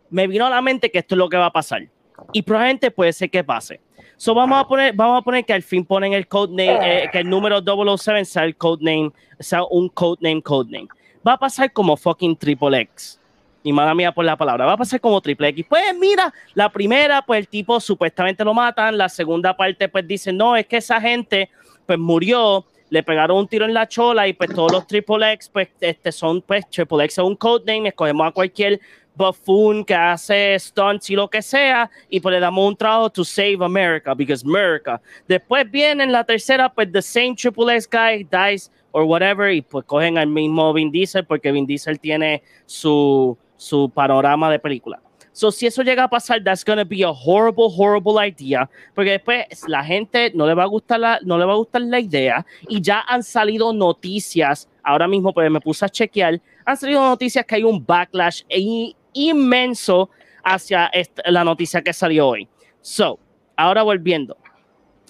me vino a la mente que esto es lo que va a pasar. Y probablemente puede ser que pase. So, vamos a poner, vamos a poner que al fin ponen el codename, eh, que el número 007 sea el codename, sea un codename, codename. Va a pasar como fucking Triple X. Y mala mía por la palabra, va a pasar como Triple X. Pues mira, la primera, pues el tipo supuestamente lo matan. La segunda parte, pues dicen, no, es que esa gente, pues murió, le pegaron un tiro en la chola y pues todos los Triple X, pues este son, pues Triple X es un codename, escogemos a cualquier buffoon que hace stunts y lo que sea y pues le damos un trabajo to save America, because America. Después viene en la tercera, pues the same Triple X guy dies or whatever y pues cogen al mismo Vin Diesel porque Vin Diesel tiene su, su panorama de película. So, si eso llega a pasar, that's gonna be a horrible, horrible idea, porque después la gente no le va a gustar la, no le va a gustar la idea y ya han salido noticias. Ahora mismo, pues me puse a chequear, han salido noticias que hay un backlash i- inmenso hacia esta- la noticia que salió hoy. So, ahora volviendo.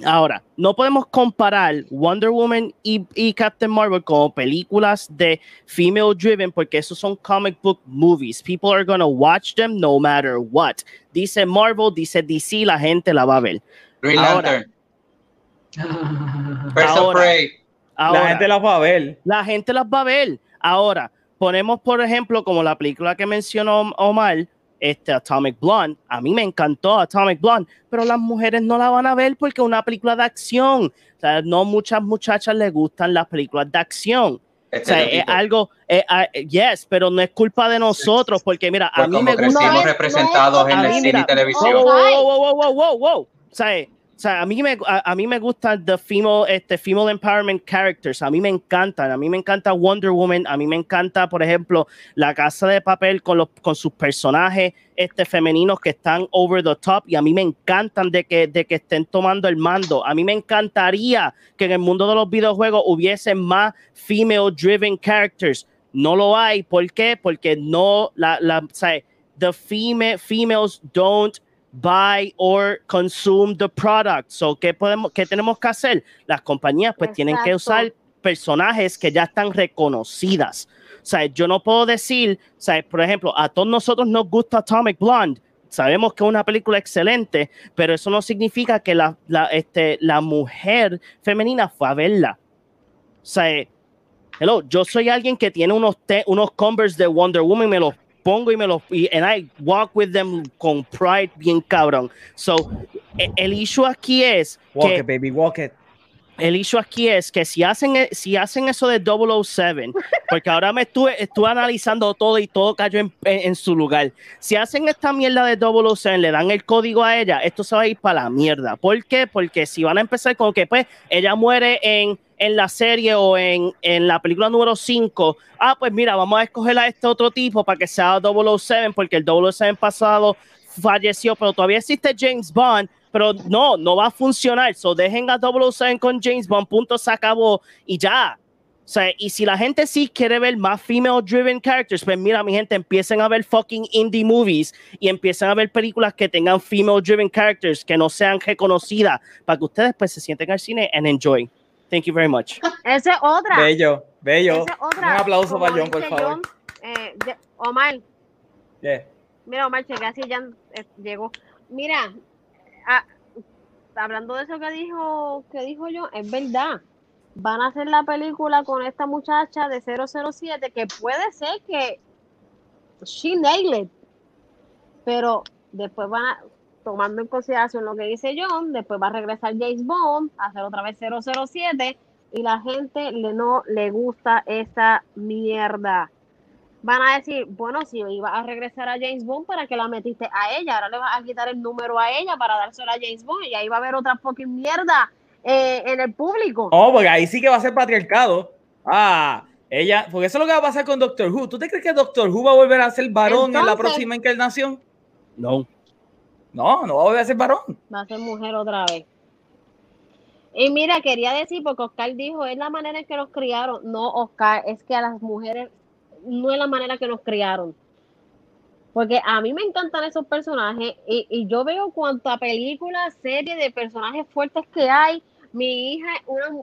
Ahora, no podemos comparar Wonder Woman y, y Captain Marvel como películas de female driven porque esos son comic book movies. People are gonna watch them no matter what. Dice Marvel, dice DC, la gente la va a ver. Green Ahora. Lantern, Ahora. Ahora, la gente la va a ver. la gente las va a ver. Ahora, ponemos por ejemplo como la película que mencionó Omar, este Atomic Blonde. A mí me encantó Atomic Blonde, pero las mujeres no la van a ver porque es una película de acción. O sea, no muchas muchachas les gustan las películas de acción. O sea, es algo, eh, ah, yes, pero no es culpa de nosotros, porque mira, a Pues mí como me gusta. representados no en a el cine y televisión. Wow, wow, wow, wow, wow, wow, wow. O sea, O sea, a mí me, a, a mí me gustan the female, este, female empowerment characters. A mí me encantan. A mí me encanta Wonder Woman. A mí me encanta, por ejemplo, La Casa de Papel con, los, con sus personajes este, femeninos que están over the top. Y a mí me encantan de que, de que estén tomando el mando. A mí me encantaría que en el mundo de los videojuegos hubiesen más female driven characters. No lo hay. ¿Por qué? Porque no, la, la, o sea, the female, females don't buy or consume the product. So, ¿qué, podemos, ¿qué tenemos que hacer? Las compañías pues tienen que Exacto. usar personajes que ya están reconocidas. O sea, yo no puedo decir, o sea, por ejemplo, a todos nosotros nos gusta Atomic Blonde. Sabemos que es una película excelente, pero eso no significa que la, la, este, la mujer femenina fue a verla. O sea, hello, yo soy alguien que tiene unos, te- unos Converse de Wonder Woman y me los pongo y me los y and I walk with them con pride bien cabrón. So, e- el issue aquí es Walk que it, baby, walk it. El issue aquí es que si hacen, e- si hacen eso de 007, porque ahora me estuve, estuve analizando todo y todo cayó en, en- en su lugar. Si hacen esta mierda de 007, le dan el código a ella, esto se va a ir para la mierda. ¿Por qué? Porque si van a empezar con que pues ella muere en, en la serie o en, en la película número 5, ah, pues mira, vamos a escoger a este otro tipo para que sea 007, porque el 007 pasado falleció, pero todavía existe James Bond, pero no, no va a funcionar. So dejen a 007 con James Bond, punto, se acabó y ya. O sea, y si la gente sí quiere ver más female driven characters, pues mira, mi gente, empiecen a ver fucking indie movies y empiecen a ver películas que tengan female driven characters que no sean reconocidas para que ustedes pues se sienten al cine and enjoy. Thank you very much. Esa es otra. Bello, bello. Es otra. Un aplauso Como para John, por favor. John, eh, Omar, Yeah. mira, Omar, chequea si ya eh, llegó. Mira, ah, hablando de eso que dijo, que dijo yo, es verdad. Van a hacer la película con esta muchacha de 007 que puede ser que she nailed it, pero después van a, tomando en consideración lo que dice John, después va a regresar James Bond a hacer otra vez 007 y la gente le no le gusta esa mierda. Van a decir, bueno, si iba a regresar a James Bond, ¿para que la metiste a ella? Ahora le vas a quitar el número a ella para dárselo a James Bond y ahí va a haber otra fucking mierda eh, en el público. Oh, porque ahí sí que va a ser patriarcado. Ah, ella, porque eso es lo que va a pasar con Doctor Who. ¿Tú te crees que Doctor Who va a volver a ser varón en la próxima encarnación? No. No, no va a volver a ser varón. Va a ser mujer otra vez. Y mira, quería decir, porque Oscar dijo, es la manera en que nos criaron. No, Oscar, es que a las mujeres no es la manera que nos criaron. Porque a mí me encantan esos personajes y, y yo veo cuánta película, serie de personajes fuertes que hay. Mi hija es una,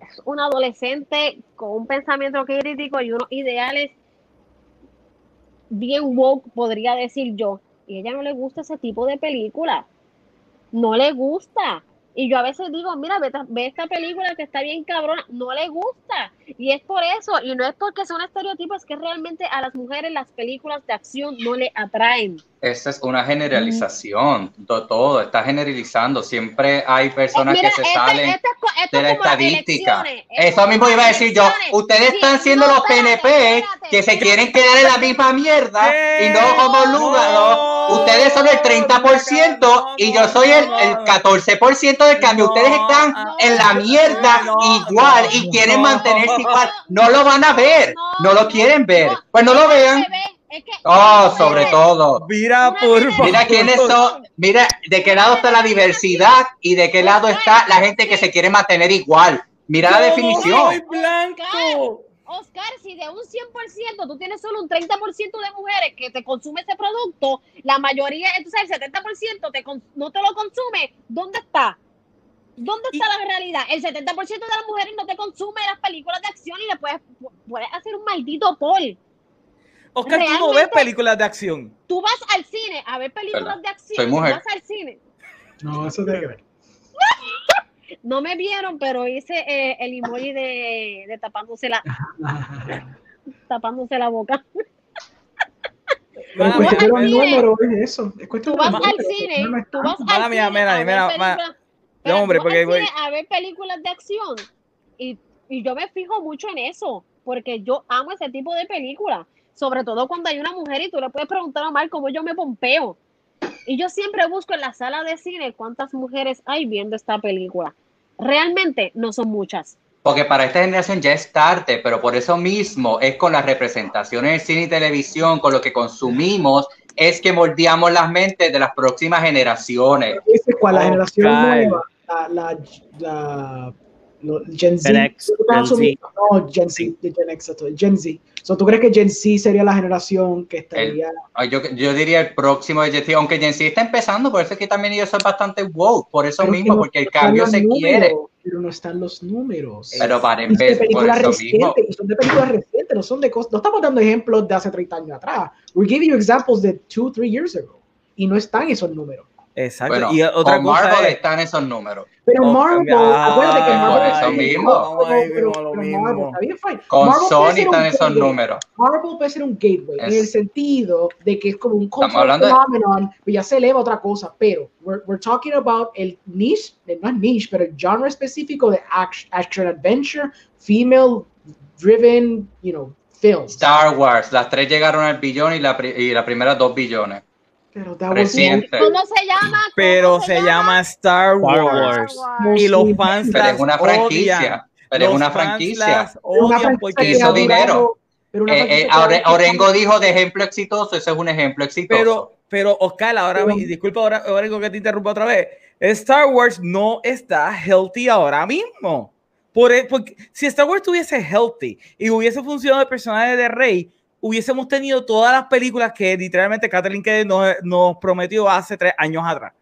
es una adolescente con un pensamiento crítico y unos ideales bien woke, podría decir yo. Y ella no le gusta ese tipo de película. No le gusta. Y yo a veces digo, mira, ve, esta- ve esta película que está bien cabrona. No le gusta. Y es por eso. Y no es porque sea un estereotipo, es que realmente a las mujeres las películas de acción no le atraen. Esa es una generalización, to- todo está generalizando. Siempre hay personas Eh, Mira, que se este- salen este de la estadística. Eso mismo iba a decir yo. Ustedes Sí, están siendo no, los espérate, PNP espérate, que se espérate. quieren quedar en la misma mierda y no como lugar. no. Ustedes son el 30% no, y yo soy el, el no. 14% del cambio. Ustedes están en la mierda igual y quieren mantenerse igual. No lo van a ver, no lo quieren ver. Pues no lo vean. es que- Oh, sobre todo. Mira, por favor. Mira quiénes son, mira de qué lado está la diversidad y de qué lado está la gente que se quiere mantener igual. Mira la Yo definición. soy blanco. Oscar, si de un 100% tú tienes solo un 30% de mujeres que te consume ese producto, la mayoría, entonces el 70% te con- no te lo consume, ¿dónde está? ¿Dónde está la realidad? El 70% de las mujeres no te consume las películas de acción y le puedes, puedes hacer un maldito poll. Oscar, tú no ves Realmente- películas de acción. Tú vas al cine a ver películas Verdad. de acción. Soy mujer. Vas al cine. No, eso te creo. No me vieron, pero hice eh, el emoji de, de tapándose la tapándose la boca. Es al números, es eso. Es Tú vas al cine, no tú vas al mía, cine mira, a ver mira, No, Pero hombre, tú vas porque al voy- cine a ver películas de acción y, y yo me fijo mucho en eso, porque yo amo ese tipo de películas, sobre todo cuando hay una mujer y tú le puedes preguntar a Omar cómo yo me pompeo. Y yo siempre busco en la sala de cine cuántas mujeres hay viendo esta película. Realmente no son muchas. Porque para esta generación ya es tarde, pero por eso mismo es con las representaciones en cine y televisión, con lo que consumimos, es que moldeamos las mentes de las próximas generaciones. Ese cuál, la Oh, generación nueva, la, la, la- lo- Gen Z. Gen X, ¿Tú estás Gen? No, Gen Z, de Gen X, Gen Z. So, ¿Tú crees que Gen Z sería la generación que estaría? Ay, Yo, yo diría el próximo de Gen Z, aunque Gen Z está empezando, por eso es que también ellos son bastante woke, por eso Pero mismo, no porque el cambio se números, quiere. Pero no están los números. Pero para Y son de empezar, por películas eso mismo. y son de películas recientes, no son de cosas. No estamos dando ejemplos de hace 30 años atrás. We're giving you examples de 2, 3 years ago. Y no están esos números. Exacto. Bueno, y otra con cosa Marvel es, están esos números. Pero Oh, Marvel, ah, acuérdate que Marvel eso mismo. Con Sony ser un están esos gateway. números. Marvel puede ser un gateway en Es- el sentido de que es como un cultural hablando de- phenomenon, pero ya se eleva otra cosa. Pero we're, we're talking about el niche, no es niche, pero el genre específico de action, action adventure, female driven, you know, films. Star Wars, las tres llegaron al billón y la, y la primera dos billones. Pero Reciente. ¿Cómo se llama? ¿Cómo pero se llama Star Star Wars. Wars. Y los fans Pero las es una odian. franquicia. Pero es una franquicia. odian porque hizo dinero. pero Eh, eh, Orengo dijo de ejemplo exitoso, ese es un ejemplo exitoso. Pero, pero Oscar, ahora, Pero- mi- disculpa ahora, Orengo, que te interrumpa otra vez. Star Wars no está healthy ahora mismo. Por, e- porque si Star Wars estuviese healthy y hubiese funcionado el personaje de Rey, hubiésemos tenido todas las películas que literalmente Kathleen Kennedy nos, nos prometió hace tres años atrás.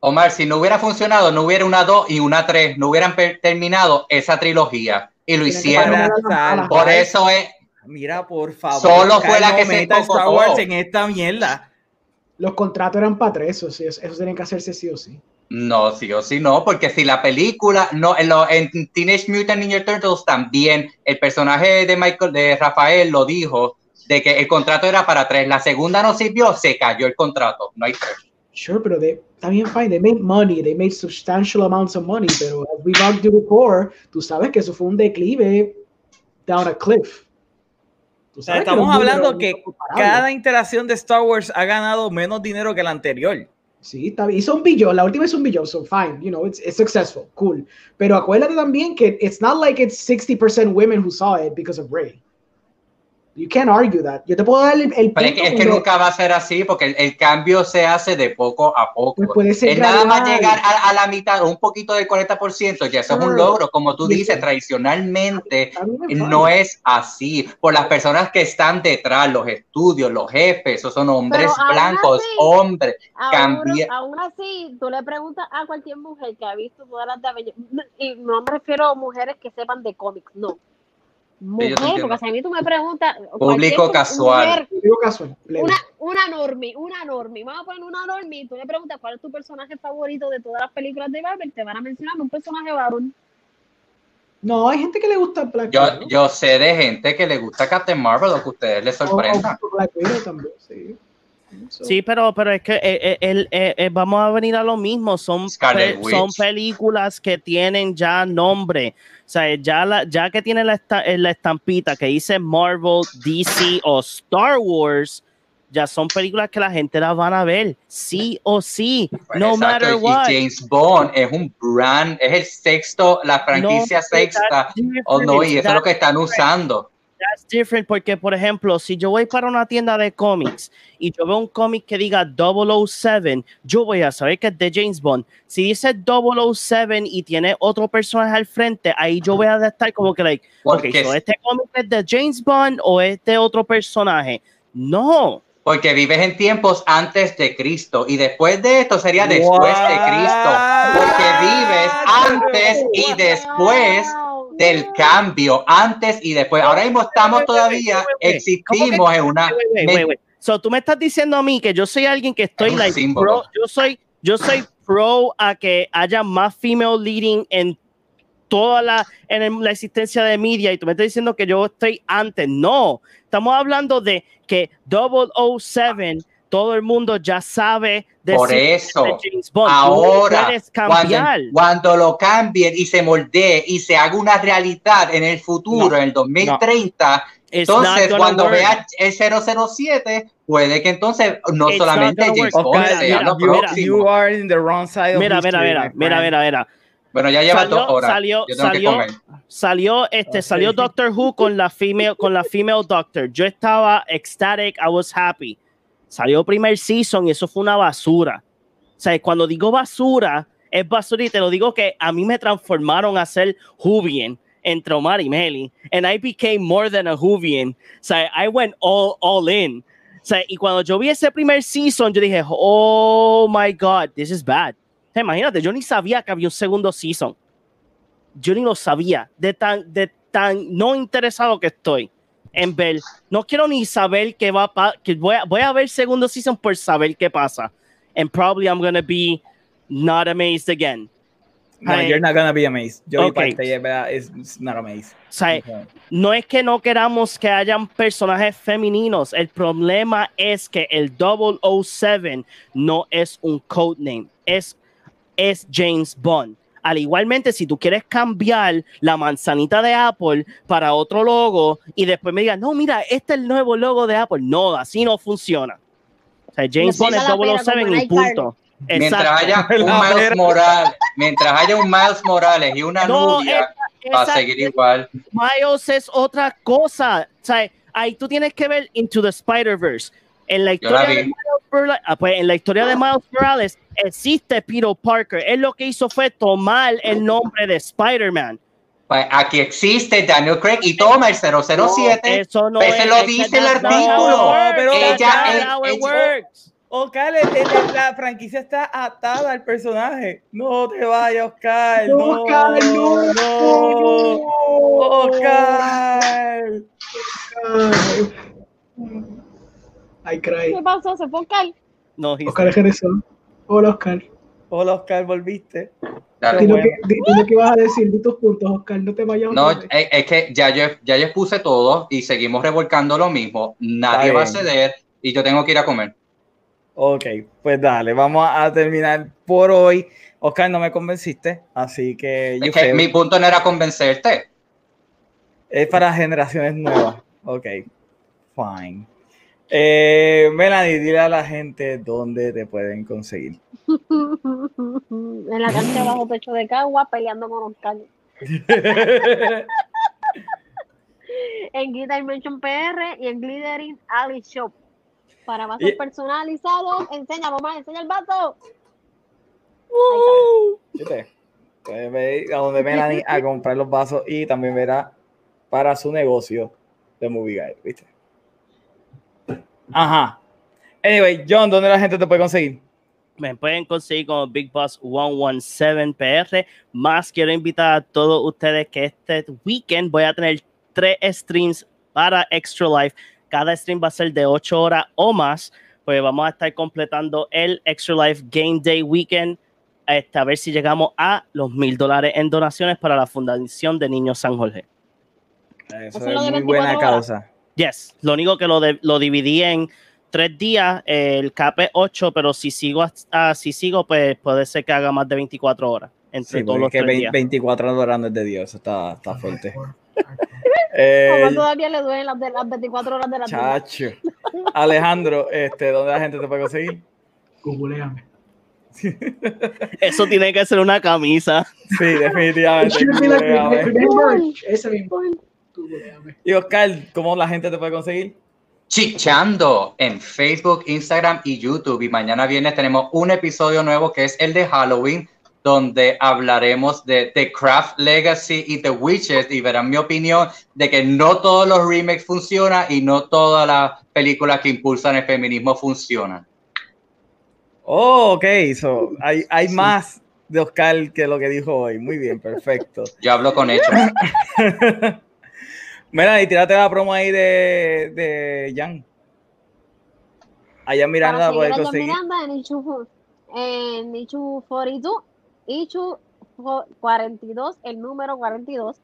Omar, si no hubiera funcionado, no hubiera una 2 y una 3, no hubieran terminado esa trilogía. Y lo hicieron. Por eso es, Mira, por favor. Solo fue la que se meta Star. Wars en esta mierda. Los contratos eran para tres, eso, sí, eso, eso tienen que hacerse sí o sí. no, sí o sí no, porque si la película, no, en, lo- en Teenage Mutant Ninja Turtles también, el personaje de Michael, de Rafael lo dijo, de que el contrato era para tres, la segunda no sirvió, se cayó el contrato, no hay tres. Sure, pero they, está bien fine. They made money, they made substantial amounts of money, pero as we've argued before, tú sabes que eso fue un declive down a cliff. O sea, estamos hablando que son cada interacción de Star Wars ha ganado menos dinero que la anterior. Sí, está bien. Hizo un billón, la última es un billón, so fine, you know, it's, it's successful, cool. Pero acuérdate también que it's not like it's 60% women who saw it because of Ray. You can't argue that. Yo te puedo dar el, el Pero es que, es que nunca va a ser así, porque el, el cambio se hace de poco a poco. Pues puede ser es nada más llegar a, a la mitad o un poquito del 40%, ya eso es un logro. Como tú dices, eso- tradicionalmente no es así. Por las personas que están detrás, los estudios, los jefes, esos son hombres Pero aún blancos, así- hombres. Aún, Cambia- aún así, tú le preguntas a cualquier mujer que ha visto todas las de y no me refiero a mujeres que sepan de cómics, no. Mujer, porque si a mí tú me preguntas. Público casual. mujer, una, una normie, una normie, vamos a poner una normie, tú le preguntas cuál es tu personaje favorito de todas las películas de Marvel, te van a mencionar un personaje varón. No, hay gente que le gusta Black Yo, Widow. yo sé de gente que le gusta Captain Marvel, lo que a ustedes les O- sorprenda. o Black Widow también, sí. So, Sí, pero, pero es que eh, eh, el- eh, eh, vamos a venir a lo mismo. Son, pe- son películas que tienen ya nombre. O sea, ya, la, ya que tiene la, esta- eh, la estampita que dice Marvel, DC o Star Wars, ya son películas que la gente las van a ver. Sí o sí. Pues no exacto, matter y what. James Bond es un brand, es el sexto, la franquicia No, sexta. that's Oh, no, y eso es lo que están usando. That's different porque, por ejemplo, si yo voy para una tienda de cómics y yo veo un cómic que diga 007, yo voy a saber que es de James Bond. Si dice 007 y tiene otro personaje al frente, ahí yo voy a estar como que, like, Porque, so este cómic es de James Bond o este otro personaje. No. porque vives en tiempos antes de Cristo y después de esto sería después de Cristo. Porque vives antes y después del cambio, antes y después. Ahora mismo estamos todavía, existimos en una... So, tú me estás diciendo a mí que yo soy alguien que estoy like símbolo. pro, yo soy yo soy pro a que haya más female leading en toda la en el- la existencia de media y tú me estás diciendo que yo estoy antes. No, estamos hablando de que 007 todo el mundo ya sabe de Por eso, James Bond. No ahora, puedes cuando, cambiar. cuando lo cambien y se moldee y se haga una realidad en el futuro, No, en el 2030, It's not Entonces, cuando work. veas el 007, puede que entonces no It's solamente James. Bond Oscar, sea mira, lo you, mira, próximo. you are in the wrong side of Mira, mira, history, mira, mira, mira, mira. Bueno, ya lleva Salió- dos horas. salió- salió-. Salió, este, Ok. salió Doctor Who con la female, con la female Doctor. Yo estaba ecstatic, I was happy. Salió primer season y eso fue una basura. O sea, cuando digo basura, es basura y te lo digo que a mí me transformaron a ser Juvian entre Omar y Meli. And I became more than a Juvian. O sea, I went all, all in. O sea, y cuando yo vi ese primer season, yo dije, oh my God, this is bad. O sea, imagínate, yo ni sabía que había un segundo season. Yo ni lo sabía. De tan, de tan no interesado que estoy en ver. No quiero ni saber qué va a que voy a, voy a ver segundo season por saber qué pasa. And probably I'm gonna be not amazed again. No, you're not gonna be amazed. Yo vi Ok. parte y es verdad, it's, it's not amazed. O sea, no es que no queramos que hayan personajes femeninos. El problema es que el 007 no es un codename, es, es James Bond. Al igualmente, si tú quieres cambiar la manzanita de Apple para otro logo y después me digas, no, mira, este es el nuevo logo de Apple. No, así no funciona. O sea, James Bond es pega la pera 007 como y punto. Mientras haya Miles. Morales, mientras haya un Miles Morales y una No, Nubia, va a Esa- seguir igual. Miles es otra cosa. O sea, ahí tú tienes que ver Into the Spider-Verse. En la Yo la historia de. Miles Morales, ah, pues, en la historia de Miles Morales existe Peter Parker. Él lo que hizo fue tomar el nombre de Spider-Man. Pues aquí existe Daniel Craig y toma el 007. Eso no Ese es, lo es que dice el artículo. Pero ella-. Oscar, la franquicia está atada al personaje. No te vayas, Oscar. No, No, Oscar, no. no. Oscar. Ay, cray. ¿Qué pasó? ¿Se fue Oscar? No, Oscar regresó. Hola, Oscar. Hola, Oscar, volviste. Dale. Di lo, bueno. que, di, di lo que ibas a decir, di tus puntos, Oscar. No te vayas. No, otra vez. es, es que ya yo, ya yo expuse todo y seguimos revolcando lo mismo. Nadie Está va a ceder y yo tengo que ir a comer. Ok, pues dale, vamos a terminar por hoy. Oscar, no me convenciste, así que, Es que mi punto no era convencerte. es para generaciones nuevas. Ok, fine. Eh, Melanie, dile a la gente dónde te pueden conseguir. en la cancha bajo pecho de cagua peleando con Oscar. En Guitar Dimension PR y en Glittering Alley Shop. Para vasos Y- personalizados, enseña, mamá, enseña el vaso. ¿Viste? Puedes ver a donde Melanie a comprar los vasos y también verá para su negocio de Movie Guide, ¿viste? Ajá. Anyway, John, ¿dónde la gente te puede conseguir? me pueden conseguir como Big Boss 117 PR. Más quiero invitar a todos ustedes que este weekend voy a tener tres streams para Extra Life. Cada stream va a ser de 8 horas o más. Pues vamos a estar completando el Extra Life Game Day Weekend. Este, a ver si llegamos a los mil dólares en donaciones para la Fundación de Niños San Jorge. Eso Eso es muy 24 buena horas. causa. Yes, lo único que lo, de- lo dividí en tres días, el cap es 8, pero si sigo, hasta- si sigo, pues puede ser que haga más de 24 horas entre Sí, todos los es que tres vein- días. 24 horas de Dios, eso está, está fuerte. Eh, todavía le duelen las, de, las 24 horas de la chacho. Alejandro, este, ¿dónde la gente te puede conseguir? Googleame. Eso tiene que ser una camisa. Sí, definitivamente. Ese mismo. Y Oscar, ¿cómo la gente te puede conseguir? Chichando en Facebook, Instagram y YouTube. Y mañana viernes tenemos un episodio nuevo que es el de Halloween, donde hablaremos de The Craft Legacy y The Witches y verán mi opinión de que no todos los remakes funcionan y no todas las películas que impulsan el feminismo funcionan. Oh, ok, so, hay, hay más de Oscar que lo que dijo hoy. Muy bien, perfecto. Yo hablo con hechos. Mira, y tírate la promo ahí de, de Jan. Allá Miranda la Para puedes conseguir. Miranda en Ichu, en Ichu 42, Ichu 42, el número 42.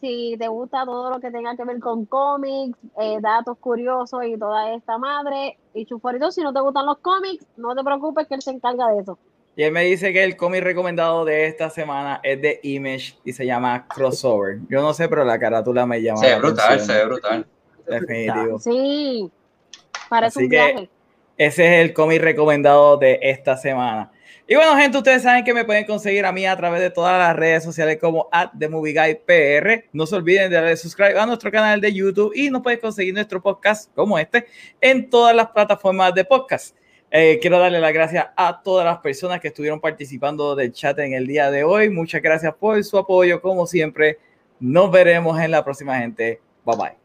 Si te gusta todo lo que tenga que ver con cómics, eh, datos curiosos y toda esta madre, Ichu 42, si no te gustan los cómics, no te preocupes que él se encarga de eso. Y él me dice que el cómic recomendado de esta semana es de Image y se llama Crossover. Yo no sé, pero la carátula me llama. Se ve brutal, atención. se ve brutal. Definitivo. Sí, parece Así un que- viaje. Ese es el cómic recomendado de esta semana. Y bueno, gente, ustedes saben que me pueden conseguir a mí a través de todas las redes sociales como at The Movie Guy PR. No se olviden de darle subscribe a nuestro canal de YouTube y nos pueden conseguir nuestro podcast como este en todas las plataformas de podcast. Eh, quiero darle las gracias a todas las personas que estuvieron participando del chat en el día de hoy. Muchas gracias por su apoyo, como siempre. Nos veremos en la próxima, gente. Bye bye.